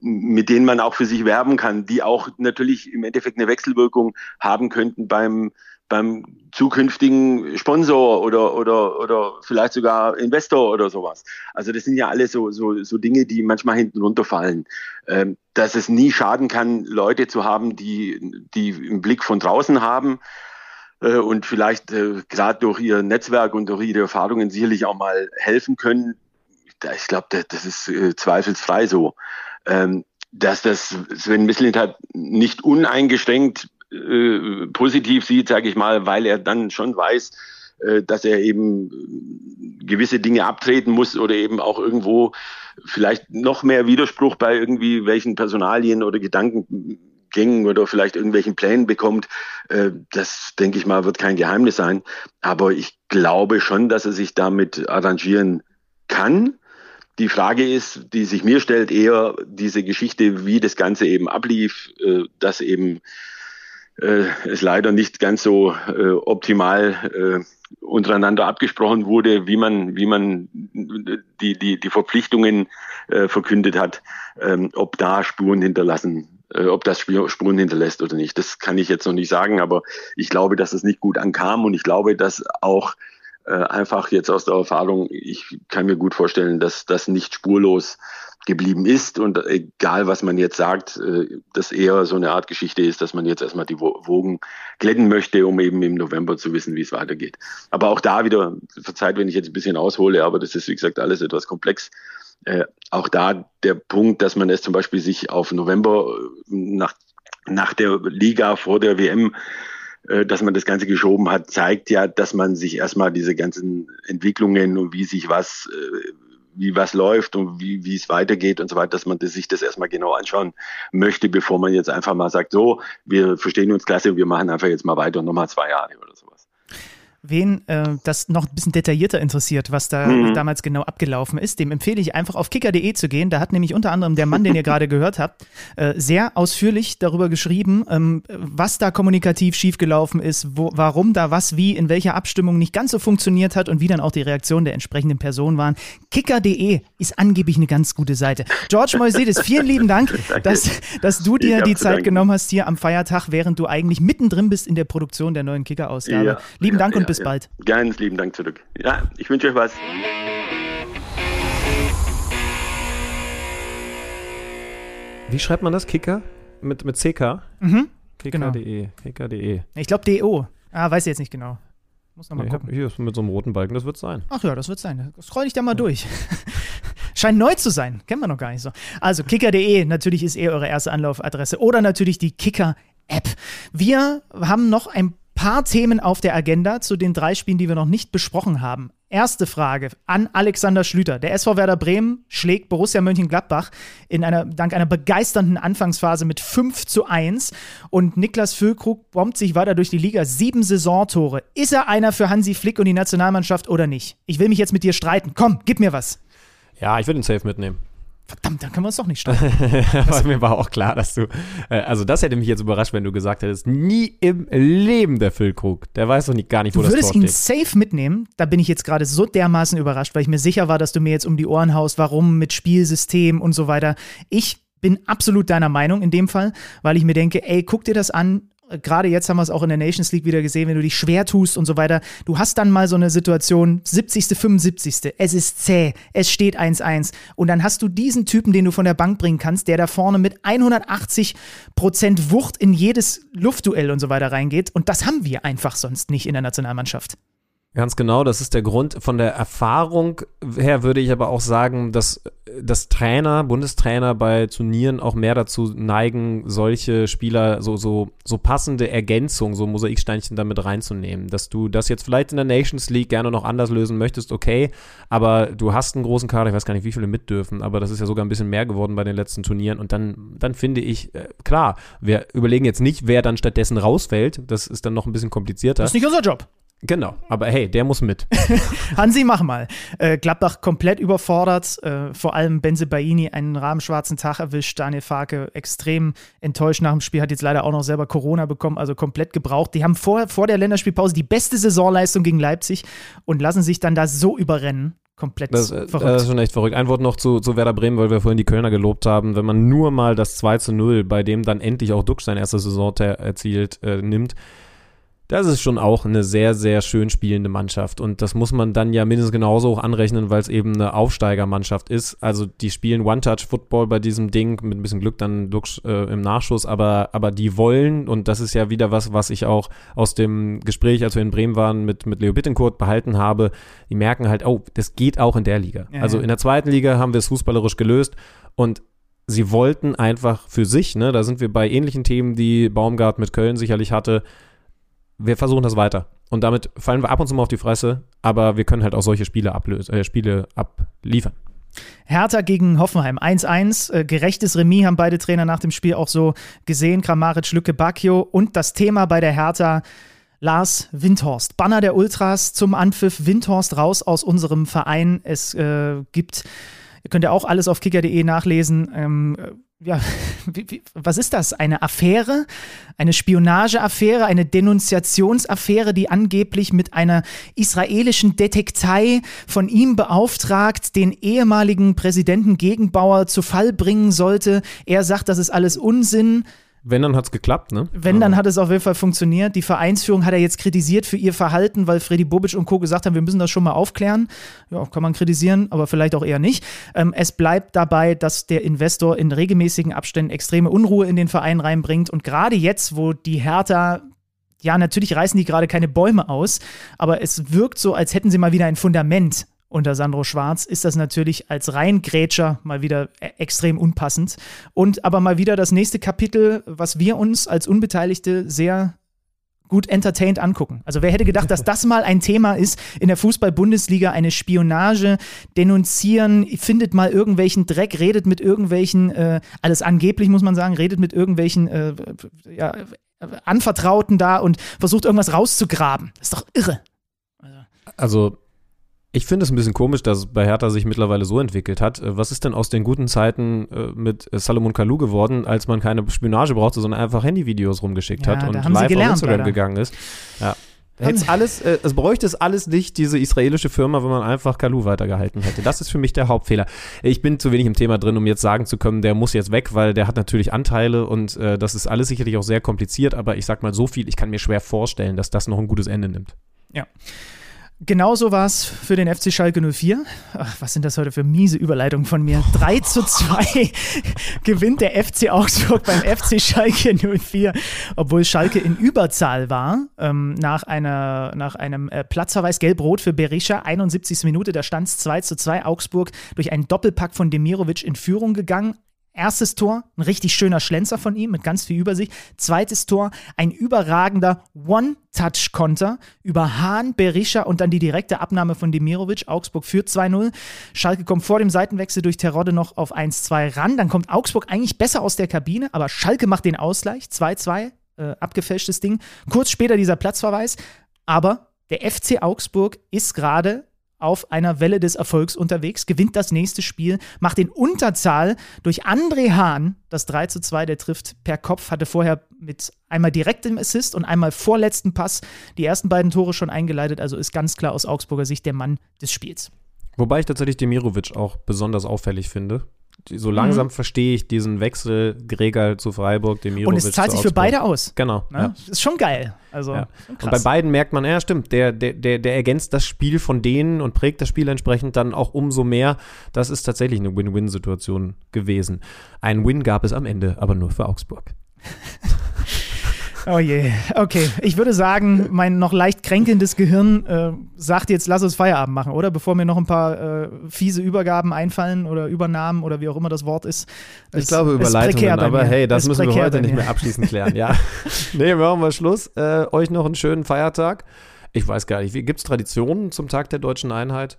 mit denen man auch für sich werben kann, die auch natürlich im Endeffekt eine Wechselwirkung haben könnten beim beim zukünftigen Sponsor oder, oder, oder vielleicht sogar Investor oder sowas. Also das sind ja alles so, so, so Dinge, die manchmal hinten runterfallen. Ähm, dass es nie schaden kann, Leute zu haben, die, die einen Blick von draußen haben äh, und vielleicht äh, gerade durch ihr Netzwerk und durch ihre Erfahrungen sicherlich auch mal helfen können. Ich glaube, das, ist äh, zweifelsfrei so. Ähm, dass das Sven Mislint hat nicht uneingeschränkt äh, positiv sieht, sage ich mal, weil er dann schon weiß, äh, dass er eben gewisse Dinge abtreten muss oder eben auch irgendwo vielleicht noch mehr Widerspruch bei irgendwie welchen Personalien oder Gedankengängen oder vielleicht irgendwelchen Plänen bekommt. Äh, das, denke ich mal, wird kein Geheimnis sein. Aber ich glaube schon, dass er sich damit arrangieren kann. Die Frage ist, die sich mir stellt, eher diese Geschichte, wie das Ganze eben ablief, dass eben äh, es leider nicht ganz so äh, optimal äh, untereinander abgesprochen wurde, wie man, wie man die, die, die Verpflichtungen äh, verkündet hat, ähm, ob da Spuren hinterlassen, äh, ob das Spuren hinterlässt oder nicht. Das kann ich jetzt noch nicht sagen, aber ich glaube, dass es nicht gut ankam und ich glaube, dass auch äh, einfach jetzt aus der Erfahrung, ich kann mir gut vorstellen, dass das nicht spurlos geblieben ist und egal was man jetzt sagt, äh, das eher so eine Art Geschichte ist, dass man jetzt erstmal die Wogen glätten möchte, um eben im November zu wissen, wie es weitergeht. Aber auch da wieder, verzeiht, wenn ich jetzt ein bisschen aushole, aber das ist wie gesagt alles etwas komplex. Äh, auch da der Punkt, dass man es zum Beispiel sich auf November äh, nach, nach der Liga vor der WM dass man das Ganze geschoben hat, zeigt ja, dass man sich erstmal diese ganzen Entwicklungen und wie sich was, wie was läuft und wie, wie es weitergeht und so weiter, dass man das, sich das erstmal genau anschauen möchte, bevor man jetzt einfach mal sagt, so, wir verstehen uns klasse, wir machen einfach jetzt mal weiter und nochmal zwei Jahre oder sowas wen äh, das noch ein bisschen detaillierter interessiert, was da mhm. damals genau abgelaufen ist, dem empfehle ich einfach auf kicker.de zu gehen. Da hat nämlich unter anderem der Mann, den ihr gerade gehört habt, äh, sehr ausführlich darüber geschrieben, ähm, was da kommunikativ schiefgelaufen ist, wo, warum da was wie in welcher Abstimmung nicht ganz so funktioniert hat und wie dann auch die Reaktionen der entsprechenden Personen waren. Kicker.de ist angeblich eine ganz gute Seite. George Moisedes, vielen lieben Dank, dass, dass du dir die Zeit genommen hast hier am Feiertag, während du eigentlich mittendrin bist in der Produktion der neuen Kicker-Ausgabe. Ja, lieben ja, Dank und ja bis ja. bald. Ganz lieben Dank zurück. Ja, ich wünsche euch was. Wie schreibt man das? Kicker? Mit, mit CK? Mhm. Kicker.de. Genau. Kicker.de. Ich glaube DO. Ah, weiß ich jetzt nicht genau. Muss nochmal nee, gucken. Hier ist mit so einem roten Balken, das wird sein. Ach ja, das wird sein. Scroll ich da mal ja. durch. Scheint neu zu sein. Kennen wir noch gar nicht so. Also kicker.de, natürlich ist eh eure erste Anlaufadresse. Oder natürlich die Kicker-App. Wir haben noch ein paar Themen auf der Agenda zu den drei Spielen, die wir noch nicht besprochen haben. Erste Frage an Alexander Schlüter. Der SV Werder Bremen schlägt Borussia Mönchengladbach in einer, dank einer begeisternden Anfangsphase mit 5 zu 1. Und Niklas Füllkrug bombt sich weiter durch die Liga. Sieben Saisontore. Ist er einer für Hansi Flick und die Nationalmannschaft oder nicht? Ich will mich jetzt mit dir streiten. Komm, gib mir was. Ja, ich würde ihn safe mitnehmen. Verdammt, dann können wir uns doch nicht streiten. mir war auch klar, dass du. Äh, also, das hätte mich jetzt überrascht, wenn du gesagt hättest: nie im Leben der Füllkrug. Der weiß doch nicht, gar nicht, wo du das Tor steht. Du würdest ihn safe mitnehmen. Da bin ich jetzt gerade so dermaßen überrascht, weil ich mir sicher war, dass du mir jetzt um die Ohren haust, warum mit Spielsystem und so weiter. Ich bin absolut deiner Meinung in dem Fall, weil ich mir denke, ey, guck dir das an, gerade jetzt haben wir es auch in der Nations League wieder gesehen, wenn du dich schwer tust und so weiter. Du hast dann mal so eine Situation, 70., 75., es ist zäh, es steht 1-1 und dann hast du diesen Typen, den du von der Bank bringen kannst, der da vorne mit 180 Prozent Wucht in jedes Luftduell und so weiter reingeht und das haben wir einfach sonst nicht in der Nationalmannschaft. Ganz genau, das ist der Grund. Von der Erfahrung her würde ich aber auch sagen, dass, dass Trainer, Bundestrainer bei Turnieren auch mehr dazu neigen, solche Spieler so, so, so passende Ergänzungen, so Mosaiksteinchen damit reinzunehmen. Dass du das jetzt vielleicht in der Nations League gerne noch anders lösen möchtest, okay, aber du hast einen großen Kader, ich weiß gar nicht, wie viele mit dürfen, aber das ist ja sogar ein bisschen mehr geworden bei den letzten Turnieren und dann, dann finde ich, äh, klar, wir überlegen jetzt nicht, wer dann stattdessen rausfällt, das ist dann noch ein bisschen komplizierter. Das ist nicht unser Job. Genau, aber hey, der muss mit. Hansi, mach mal. Äh, Gladbach komplett überfordert, äh, vor allem Benze Baini einen rahmenschwarzen Tag erwischt, Daniel Farke extrem enttäuscht nach dem Spiel, hat jetzt leider auch noch selber Corona bekommen, also komplett gebraucht. Die haben vor, vor der Länderspielpause die beste Saisonleistung gegen Leipzig und lassen sich dann da so überrennen. Komplett das, äh, verrückt. Das ist schon echt verrückt. Ein Wort noch zu, zu Werder Bremen, weil wir vorhin die Kölner gelobt haben. Wenn man nur mal das 2 zu 0, bei dem dann endlich auch Duxch sein erstes Saison erzielt, äh, nimmt, das ist schon auch eine sehr, sehr schön spielende Mannschaft. Und das muss man dann ja mindestens genauso auch anrechnen, weil es eben eine Aufsteigermannschaft ist. Also die spielen One-Touch-Football bei diesem Ding, mit ein bisschen Glück dann äh, im Nachschuss, aber, aber die wollen, und das ist ja wieder was, was ich auch aus dem Gespräch, als wir in Bremen waren, mit, mit Leo Bittencourt behalten habe, die merken halt, oh, das geht auch in der Liga. Ja, also in der zweiten Liga haben wir es fußballerisch gelöst und sie wollten einfach für sich, ne, da sind wir bei ähnlichen Themen, die Baumgart mit Köln sicherlich hatte, wir versuchen das weiter. Und damit fallen wir ab und zu mal auf die Fresse, aber wir können halt auch solche Spiele, ablösen, äh, Spiele abliefern. Hertha gegen Hoffenheim 1-1, äh, gerechtes Remis haben beide Trainer nach dem Spiel auch so gesehen, Kramaric, Lücke, Bacchio und das Thema bei der Hertha Lars Windhorst. Banner der Ultras zum Anpfiff, Windhorst raus aus unserem Verein. Es äh, gibt, ihr könnt ja auch alles auf kicker.de nachlesen, ähm, ja, wie, wie, was ist das? Eine Affäre? Eine Spionageaffäre? Eine Denunziationsaffäre, die angeblich mit einer israelischen Detektei von ihm beauftragt, den ehemaligen Präsidenten Gegenbauer zu Fall bringen sollte? Er sagt, das ist alles Unsinn. Wenn, dann hat es geklappt, ne? Wenn, dann hat es auf jeden Fall funktioniert. Die Vereinsführung hat er jetzt kritisiert für ihr Verhalten, weil Freddy Bobic und Co. gesagt haben, wir müssen das schon mal aufklären. Ja, kann man kritisieren, aber vielleicht auch eher nicht. Ähm, es bleibt dabei, dass der Investor in regelmäßigen Abständen extreme Unruhe in den Verein reinbringt. Und gerade jetzt, wo die Hertha ja, natürlich reißen die gerade keine Bäume aus, aber es wirkt so, als hätten sie mal wieder ein Fundament unter Sandro Schwarz ist das natürlich als Reingrätscher mal wieder e- extrem unpassend. Und aber mal wieder das nächste Kapitel, was wir uns als Unbeteiligte sehr gut entertained angucken. Also wer hätte gedacht, dass das mal ein Thema ist in der Fußball-Bundesliga, eine Spionage, denunzieren, findet mal irgendwelchen Dreck, redet mit irgendwelchen, äh, alles angeblich muss man sagen, redet mit irgendwelchen äh, ja, Anvertrauten da und versucht irgendwas rauszugraben. Das ist doch irre. Also ich finde es ein bisschen komisch, dass bei Hertha sich mittlerweile so entwickelt hat. Äh, was ist denn aus den guten Zeiten äh, mit Salomon Kalou geworden, als man keine Spionage brauchte, sondern einfach Handyvideos rumgeschickt Ja, hat und live gelernt, auf Instagram leider. gegangen ist? Ja. Hätt's alles, äh, es bräuchte es alles nicht, diese israelische Firma, wenn man einfach Kalou weitergehalten hätte. Das ist für mich der Hauptfehler. Ich bin zu wenig im Thema drin, um jetzt sagen zu können, der muss jetzt weg, weil der hat natürlich Anteile und äh, das ist alles sicherlich auch sehr kompliziert, aber ich sag mal so viel, ich kann mir schwer vorstellen, dass das noch ein gutes Ende nimmt. Ja. Genauso war es für den FC Schalke 04. Ach, was sind das heute für miese Überleitungen von mir? 3 zu 2 gewinnt der FC Augsburg beim FC Schalke 04, obwohl Schalke in Überzahl war. Ähm, nach, einer, nach einem äh, Platzverweis gelb-rot für Berisha, 71. Minute, da stand es 2 zu 2. Augsburg durch einen Doppelpack von Demirovic in Führung gegangen. Erstes Tor, ein richtig schöner Schlenzer von ihm mit ganz viel Übersicht. Zweites Tor, ein überragender One-Touch-Konter über Hahn, Berisha und dann die direkte Abnahme von Demirovic. Augsburg führt 2-0. Schalke kommt vor dem Seitenwechsel durch Terodde noch auf 1-2 ran. Dann kommt Augsburg eigentlich besser aus der Kabine, aber Schalke macht den Ausgleich. 2-2, äh, abgefälschtes Ding. Kurz später dieser Platzverweis. Aber der FC Augsburg ist gerade auf einer Welle des Erfolgs unterwegs, gewinnt das nächste Spiel, macht in Unterzahl durch André Hahn das 3 zu 2, der trifft per Kopf, hatte vorher mit einmal direktem Assist und einmal vorletzten Pass die ersten beiden Tore schon eingeleitet, also ist ganz klar aus Augsburger Sicht der Mann des Spiels. Wobei ich tatsächlich Demirovic auch besonders auffällig finde. Mhm. So langsam verstehe ich diesen Wechsel Gregal zu Freiburg, Demirovic Und es zahlt sich für beide aus. Genau. Ne? Ja. Ist schon geil. Also Ja. schon Und bei beiden merkt man, ja, stimmt, der, der, der, der ergänzt das Spiel von denen und prägt das Spiel entsprechend dann auch umso mehr. Das ist tatsächlich eine Win-Win-Situation gewesen. Ein Win gab es am Ende, aber nur für Augsburg. Oh je. Okay, ich würde sagen, mein noch leicht kränkelndes Gehirn äh, sagt jetzt, lass uns Feierabend machen, oder? Bevor mir noch ein paar äh, fiese Übergaben einfallen oder Übernahmen oder wie auch immer das Wort ist. Ich Es- glaube ist Überleitungen, aber hey, das ist müssen wir heute nicht mehr abschließend klären. Ja. nee, machen wir Schluss. Äh, euch noch einen schönen Feiertag. Ich weiß gar nicht, gibt es Traditionen zum Tag der deutschen Einheit?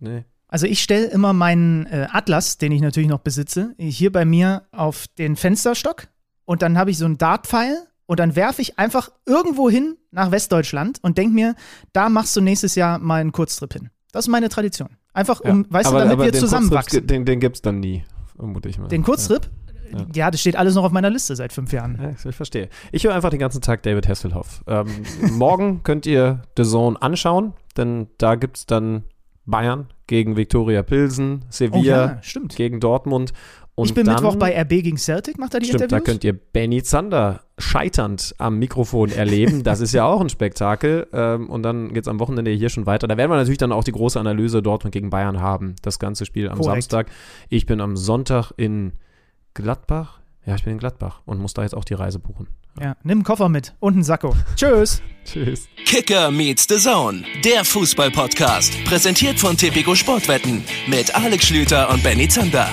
Nee. Also ich stelle immer meinen äh, Atlas, den ich natürlich noch besitze, hier bei mir auf den Fensterstock und dann habe ich so einen Dartpfeil und dann werfe ich einfach irgendwo hin nach Westdeutschland und denke mir, da machst du nächstes Jahr mal einen Kurztrip hin. Das ist meine Tradition. Einfach um, weißt du, damit wir den zusammenwachsen. Den, den gibt es dann nie, vermute ich mal. Den Kurztrip? Ja. das steht alles noch auf meiner Liste seit fünf Jahren. Ja, ich verstehe. Ich höre einfach den ganzen Tag David Hasselhoff. Ähm, morgen könnt ihr The Zone anschauen, denn da gibt es dann Bayern gegen Viktoria Pilsen, Sevilla Oh ja, stimmt. gegen Dortmund. Und ich bin dann, Mittwoch bei RB gegen Celtic, macht er die Stimmt, da Interviews? könnt ihr Benny Zander scheiternd am Mikrofon erleben. Das ist ja auch ein Spektakel. Ähm, und dann geht es am Wochenende hier schon weiter. Da werden wir natürlich dann auch die große Analyse Dortmund gegen Bayern haben. Das ganze Spiel am Korrekt. Samstag. Ich bin am Sonntag in Gladbach. Ja, ich bin in Gladbach und muss da jetzt auch die Reise buchen. ja, nimm einen Koffer mit und einen Sakko. Tschüss. Tschüss. Kicker meets the Zone, der Fußball-Podcast. Präsentiert von Tipico Sportwetten mit Alex Schlüter und Benny Zander.